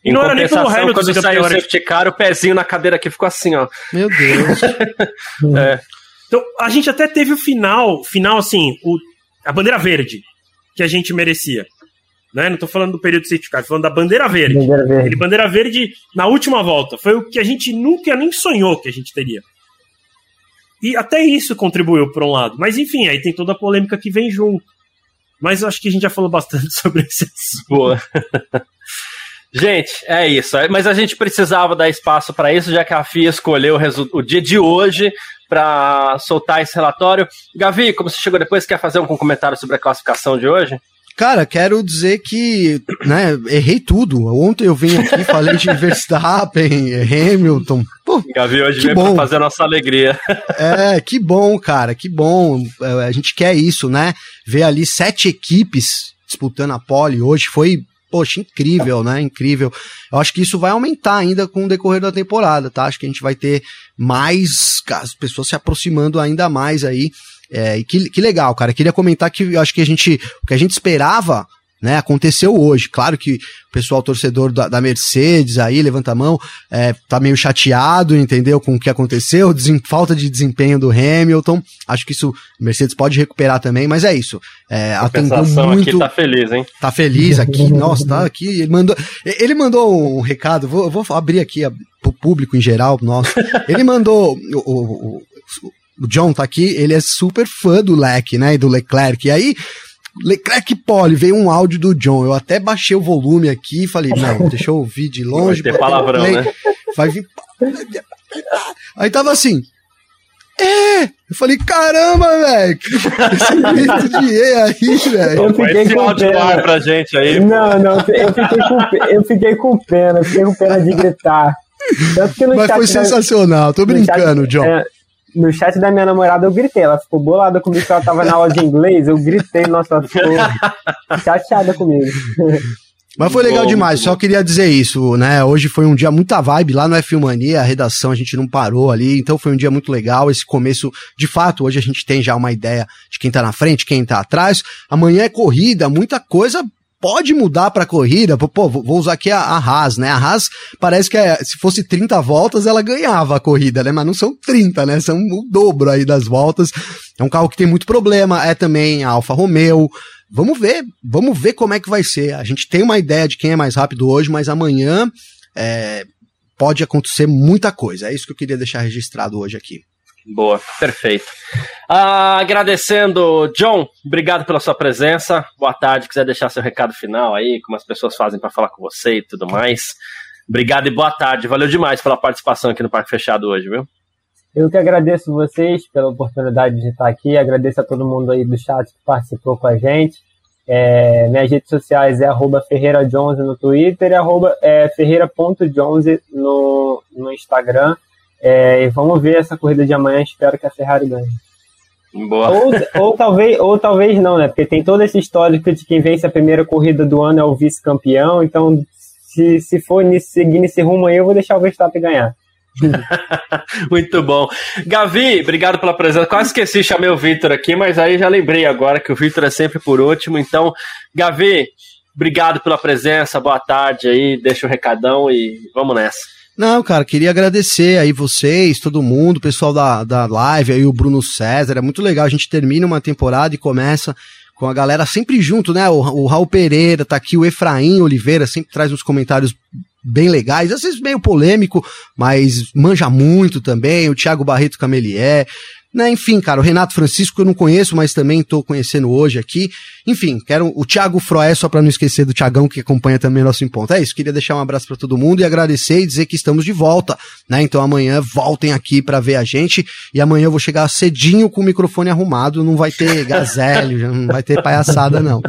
E em não era nem pelo Hamilton quando saiu o safety car, o pezinho na cadeira aqui ficou assim, ó. Meu Deus. é. Então, a gente até teve o final, final assim, o, a bandeira verde, que a gente merecia. Né? Não estou falando do período de safety car, falando da bandeira verde. Bandeira verde. Ele, bandeira verde na última volta. Foi o que a gente nunca nem sonhou que a gente teria. E até isso contribuiu por um lado. Mas enfim, aí tem toda a polêmica que vem junto. Mas eu acho que a gente já falou bastante sobre esse assunto. Boa. gente, é isso. Mas a gente precisava dar espaço para isso, já que a FIA escolheu o, o dia de hoje para soltar esse relatório. Gavi, como você chegou depois, quer fazer um comentário sobre a classificação de hoje? Cara, quero dizer que, né, errei tudo. Ontem eu vim aqui, falei de Verstappen, Hamilton. Pô, Gavi hoje veio bom. pra fazer a nossa alegria. É, que bom, cara, que bom. É, a gente quer isso, né? Ver ali sete equipes disputando a pole hoje foi, poxa, incrível, né? Incrível. Eu acho que isso vai aumentar ainda com o decorrer da temporada, tá? Acho que a gente vai ter mais as pessoas se aproximando ainda mais aí é, e que, que legal, cara. Queria comentar que eu acho que a gente, o que a gente esperava, né, aconteceu hoje. Claro que o pessoal torcedor da, da Mercedes aí, levanta a mão, é, tá meio chateado, entendeu, com o que aconteceu, desem, falta de desempenho do Hamilton. Acho que isso Mercedes pode recuperar também, mas é isso. É, atendeu muito. aqui tá feliz, hein? Tá feliz aqui, nossa, tá aqui. Ele mandou, ele mandou um recado, vou, vou abrir aqui pro público em geral, nosso. Ele mandou o, o, o o John tá aqui, ele é super fã do Leque, né, e do Leclerc. E aí, Leclerc Pole, veio um áudio do John. Eu até baixei o volume aqui e falei, não, deixa eu ouvir de longe. Vai ter palavrão, play, né? Vai vir. Aí tava assim. É! Eu falei, caramba, velho! Esse grito de E aí, velho. Eu fiquei com pena. pra gente aí. Não, não, eu fiquei com, eu fiquei com pena, fiquei com pena de gritar. Mas foi sensacional, tô brincando, chat, John. É, no chat da minha namorada eu gritei. Ela ficou bolada comigo que ela tava na aula de inglês. Eu gritei, nossa, ela ficou chateada comigo. Mas foi legal demais, só queria dizer isso, né? Hoje foi um dia muita vibe lá no F1 Mania, a redação a gente não parou ali, então foi um dia muito legal. Esse começo, de fato, hoje a gente tem já uma ideia de quem tá na frente, quem tá atrás. Amanhã é corrida, muita coisa pode mudar para corrida. Pô, vou usar aqui a, a Haas, né? A Haas parece que é, se fosse 30 voltas ela ganhava a corrida, né? Mas não são 30, né? São o dobro aí das voltas. É um carro que tem muito problema. É também a Alfa Romeo. Vamos ver, vamos ver como é que vai ser. A gente tem uma ideia de quem é mais rápido hoje, mas amanhã é, pode acontecer muita coisa. É isso que eu queria deixar registrado hoje aqui. Boa, perfeito. Ah, agradecendo, John, obrigado pela sua presença. Boa tarde. Quiser deixar seu recado final aí, como as pessoas fazem para falar com você e tudo mais. Obrigado e boa tarde. Valeu demais pela participação aqui no Parque Fechado hoje, viu? Eu que agradeço vocês pela oportunidade de estar aqui. Agradeço a todo mundo aí do chat que participou com a gente. É, minhas redes sociais é arroba Ferreira Jones no Twitter e é, ferreira.jones no, no Instagram. É, e vamos ver essa corrida de amanhã, espero que a Ferrari ganhe. Boa. Ou, ou, talvez, ou talvez não, né? Porque tem toda essa histórico de quem vence a primeira corrida do ano é o vice-campeão. Então, se, se for nesse, seguir nesse rumo aí, eu vou deixar o Verstappen ganhar. Muito bom. Gavi, obrigado pela presença. Quase esqueci, chamei o Vitor aqui, mas aí já lembrei agora que o Vitor é sempre por último. Então, Gavi, obrigado pela presença, boa tarde aí, deixa o recadão e vamos nessa. Não, cara, queria agradecer aí vocês, todo mundo, o pessoal da, da live, aí o Bruno César, é muito legal, a gente termina uma temporada e começa com a galera sempre junto, né? O, o Raul Pereira, tá aqui o Efraim Oliveira, sempre traz uns comentários bem legais, às vezes meio polêmico, mas manja muito também, o Thiago Barreto Camelier, né, enfim, cara, o Renato Francisco eu não conheço, mas também estou conhecendo hoje aqui. Enfim, quero o Thiago Froé, só para não esquecer do Thiagão que acompanha também nosso em ponto. É isso, queria deixar um abraço para todo mundo e agradecer e dizer que estamos de volta, né? Então amanhã voltem aqui para ver a gente e amanhã eu vou chegar cedinho com o microfone arrumado, não vai ter gazélio, não vai ter palhaçada não.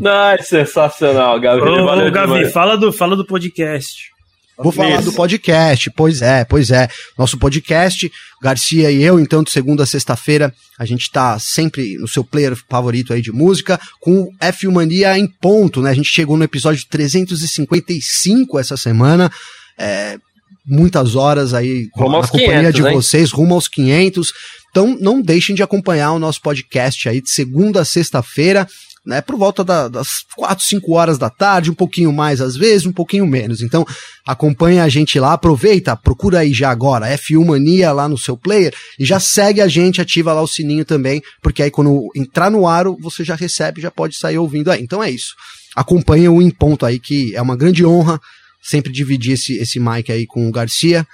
Não, é sensacional, Gabi. Ô, ô Gabi, fala do, fala do podcast. Vou falar do podcast, pois é, pois é. Nosso podcast, Garcia e eu, então, de segunda a sexta-feira, a gente tá sempre no seu player favorito aí de música, com o F Mania em ponto, né? A gente chegou no episódio 355 essa semana. É, muitas horas aí com a companhia 500, de hein? vocês, rumo aos 500. Então, não deixem de acompanhar o nosso podcast aí de segunda a sexta-feira né, por volta da, das 4, 5 horas da tarde, um pouquinho mais às vezes, um pouquinho menos. Então, acompanha a gente lá, aproveita, procura aí já agora, F1 Mania lá no seu player e já segue a gente, ativa lá o sininho também, porque aí quando entrar no ar, você já recebe, já pode sair ouvindo aí. Então é isso. Acompanha o Em Ponto aí, que é uma grande honra sempre dividir esse, esse mic aí com o Garcia.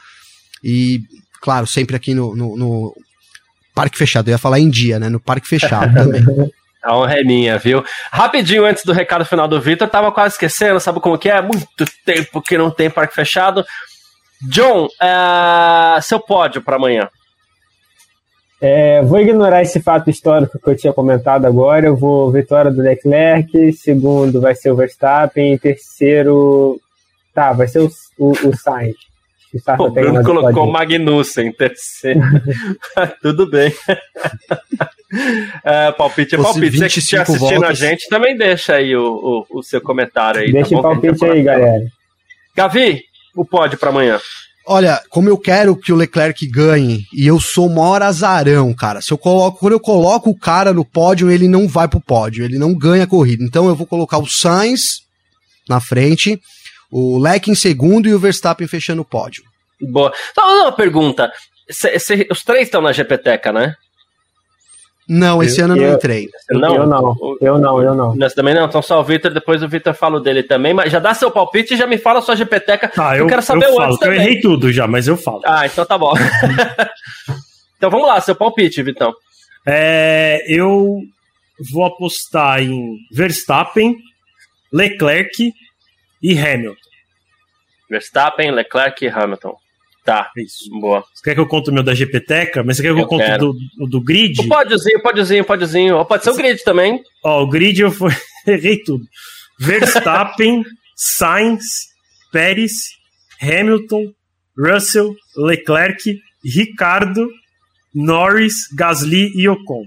E, claro, sempre aqui no, no, no Parque Fechado. Eu ia falar em dia, né? No Parque Fechado também. A honra é minha, viu? Rapidinho antes do recado final do Vitor, tava quase esquecendo, sabe como que é? Muito tempo que não tem parque fechado. John, uh, seu pódio para amanhã. É, vou ignorar esse fato histórico que eu tinha comentado agora. Eu vou vitória do Leclerc, segundo vai ser o Verstappen, terceiro. Tá, vai ser o, o, o Sainz. O, o Bruno colocou o Magnussen em terceiro. Tudo bem. É, palpite é palpite. Você que estiver assistindo voltas. a gente, também deixa aí o, o, o seu comentário aí. Tá deixa tá o palpite aí, galera. Gavi, o pódio para amanhã. Olha, como eu quero que o Leclerc ganhe, e eu sou o maior azarão, cara. Se eu coloco, quando eu coloco o cara no pódio, ele não vai pro pódio, ele não ganha a corrida. Então eu vou colocar o Sainz na frente, o Leck em segundo e o Verstappen fechando o pódio. Boa. Só uma pergunta. Cê, os três estão na GPTeca, né? Não, esse eu, ano eu não entrei. Não? Eu não, eu não, eu não. Nessa também não, então só o Vitor, depois o Vitor fala dele também, mas já dá seu palpite e já me fala sua GPTeca. Ah, eu, eu quero saber eu o falo, antes Eu errei tudo já, mas eu falo. Ah, então tá bom. então vamos lá, seu palpite, Vitão. É, eu vou apostar em Verstappen, Leclerc e Hamilton. Verstappen, Leclerc e Hamilton. Tá, isso. Boa. Você quer que eu conte o meu da GPTeca? Mas você quer que eu, eu conte do, do grid? O podzinho, podzinho, podzinho. Pode ser o grid também. Ó, o grid eu foi... errei tudo. Verstappen, Sainz, Pérez, Hamilton, Russell, Leclerc, Ricardo, Norris, Gasly e Ocon.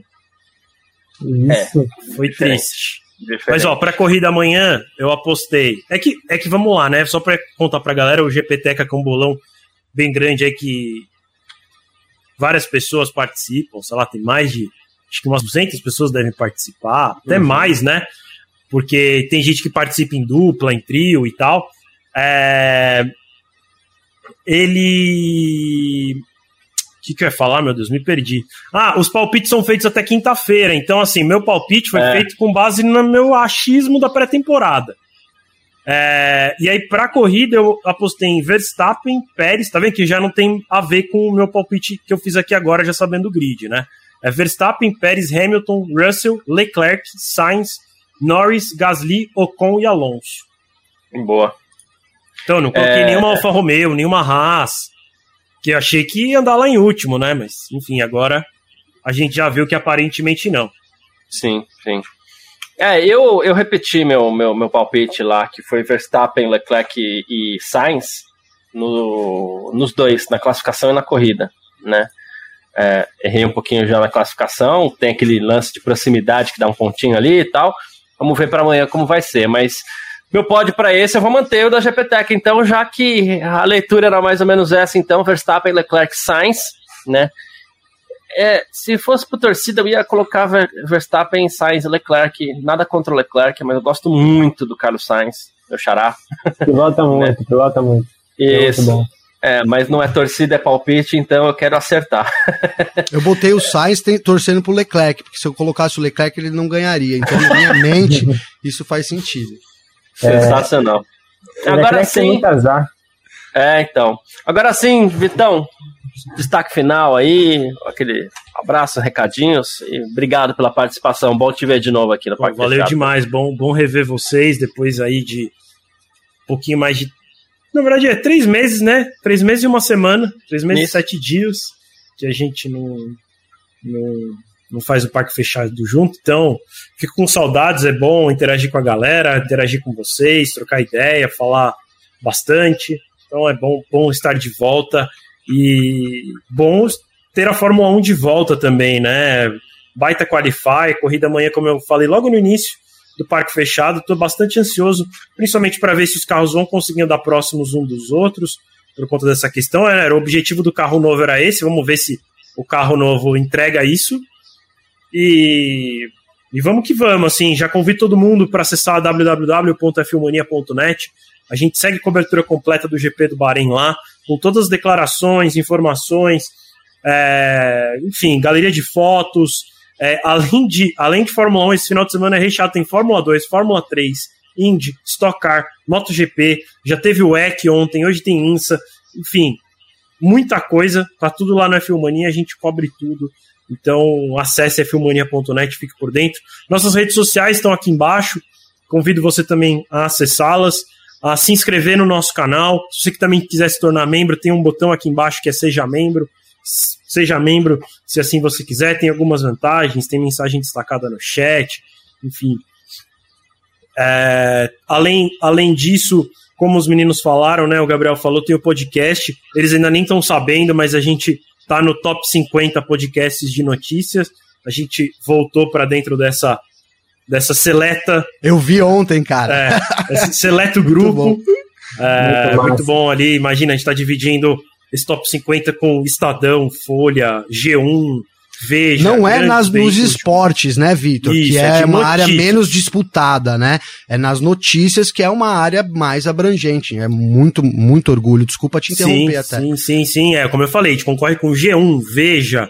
Isso. É, foi triste. Diferente. Mas ó, para corrida amanhã eu apostei. É que é que vamos lá, né? Só para contar pra galera, o GPTeca com bolão bem grande aí que várias pessoas participam, sei lá, tem mais de acho que umas 200 pessoas devem participar, até uhum. mais, né? Porque tem gente que participa em dupla, em trio e tal. É... Ele. O que, que eu ia falar, meu Deus? Me perdi. Ah, os palpites são feitos até quinta-feira. Então, assim, meu palpite foi é. feito com base no meu achismo da pré-temporada. É, e aí, pra corrida, eu apostei em Verstappen, Pérez, tá vendo que já não tem a ver com o meu palpite que eu fiz aqui agora, já sabendo o grid, né? É Verstappen, Pérez, Hamilton, Russell, Leclerc, Sainz, Norris, Gasly, Ocon e Alonso. Boa. Então, não coloquei é... nenhuma Alfa Romeo, nenhuma Haas, que eu achei que ia andar lá em último, né? Mas, enfim, agora a gente já viu que aparentemente não. Sim, sim. É, eu, eu repeti meu, meu, meu palpite lá, que foi Verstappen, Leclerc e, e Sainz no, nos dois, na classificação e na corrida, né? É, errei um pouquinho já na classificação, tem aquele lance de proximidade que dá um pontinho ali e tal. Vamos ver para amanhã como vai ser, mas meu pódio para esse eu vou manter o da GPTEC, então, já que a leitura era mais ou menos essa, então, Verstappen, Leclerc, Sainz, né? É, se fosse por torcida, eu ia colocar Verstappen, Sainz e Leclerc. Nada contra o Leclerc, mas eu gosto muito do Carlos Sainz, meu xará. Pilota muito, né? pilota muito. Isso. É, é, mas não é torcida, é palpite, então eu quero acertar. eu botei o Sainz tem, torcendo pro Leclerc, porque se eu colocasse o Leclerc, ele não ganharia. Então, na minha mente, isso faz sentido. É, Sensacional. Agora sim. É, então. Agora sim, Vitão, destaque final aí, aquele abraço, recadinhos e obrigado pela participação. Bom te ver de novo aqui no Parque Valeu Fechado. demais, bom, bom rever vocês depois aí de um pouquinho mais de. Na verdade, é três meses, né? Três meses e uma semana, três meses Isso. e sete dias que a gente não, não, não faz o Parque Fechado junto. Então, fico com saudades, é bom interagir com a galera, interagir com vocês, trocar ideia, falar bastante. Então é bom, bom estar de volta. E bom ter a Fórmula 1 de volta também, né? Baita Qualify, corrida amanhã, como eu falei logo no início do parque fechado. Estou bastante ansioso, principalmente para ver se os carros vão conseguir andar próximos um dos outros, por conta dessa questão. Era, o objetivo do carro novo era esse, vamos ver se o carro novo entrega isso. E, e vamos que vamos, assim, já convido todo mundo para acessar www.filmania.net. A gente segue cobertura completa do GP do Bahrein lá com todas as declarações, informações, é, enfim, galeria de fotos. É, além, de, além de Fórmula 1, esse final de semana é recheado, tem Fórmula 2, Fórmula 3, Indy, Stock Car, MotoGP, já teve o EC ontem, hoje tem INSA, enfim, muita coisa, tá tudo lá no F1 a gente cobre tudo. Então acesse filmania.net, fique por dentro. Nossas redes sociais estão aqui embaixo. Convido você também a acessá-las a se inscrever no nosso canal. Se você que também quiser se tornar membro, tem um botão aqui embaixo que é Seja Membro. Seja membro se assim você quiser. Tem algumas vantagens, tem mensagem destacada no chat, enfim. É, além, além disso, como os meninos falaram, né? O Gabriel falou, tem o podcast. Eles ainda nem estão sabendo, mas a gente tá no top 50 podcasts de notícias. A gente voltou para dentro dessa dessa seleta. Eu vi ontem, cara. É, esse seleto grupo. muito, bom. É, muito, muito bom ali. Imagina, a gente tá dividindo esse top 50 com Estadão, Folha, G1, Veja. Não é nas, nos esportes, né, Vitor? Que é, é uma notícias. área menos disputada, né? É nas notícias que é uma área mais abrangente. É muito, muito orgulho. Desculpa te interromper sim, até. Sim, sim, sim. É, como eu falei, a gente concorre com G1, Veja,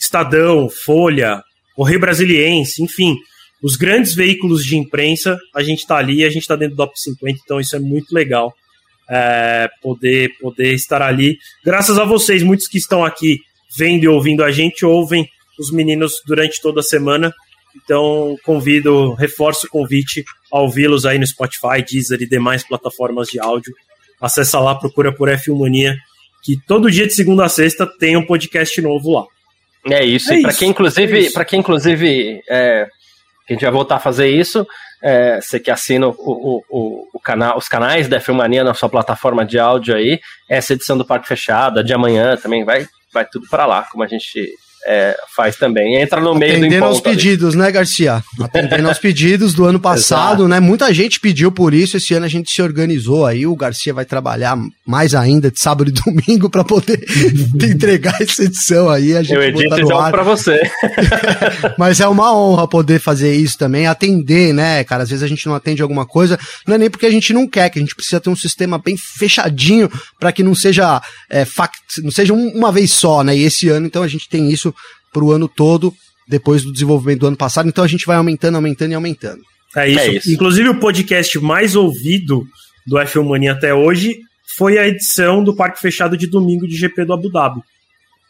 Estadão, Folha, Correio Brasiliense, enfim os grandes veículos de imprensa, a gente está ali, a gente está dentro do top 50, então isso é muito legal é, poder, poder estar ali. Graças a vocês, muitos que estão aqui vendo e ouvindo a gente, ouvem os meninos durante toda a semana. Então, convido, reforço o convite a ouvi-los aí no Spotify, Deezer e demais plataformas de áudio. Acessa lá, procura por F1 Mania, que todo dia de segunda a sexta tem um podcast novo lá. É isso. É e para quem inclusive, é para quem inclusive é, a gente vai voltar a fazer isso. É, você que assina o, o, o, o, canal, os canais da Filmania na sua plataforma de áudio aí, essa edição do Parque Fechado, a de amanhã também vai, vai tudo para lá, como a gente é, faz também. Entra no meio Atendendo do Atendendo aos pedidos, ali. né, Garcia? Atendendo aos pedidos do ano passado, né? Muita gente pediu por isso. Esse ano a gente se organizou aí. O Garcia vai trabalhar mais ainda de sábado e domingo para poder entregar essa edição aí. A gente Eu edito então para você. Mas é uma honra poder fazer isso também, atender, né, cara? Às vezes a gente não atende alguma coisa, não é nem porque a gente não quer, que a gente precisa ter um sistema bem fechadinho para que não seja é, fact, não seja uma vez só, né? E esse ano, então, a gente tem isso para o ano todo, depois do desenvolvimento do ano passado. Então a gente vai aumentando, aumentando e aumentando. É isso. É isso. Inclusive, o podcast mais ouvido do F1 Mania até hoje foi a edição do Parque Fechado de domingo de GP do Abu Dhabi.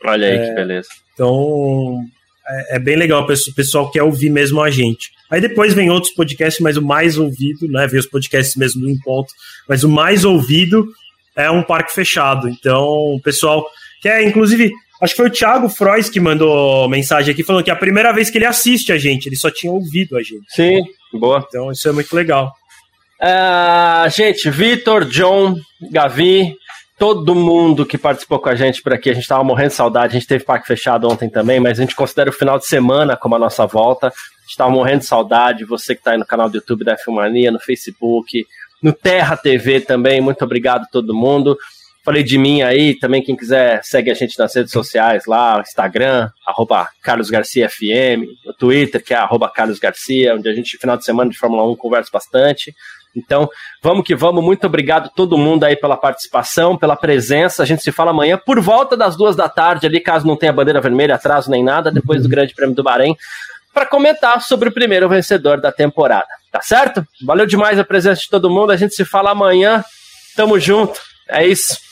Olha aí é, que beleza. Então, é, é, bem legal, o pessoal quer ouvir mesmo a gente. Aí depois vem outros podcasts, mas o mais ouvido, né? Vem os podcasts mesmo em ponto, mas o mais ouvido é um parque fechado. Então, o pessoal quer, inclusive, Acho que foi o Thiago Frois que mandou mensagem aqui falando que é a primeira vez que ele assiste a gente, ele só tinha ouvido a gente. Sim, boa. Então isso é muito legal. Uh, gente, Vitor, John, Gavi, todo mundo que participou com a gente por aqui. A gente estava morrendo de saudade. A gente teve parque fechado ontem também, mas a gente considera o final de semana como a nossa volta. A gente estava morrendo de saudade. Você que está aí no canal do YouTube da Filmania, no Facebook, no Terra TV também. Muito obrigado a todo mundo. Falei de mim aí, também quem quiser segue a gente nas redes sociais lá, Instagram, arroba Carlos Garcia FM, no Twitter, que é arroba Carlos Garcia, onde a gente, final de semana de Fórmula 1, conversa bastante. Então, vamos que vamos. Muito obrigado todo mundo aí pela participação, pela presença. A gente se fala amanhã por volta das duas da tarde ali, caso não tenha bandeira vermelha, atraso nem nada, depois do Grande Prêmio do Bahrein, para comentar sobre o primeiro vencedor da temporada. Tá certo? Valeu demais a presença de todo mundo. A gente se fala amanhã. Tamo junto. É isso.